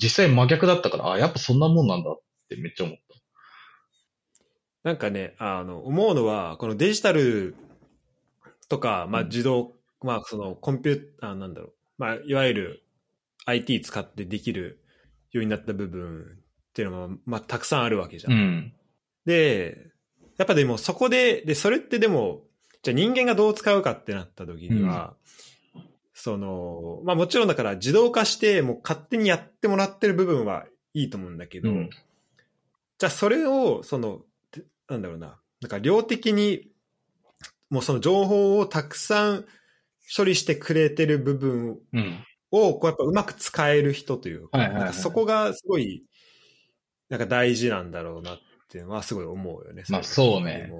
実際真逆だったから、あ、やっぱそんなもんなんだってめっちゃ思っなんかね、あの、思うのは、このデジタルとか、まあうん自動、まあそのコンピューター、なんだろう、まあいわゆる IT 使ってできるようになった部分っていうのも、まあたくさんあるわけじゃた。ん。うん。で、やっぱでもそこで、で、それってでも、じゃあ人間がどう使うかってなった時には、その、まあもちろんだから自動化してもう勝手にやってもらってる部分はいいと思うんだけど、うんじゃあそれを、その、てなんだろうな、なんか量的に、もうその情報をたくさん処理してくれてる部分うん。を、こうやっぱうまく使える人というか、なんかそこがすごい、なんか大事なんだろうなっていうのはすごい思うよね。まあそうね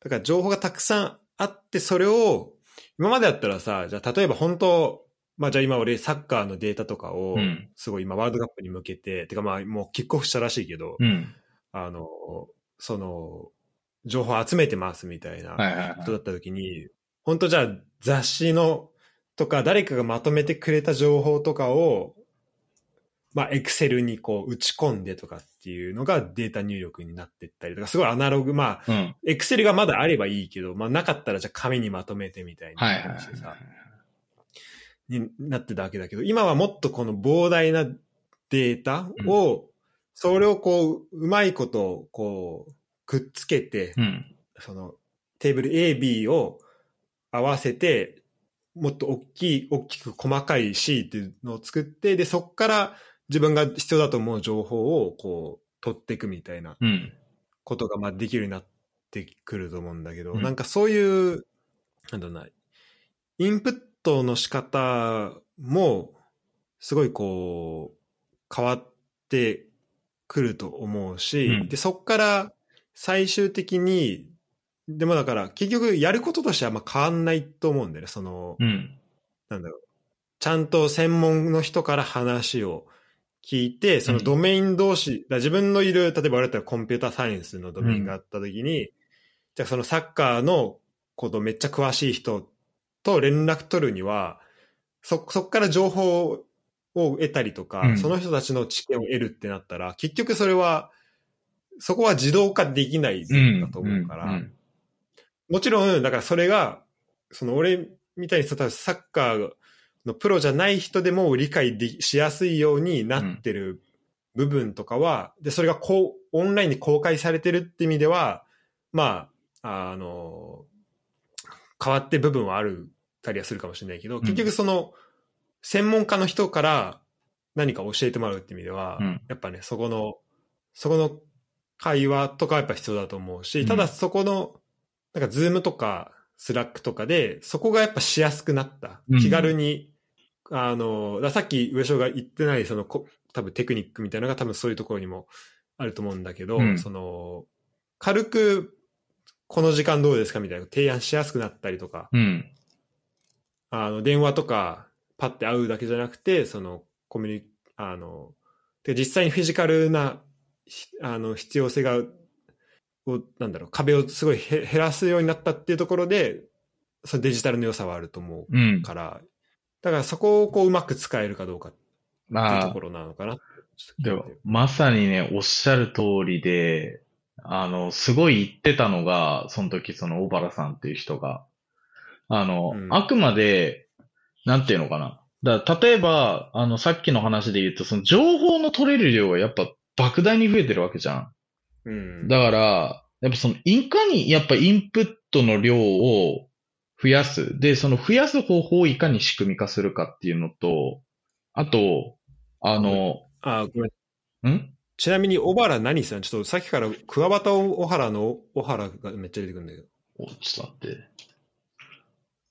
だから情報がたくさんあって、それを、今までだったらさ、じゃあ例えば本当、まあじゃあ今俺サッカーのデータとかをうん、すごい今ワールドカップに向けて、てかまあもうキックオフしたらしいけど、うん。あの、その、情報集めてますみたいなはいはいはい。人だった時に、本当じゃあ雑誌のとか誰かがまとめてくれた情報とかを、まあエクセルにこう打ち込んでとかっていうのがデータ入力になってったりとか、すごいアナログ、まあうん。エクセルがまだあればいいけど、まあなかったらじゃあ紙にまとめてみたいなはいはいはい感じでさ、になってたわけだけど、今はもっとこの膨大なデータを、それをこう、うまいこと、こう、くっつけて、うん。そのテーブル A、B を合わせて、もっと大きい、大きく細かい C っていうのを作って、で、そこから自分が必要だと思う情報をこう、取っていくみたいなうん。ことがまあできるようになってくると思うんだけど、うんなんかそういう、なんだな、インプットの仕方も、すごいこう、変わってくると思うし、うんで、そこから最終的に、でもだから結局やることとしてはあんま変わんないと思うんだよね、その、うん。なんだろう。ちゃんと専門の人から話を聞いて、そのドメイン同士、だ自分のいる、例えば俺だったらコンピューターサイエンスのドメインがあった時に、じゃあそのサッカーのことめっちゃ詳しい人と連絡取るには、そ、そっから情報を得たりとか、うん。その人たちの知見を得るってなったら、結局それは、そこは自動化できないうん。だと思うから、うん。もちろん、だからそれが、その俺みたいにさ、サッカーのプロじゃない人でも理解できしやすいようになってる部分とかは、で、それがこう、オンラインに公開されてるって意味では、まあ、あの、変わって部分はあるたりはするかもしれないけど、ん。結局その、専門家の人から何か教えてもらうって意味では、うん。やっぱね、そこの、そこの会話とかはやっぱ必要だと思うし、うん。ただそこの、なんかズームとかスラックとかで、そこがやっぱしやすくなった。うん。気軽に、あの、さっき上昇が言ってない、そのこ、多分テクニックみたいなのが多分そういうところにもあると思うんだけど、うんその、軽く、この時間どうですかみたいな提案しやすくなったりとか、うん。あの、電話とか、パッて会うだけじゃなくて、その、コミュニ、あの、で実際にフィジカルな、ひあの、必要性が、を、なんだろう、壁をすごいへ減らすようになったっていうところで、そのデジタルの良さはあると思うんう。から、だからそこをこう、うまく使えるかどうかっていうまあとこ、ろなのかな。でも、まさにね、おっしゃる通りで、あの、すごい言ってたのが、その時その小原さんっていう人が、あの、うんあくまで、なんていうのかな。だから例えば、あの、さっきの話で言うと、その情報の取れる量がやっぱ莫大に増えてるわけじゃん。うん。だから、やっぱその、いかに、やっぱインプットの量を増やす。で、その増やす方法をいかに仕組み化するかっていうのと、あと、あの、あ、ごめん。ん？ちなみに、小原何さん、ちょっとさっきから、桑畑小原の小原がめっちゃ出てくるんだけど。お、ちょっと待って。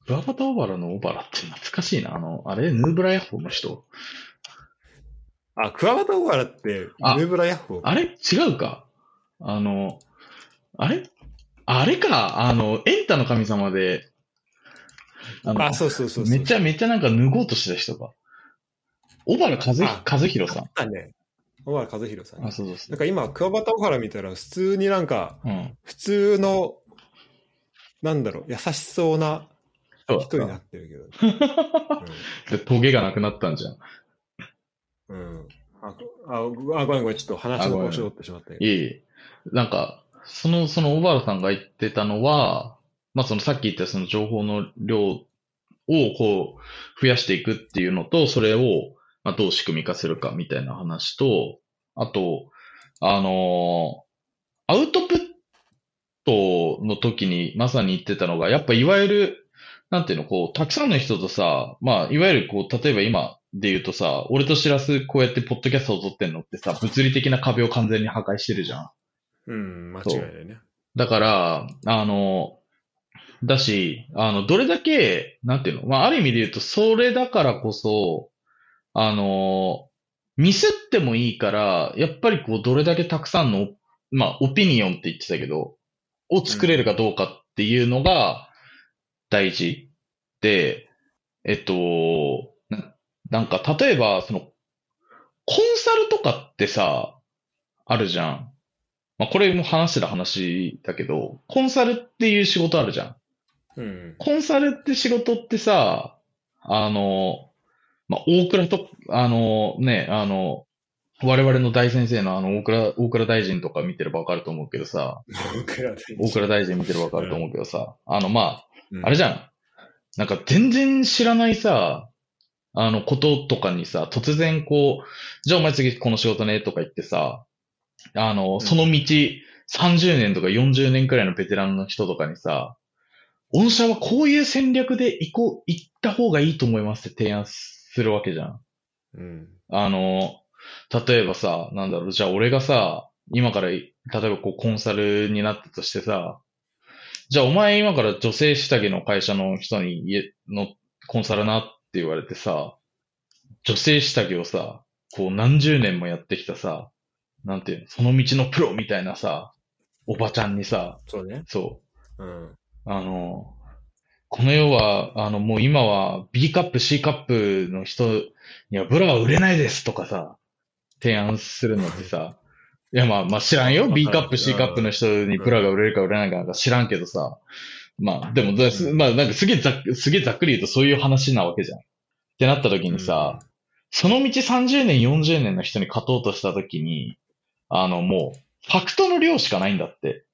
桑畑小原の小原って懐かしいな。あの、あれ、ヌーブラヤッホーの人？あ、桑畑小原って、あヌーブラヤッホ？ー。あれ？違うかあの、あれ？あれかあの、エンタの神様で、あそうそうそうそう。めっちゃめっちゃなんか脱ごうとした人か。小原和あ和弘さん。あね。小原和弘さんね、あ、そうそうそなんか今、桑畑小原見たら、普通になんか、う。うん。普通の、なんだろう、優しそうな人になってるけど、で、トゲがなくなったんじゃん。うん。うん。あ、あ、あごめんごめん、ちょっと話の腰折ってしまった。いえいえ。なんか、その、その小原さんが言ってたのは、まあそのさっき言ったその情報の量をこう増やしていくっていうのと、それをまあどう仕組み化するかみたいな話と、あと、あのーアウトプットの時にまさに言ってたのが、やっぱいわゆる、なんていうの、こう、たくさんの人とさ、まあ、いわゆるこう、例えば今で言うとさ、俺としらすこうやってポッドキャストを撮ってんのってさ、物理的な壁を完全に破壊してるじゃん。うん、間違いないね。だから、あの、だし、あの、どれだけ、なんていうの？まあ、ある意味で言うと、それだからこそ、あの、ミスってもいいから、やっぱりこう、どれだけたくさんの、まあ、オピニオンって言ってたけど、を作れるかどうかっていうのが大事で、えっと、なんなんか、例えば、その、コンサルとかってさ、あるじゃん。まあ、これも話してた話だけど、コンサルっていう仕事あるじゃん。うん。コンサルって仕事ってさ、あの、まあ、大倉と、あのね、あの、我々の大先生のあの、大倉、大倉大臣とか見てればわかると思うけどさ、僕らで大倉大臣見てればわかると思うけどさ、あの、まあ、あれじじゃん。なんか全然知らないさ、あの、こととかにさ、突然こう、じゃあお前次この仕事ねとか言ってさ、あの、その道30年とか40年くらいのベテランの人とかにさ、御社はこういう戦略で行こう、行った方がいいと思いますって提案するわけじゃん。うん。あの、例えばさ、なんだろう、じゃあ俺がさ、今から、例えばこうコンサルになったとしてさ、じゃあお前今から女性下着の会社の人に家のコンサルなって言われてさ、女性下着をさ、こう何十年もやってきたさ、なんていうの、その道のプロみたいなさ、おばちゃんにさ、そうね。そうん。う、あの、この世は、あの、もう今は B カップ、C カップの人にはブラは売れないですとかさ、提案するのってさ、いやまあまあ知らんよ。B カップ、C カップの人にブラが売れるか売れないかなんか知らんけどさ。まあでも、まあなんかすげえざっすげえざっくり言うとそういう話なわけじゃん。ってなった時にさ、その道30年、40年の人に勝とうとした時に、あのもう、ファクトの量しかないんだって。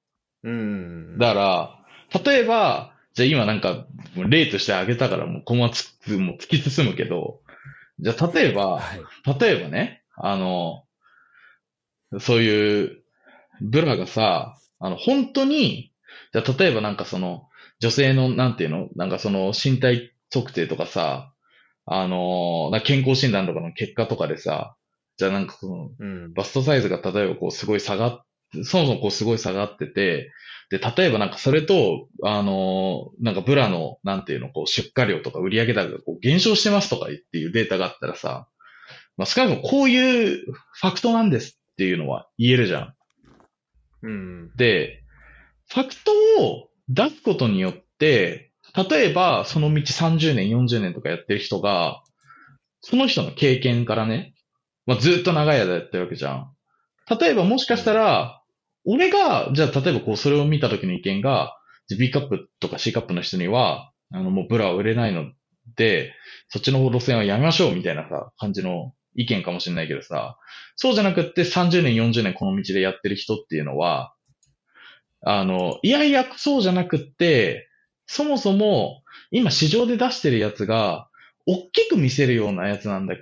うん。だから、例えば、じゃあ今なんか、例として挙げたからもうこのままつもう突き進むけど、じゃあ例えば、はい。例えばね、あの、そういう、ブラがさ、あの、本当に、じゃあ例えばなんかその、女性の、なんていうの？なんかその、身体測定とかさ、あの、な健康診断とかの結果とかでさ、じゃあなんかその、うん。バストサイズが例えばこうすごい下がっ、そもそもこうすごい下がってて、で、例えばなんかそれと、あのなんかブラの、なんていうの、こう出荷量とか売上高がこう減少してますとかっていうデータがあったらさ、まあ少なくともこういうファクトなんですっていうのは言えるじゃん。うん。で、ファクトを出すことによって、例えばその道30年、40年とかやってる人が、その人の経験からね、まあ、ずっと長い間やってるわけじゃん。例えばもしかしたら、俺が、じゃあ例えばこうそれを見た時の意見が、B カップとか C カップの人には、あのもうブラは売れないので、そっちの路線はやめましょうみたいなさ、感じの意見かもしれないけどさ、そうじゃなくって30年、40年この道でやってる人っていうのは、あの、いやいや、そうじゃなくって、そもそも、今市場で出してるやつが、大きく見せるようなやつなんだ、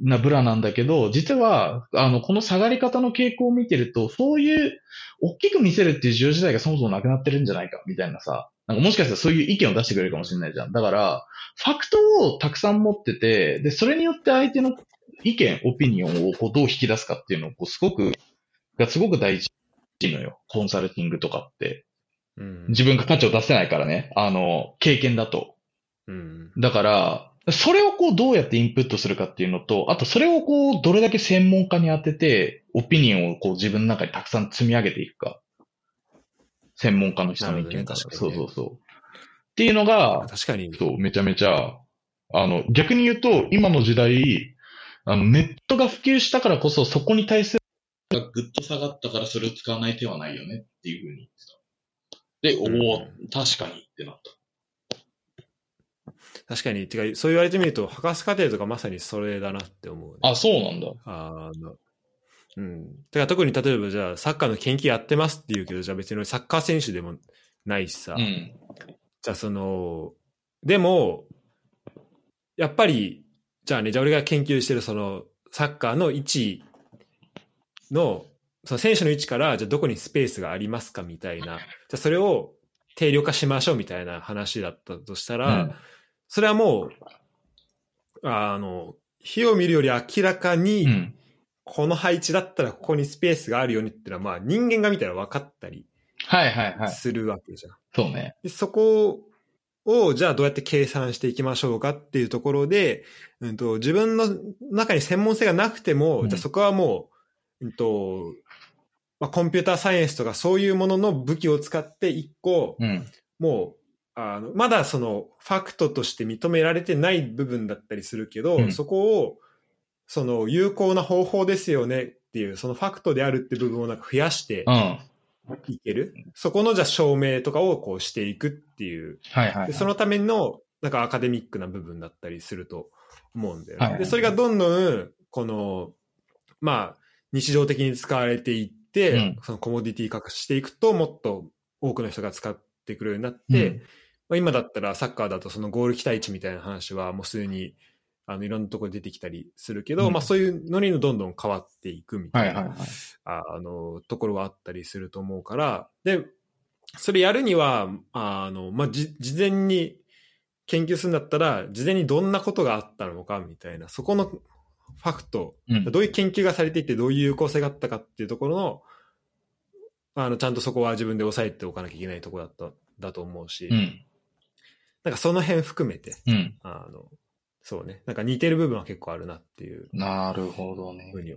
なブラなんだけど、実は、あの、この下がり方の傾向を見てると、そういう、大きく見せるっていう需要自体がそもそもなくなってるんじゃないか、みたいなさ、なんかもしかしたらそういう意見を出してくれるかもしれないじゃん。だから、ファクトをたくさん持ってて、で、それによって相手の意見、オピニオンをこうどう引き出すかっていうのを、こうすごく、がすごく大事のよ。コンサルティングとかって。うん。自分が価値を出せないからね。あの、経験だと。うん。だから、それをこうどうやってインプットするかっていうのと、あとそれをこうどれだけ専門家に当てて、オピニオンをこう自分の中にたくさん積み上げていくか。専門家の人の意見から。ねそうそうそう。っていうのが、確かに。そう、めちゃめちゃ、あの、逆に言うと、今の時代、あの、ネットが普及したからこそ、そこに対する、がぐっと下がったからそれを使わない手はないよねっていうふうに言ってた。で、おお、確かにってなった。確かに。てか、そう言われてみると、博士課程とかまさにそれだなって思う、ね。あ、そうなんだ。あの、うん。てか特に例えばじゃあサッカーの研究やってますって言うけど、じゃあ別にサッカー選手でもないしさ。うん。じゃあその、でも、やっぱり、じゃあね、じゃあ俺が研究してるそのサッカーの位置の、その選手の位置から、じゃあどこにスペースがありますかみたいな。じゃあそれを定量化しましょうみたいな話だったとしたら、うんそれはもう、あの、火を見るより明らかに、うん。この配置だったらここにスペースがあるようにっていうのは、まあ人間が見たら分かったりはいはいはい。するわけじゃん。そうね。でそこを、じゃあどうやって計算していきましょうかっていうところで、うん、と自分の中に専門性がなくても、うんじゃあそこはもう、うんとまあ、コンピューターサイエンスとかそういうものの武器を使って一個、うん。もうあの、まだそのファクトとして認められてない部分だったりするけど、うんそこを、その有効な方法ですよねっていう、そのファクトであるって部分をなんか増やしてうん。はいいける。そこのじゃあ証明とかをこうしていくっていう、はい、はい。でそのためのなんかアカデミックな部分だったりすると思うんだよね。はいはいで、それがどんどん、この、まあ、日常的に使われていって、うんそのコモディティ化していくと、もっと多くの人が使ってくるようになって、うんまあ、今だったらサッカーだとそのゴール期待値みたいな話はもうすでにあのいろんなところで出てきたりするけど、うんまあそういうのにどんどん変わっていくみたな、はいいはいはい。ああのところはあったりすると思うから、で、それやるには、あの、まあ、じ、事前に研究するんだったら、事前にどんなことがあったのかみたいな、そこのファクト、うんどういう研究がされていて、どういう有効性があったかっていうところの、あの、ちゃんとそこは自分で押さえておかなきゃいけないところだった、だと思うし、うん。なんかその辺含めて、うん。あの、そうね、なんか似てる部分は結構あるなっていうなるほどねふ。うに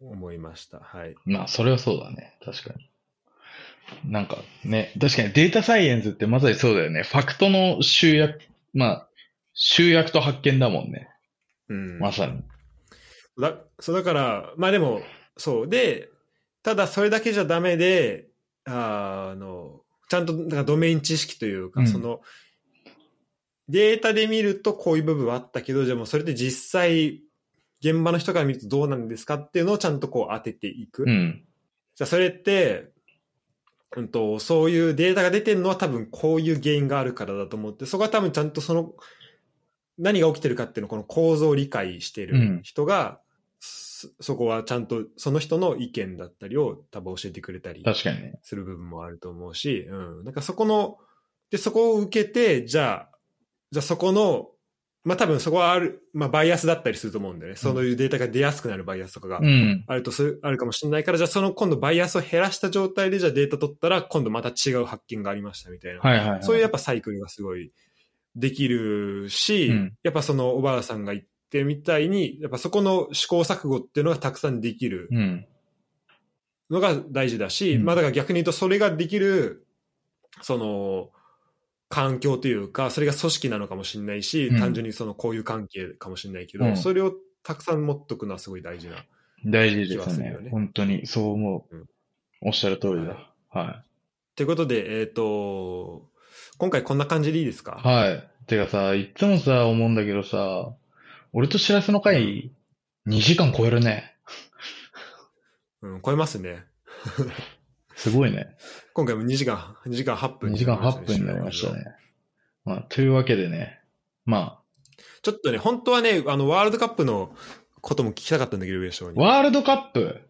思いました。はい。まあ、それはそうだね。確かに。なんかね、確かにデータサイエンスってまさにそうだよね。ファクトの集約、まあ、集約と発見だもんね。うん。まさに。だそうだから、まあでも、そう。で、ただそれだけじゃダメで、ああの、ちゃんとなんかドメイン知識というか、うんその、データで見るとこういう部分はあったけど、じゃあもうそれで実際、現場の人から見るとどうなんですかっていうのをちゃんとこう当てていく。うん。じゃあそれって、うんと、そういうデータが出てるのは多分こういう原因があるからだと思って、そこは多分ちゃんとその、何が起きてるかっていうのをこの構造を理解している人が、そそこはちゃんとその人の意見だったりを多分教えてくれたり確かにね。する部分もあると思うし、うん。なんかそこの、で、そこを受けて、じゃあ、じゃあそこの、まあ多分そこはある、まあバイアスだったりすると思うんだよね。そういうデータが出やすくなるバイアスとかがうん。あるとする、あるかもしれないから、じゃあその今度バイアスを減らした状態でじゃあデータ取ったら、今度また違う発見がありましたみたいな。はいはい、はい。そういうやっぱサイクルがすごいできるし、うんやっぱその小原さんが言ってるみたいに、やっぱそこの試行錯誤っていうのがたくさんできるうん。のが大事だし、うんまあだから逆に言うとそれができる、その、環境というか、それが組織なのかもしれないし、うん単純にその交友関係かもしれないけど、うんそれをたくさん持っとくのはすごい大事な。大事ですね気はするよね本当に、そう思う。うんおっしゃる通りだ。はということで、えっ、と、今回こんな感じでいいですか？い。はい。てかさ、いつもさ、思うんだけどさ、俺としらすの回、2時間超えるね。うん、超えますね。すごいね。今回も2時間、2時間8分2時間8分になりましたね。。まあ、というわけでね。まちょっとね、本当はね、あの、ワールドカップのことも聞きたかったんだけど、上昇あ、に。ワールドカップ？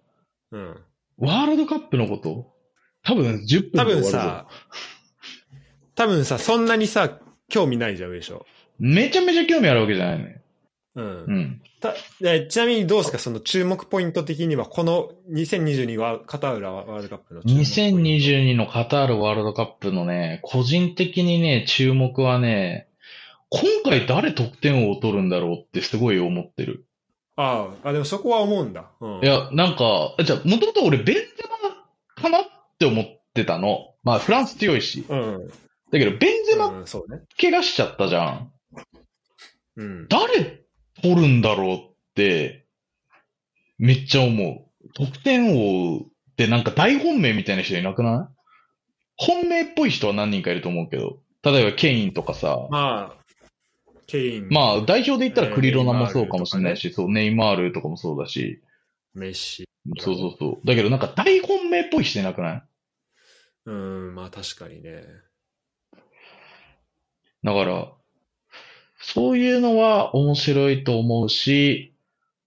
うん。ワールドカップのこと？多分10分多分さ、多分さ、そんなにさ、興味ないじゃん、上昇。めちゃめちゃ興味あるわけじゃないね。うん。うん。たでちなみにどうですか、その注目ポイント的には、この2022はカタールワールドカップの注目ポイント。2022のカタールワールドカップのね、個人的にね、注目はね、今回誰得点王を取るんだろうってすごい思ってる。ああ、あ、でもそこは思うんだ。うん。いや、なんか、じゃあ、もともと俺ベンゼマかなって思ってたの。まあ、フランス強いし。うん。だけど、ベンゼマ。怪我しちゃったじゃん。うん。誰取るんだろうって、めっちゃ思う。得点王ってなんか大本命みたいな人いなくない？本命っぽい人は何人かいると思うけど。例えばケインとかさ。まあ、ケイン、まあ、代表で言ったらえークリロナもそうかもしれないし、そう、ネイマールとかもそうだし。メッシ。そうそうそう。だけどなんか大本命っぽい人いなくない？うん、まあ確かにね。だから、そういうのは面白いと思うし、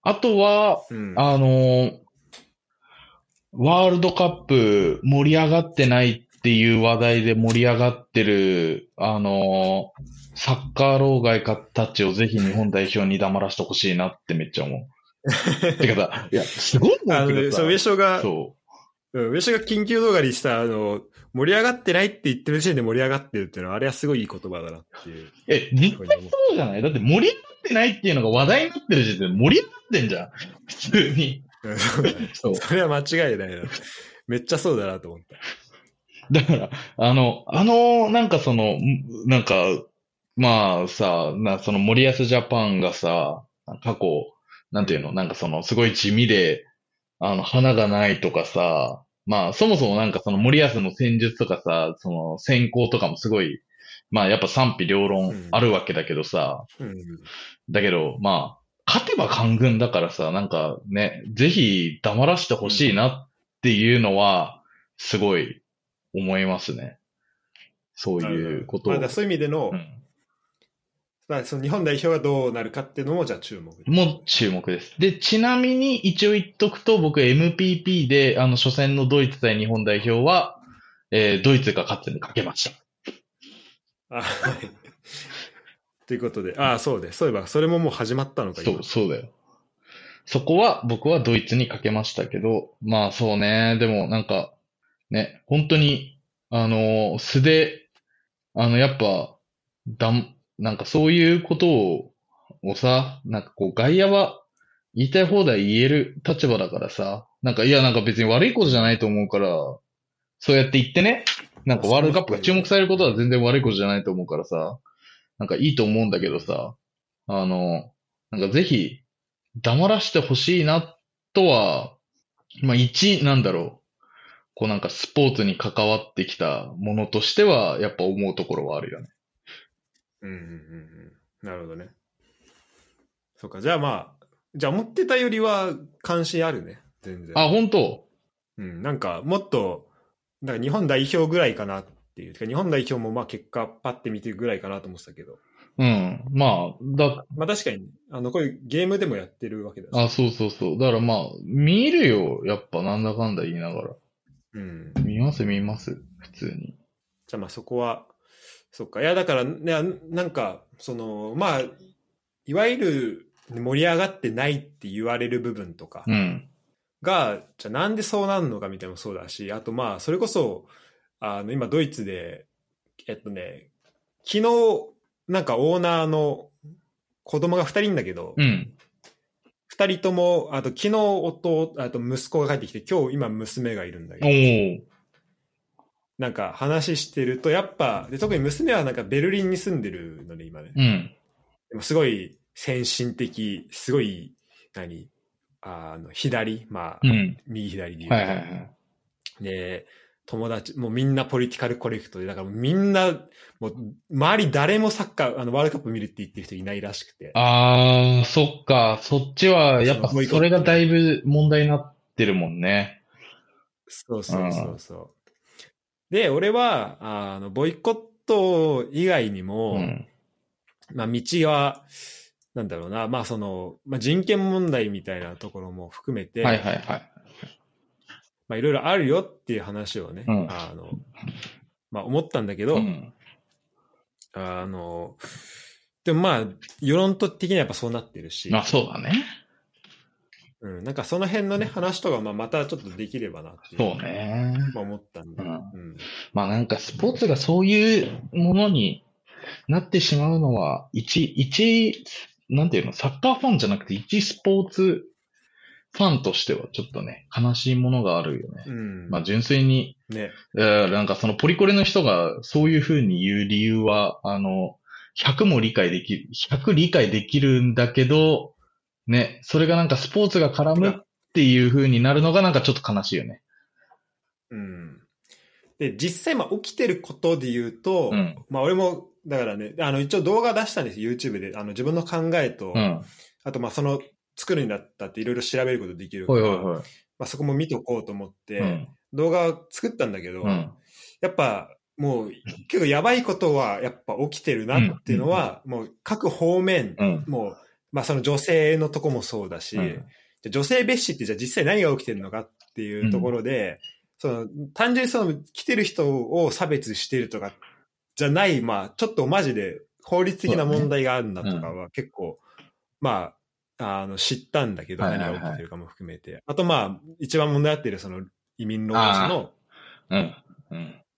あとは、うん。あのーワールドカップ盛り上がってないっていう話題で盛り上がってる、あのーサッカー老害たちをぜひ日本代表に黙らせてほしいなってめっちゃ思う。てかさ、いや、すごいあのそう、上昇が、そうん、上昇が緊急動画にした、あの、盛り上がってないって言ってる時点で盛り上がってるっていうのは、あれはすごいいい言葉だなっていうう。え、実ふうに思う。そうじゃない？だって盛り上がってないっていうのが話題になってる時点で盛り上がってんじゃん。普通に。う んそうそれは間違いないな。めっちゃそうだなと思った。だから、あの、あの、なんかその、んなんか、まあさ、な、その森保ジャパンがさ、過去、なんていうの、なんかその、すごい地味で、あの、花がないとかさ、まあ、そもそもなんかその森保の戦術とかさ、その戦法とかもすごい、まあやっぱ賛否両論あるわけだけどさ、うん。だけど、まあ、勝てば官軍だからさ、なんかね、ぜひ黙らしてほしいなっていうのは、すごい思いますね。そういうことを。そういう意味での、うんまあ、その日本代表がどうなるかっていうのも、じゃあ注目。もう注目です。で、ちなみに一応言っとくと、僕 MPP で、あの、初戦のドイツ対日本代表は、えードイツが勝つにかけました。あはい。ということで、ああ、そうで、そういえば、それももう始まったのか、そう、そうだよ。そこは僕はドイツにかけましたけど、まあそうね、でもなんか、ね、本当に、あの、素で、あの、やっぱ、だん、なんかそういうことを、をさ、なんかこう外野は言いたい放題言える立場だからさ、なんかいやなんか別に悪いことじゃないと思うから、そうやって言ってね、なんかワールドカップが注目されることは全然悪いことじゃないと思うからさ、なんかいいと思うんだけどさ、あの、なんかぜひ、黙らしてほしいなとは、まあ一、なんだろう。こうなんかスポーツに関わってきたものとしては、やっぱ思うところはあるよね。うんうんうんうん。なるほどね。そうか、じゃあまあ、じゃあ思ってたよりは関心あるね、全然。あ、本当？うん、なんかもっと、なんか日本代表ぐらいかなっていう。てか日本代表もまあ結果パッて見てるぐらいかなと思ってたけど。うん。まあ、だ、まあ確かに、あの、こういうゲームでもやってるわけだし。あ、そうそうそう。だからまあ、見るよ。やっぱなんだかんだ言いながら。うん。見ます見ます。普通に。じゃあまあそこは、そっか。いやだから、ね、なんか、その、まあ、いわゆる盛り上がってないって言われる部分とかうん。が、じゃあなんでそうなるのかみたいなのもそうだし、あとまあ、それこそ、あの、今ドイツで、えっとね、昨日、なんかオーナーの子供が二人いんだけど、うん。二人とも、あと昨日夫、あと息子が帰ってきて、今日今娘がいるんだけおど、ー。なんか話してると、やっぱ、で特に娘はなんかベルリンに住んでるので、今ね。うん。でもすごい先進的、すごい、何あの、左、まあ、うん。右左で言うと、はいはいはい。で、友達、もうみんなポリティカルコレクトで、だからみんな、もう、周り誰もサッカー、あの、ワールドカップ見るって言ってる人いないらしくて。あー、そっか。そっちは、やっぱそれがだいぶ問題になってるもんね。そうそうそうそう。で、俺は、あの、ボイコット以外にも、うん。まあ、道は、なんだろうな、まあ、その、まあ、人権問題みたいなところも含めて、はいはいはい。まあ、いろいろあるよっていう話をね、うんあの、まあ、思ったんだけど、うん。あの、でもまあ、世論的にはやっぱそうなってるし、まあそうだね。うん、なんかその辺のね、話とか、まあ、またちょっとできればなってそうね。まあ、思ったんで、うん。うん。まあなんかスポーツがそういうものになってしまうのは、一、一、なんていうの、サッカーファンじゃなくて一スポーツファンとしてはちょっとね、悲しいものがあるよね。うん。まあ純粋に、ね、えーなんかそのポリコレの人がそういうふうに言う理由は、あの、100も理解できる、100理解できるんだけど、ね、それがなんかスポーツが絡むっていうふうになるのがなんかちょっと悲しいよね。うん。で、実際、まあ、起きてることで言うと、うんまあ、俺も、だからね、あの、一応動画出したんですよ、YouTube で。あの、自分の考えと、うん。あと、まあ、その、作るになったっていろいろ調べることできるから、ほいほいほい。まあ、そこも見とこうと思って、うん。動画を作ったんだけど、うん。やっぱ、もう、結構やばいことは、やっぱ起きてるなっていうのは、もう、各方面、うん。もう、まあ、その女性のとこもそうだし、うん。女性蔑視ってじゃあ実際何が起きてるのかっていうところで、その単純にその来てる人を差別してるとかじゃない、まあちょっとマジで法律的な問題があるんだとかは結構、まあ、あの知ったんだけど、何が起きてるかも含めて。あとまあ一番問題あってるその移民労働者の。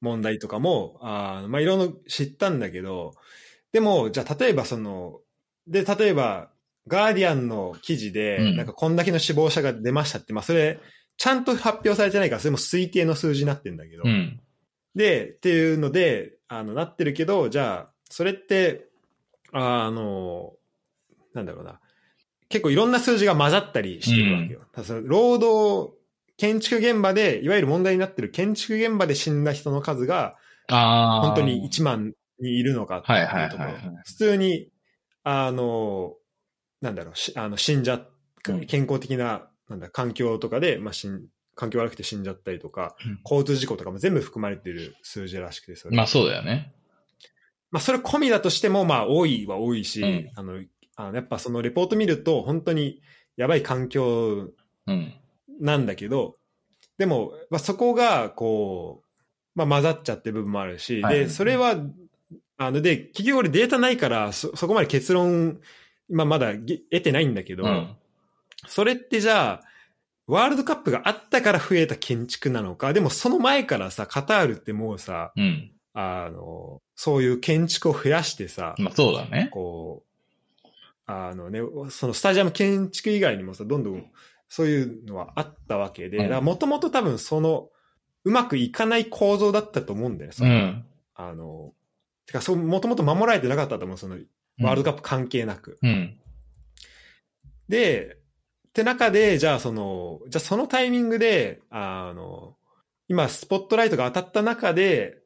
問題とかも、あーまあいろいろ知ったんだけど、でも、じゃあ例えばその、で、例えば、ガーディアンの記事で、うんなんかこんだけの死亡者が出ましたって、まあそれ、ちゃんと発表されてないから、それも推定の数字になってんだけど、うん。で、っていうので、あの、なってるけど、じゃあ、それって、あの、なんだろうな。結構いろんな数字が混ざったりしてるわけよ。ただその労働、建築現場で、いわゆる問題になってる建築現場で死んだ人の数が。本当に1万にいるのかってはいうところ。普通に、あの、なんだろう、しあの死んじゃ健康的な、なんだ、環境とかで、まあ、死ん、環境悪くて死んじゃったりとか、うん交通事故とかも全部含まれてる数字らしくて、それ。まあそうだよね。まあ、それ込みだとしても、まあ、多いは多いし、うんあの、あのやっぱそのレポート見ると、本当にやばい環境うん。なんだけど、でも、まあ、そこが、こう、まあ、混ざっちゃってる部分もあるし、はいで、それは、あの、で、結局俺データないから、そ、そこまで結論、まあ、まだげ得てないんだけど、うん。それってじゃあ、ワールドカップがあったから増えた建築なのか、でもその前からさ、カタールってもうさ、うん。あの、そういう建築を増やしてさ、まあそうだね。こう、あのね、そのスタジアム建築以外にもさ、どんどんそういうのはあったわけで、うんもともと多分その、うまくいかない構造だったと思うんだよね、そうのん。あの、てか、そう、もともと守られてなかったと思う、その、ワールドカップ関係なく。うん。で、って中で、じゃあその、じゃあそのタイミングで、あの、今、スポットライトが当たった中で、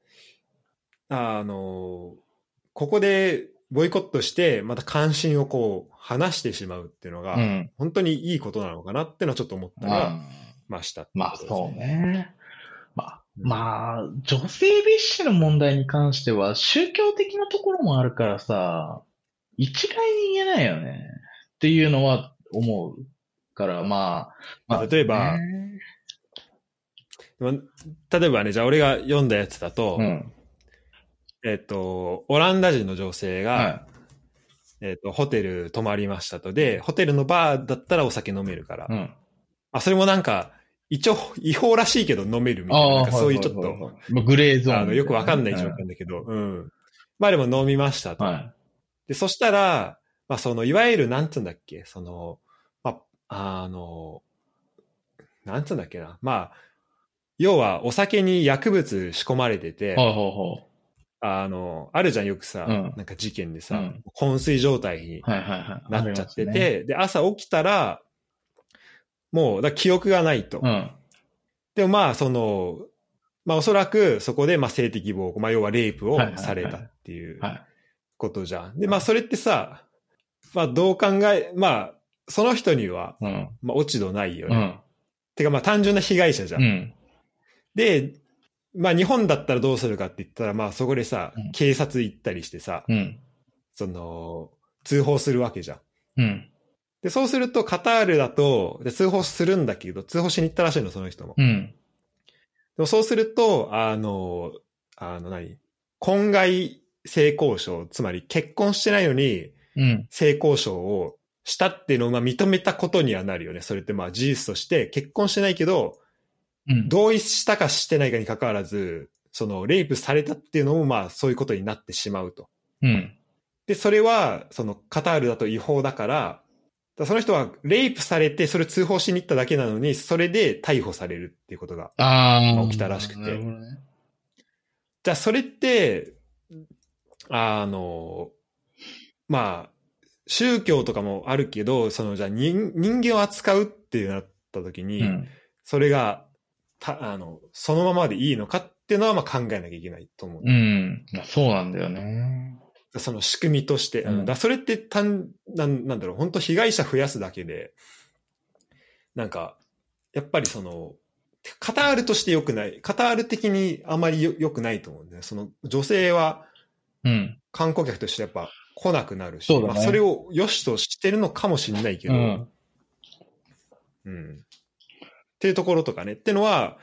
あの、ここでボイコットして、また関心をこう、離してしまうっていうのが、うん。本当にいいことなのかなっていうのはちょっと思ったら、ままあしたあ、まあそうね。ね。まあ、うんまあ、女性蔑視の問題に関しては宗教的なところもあるからさ、一概に言えないよね。っていうのは思うから、まあ、まあ例えばねまあ例えばね、じゃあ俺が読んだやつだと、うん。えっ、と、オランダ人の女性が、はえっ、と、ホテル泊まりましたと。で、ホテルのバーだったらお酒飲めるから。い。うん。あ、それもなんか、一応違法らしいけど飲めるみたいな、なんかそういうちょっと、はいはいはいはいまあグレーゾーンの、よくわかんない状況だけど、うん。まあでも飲みましたと。はい。で、そしたら、まあその、いわゆる、なんつうんだっけ、その、まあ、あの、なんつうんだっけな。まあ、要はお酒に薬物仕込まれてて、はいはいはい。あの、あるじゃん、よくさ、うんなんか事件でさ、うん昏睡状態にはいはいはい。なっちゃってて、ありますねで、朝起きたら、もう、だ記憶がないと。うん。でもまあ、その、まあおそらくそこでまあ性的暴行、まあ要はレイプをはいはいはいされたっていうはい。ことじゃん。で、まあそれってさ、まあどう考え、まあ、その人には、うん。まあ落ち度ないよね。うん。てかまあ単純な被害者じゃん。うん。で、まあ日本だったらどうするかって言ったら、まあそこでさ、うん警察行ったりしてさ、うん。その、通報するわけじゃん。うん。で、そうするとカタールだと、で通報するんだけど、通報しに行ったらしいの、その人も。うん。でもそうすると、あの、あの何？婚外性交渉、つまり結婚してないのにうん。性交渉をしたっていうのをまあ認めたことにはなるよね。それってまあ事実として結婚してないけど、うん。同意したかしてないかに関わらず、そのレイプされたっていうのもまあそういうことになってしまうと。うん。で、それはそのカタールだと違法だから、だからその人はレイプされてそれ通報しに行っただけなのに、それで逮捕されるっていうことが。起きたらしくてね。じゃあ、それって、あの、まあ、宗教とかもあるけど、その、じゃあ人人間を扱うってなった時に、うん。それが、た、あの、そのままでいいのかっていうのは、まあ考えなきゃいけないと思う。うん。まあそうなんだよね。その仕組みとして。うんだそれって単、なんなんだろう、本当被害者増やすだけで、なんか、やっぱりその、カタールとして良くない、カタール的にあまりよ良くないと思うんだよね。その女性は、うん。観光客としてやっぱ来なくなるし、そうだねまあ、それを良しとしてるのかもしれないけど、うん。うんっていうところとかね。ってのは、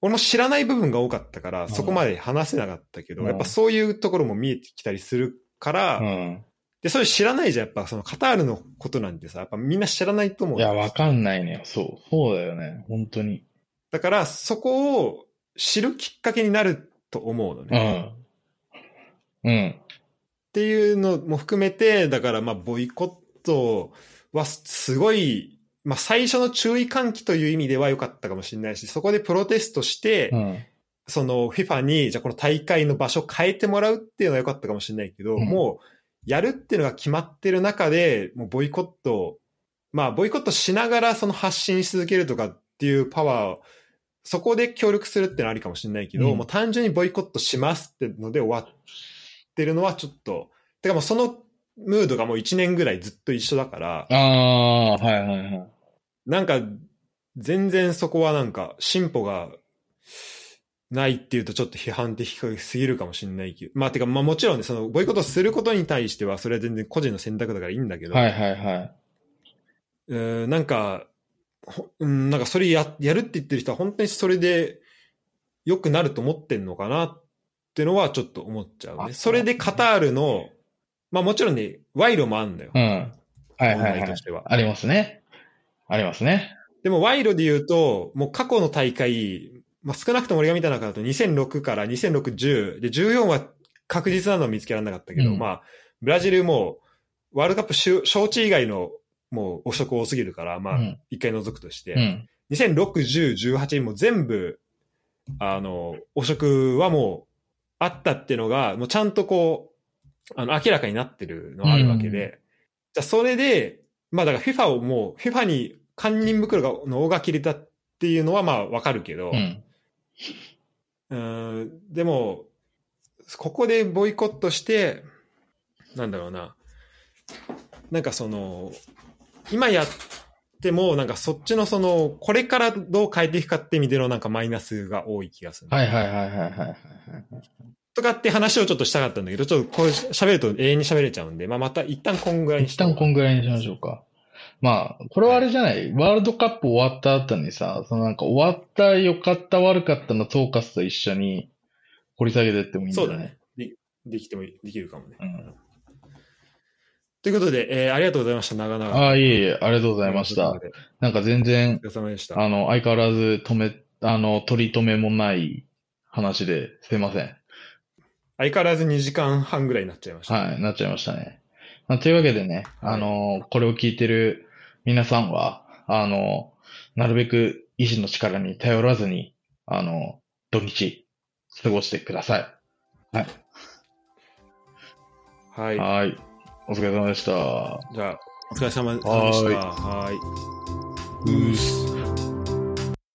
俺も知らない部分が多かったから、んそこまで話せなかったけど、うんやっぱそういうところも見えてきたりするから、うん。で、それ知らないじゃん。やっぱそのカタールのことなんてさ、やっぱみんな知らないと思う。いや、わかんないね。そう。そうだよね。本当に。だから、そこを知るきっかけになると思うのね。うん。うん。っていうのも含めて、だからまあボイコットはすごい、まあ最初の注意喚起という意味では良かったかもしれないし、そこでプロテストして、うん。その FIFA に、じゃあこの大会の場所変えてもらうっていうのは良かったかもしれないけど、うんもう、やるっていうのが決まってる中で、もうボイコット、まあ、ボイコットしながらその発信し続けるとかっていうパワー、そこで協力するっていうのはありかもしれないけど、うんもう単純にボイコットしますってので終わってるのはちょっと、てかもうそのムードがもう1年ぐらいずっと一緒だから、ああ、はいはいはい。なんか、全然そこはなんか進歩がないっていうとちょっと批判的すぎるかもしれないけど、まあてかまあもちろんね、そのボイコットすることに対してはそれは全然個人の選択だからいいんだけど、はいはいはい。うーんなんか、ほうん、なんかそれややるって言ってる人は本当にそれで良くなると思ってんのかなってのはちょっと思っちゃうあね。それでカタールの、まあもちろんね、賄賂もあんだよ。うん。はいはい問はい題としては。ありますね。ありますね。でも賄賂で言うと、もう過去の大会、まあ、少なくとも俺が見た中だと2006から2006、10で14は確実なのは見つけられなかったけど、うんまあ、ブラジルもワールドカップ招招致以外のもう汚職多すぎるから、まあうん、一回除くとして、うん。2006、10、18も全部、あの、汚職はもうあったっていうのが、もうちゃんとこう、あの、明らかになってるのはあるわけで、うん。じゃあそれで、まあだから FIFA をもう、FIFA に堪忍袋がの尾が切れたっていうのはまあわかるけど、うん。うーん、でも、ここでボイコットして、なんだろうな、なんかその、今やっても、なんかそっちのその、これからどう変えていくかって意味でのなんかマイナスが多い気がする。はいはいはいはいはいはい。とかって話をちょっとしたかったんだけど、ちょっとこれ喋ると永遠に喋れちゃうんで、まあまた一旦こんぐらいにし一て。旦こんぐらいにしましょうか。まあ、これはあれじゃない、ワールドカップ終わった後にさ、そのなんか終わった、良かった、悪かったの統括と一緒に掘り下げてってもいいんじゃない？そうだね。でできてもいい、できるかもね。うん。ということで、えーありがとうございました、長々。ああ、いえいえ、ありがとうございましたお。疲なんか全然、れ様でした。あの、相変わらず止め、あの、取り留めもない話ですいません。相変わらず2時間半ぐらいになっちゃいました。はい、なっちゃいましたね。まあ、というわけでね、はいあの、これを聞いてる皆さんは、あの、なるべく医師の力に頼らずに、あの、土日、過ごしてください。はい。はい。お疲れ様でした。じゃあ、お疲れ様でした。はい。うーす。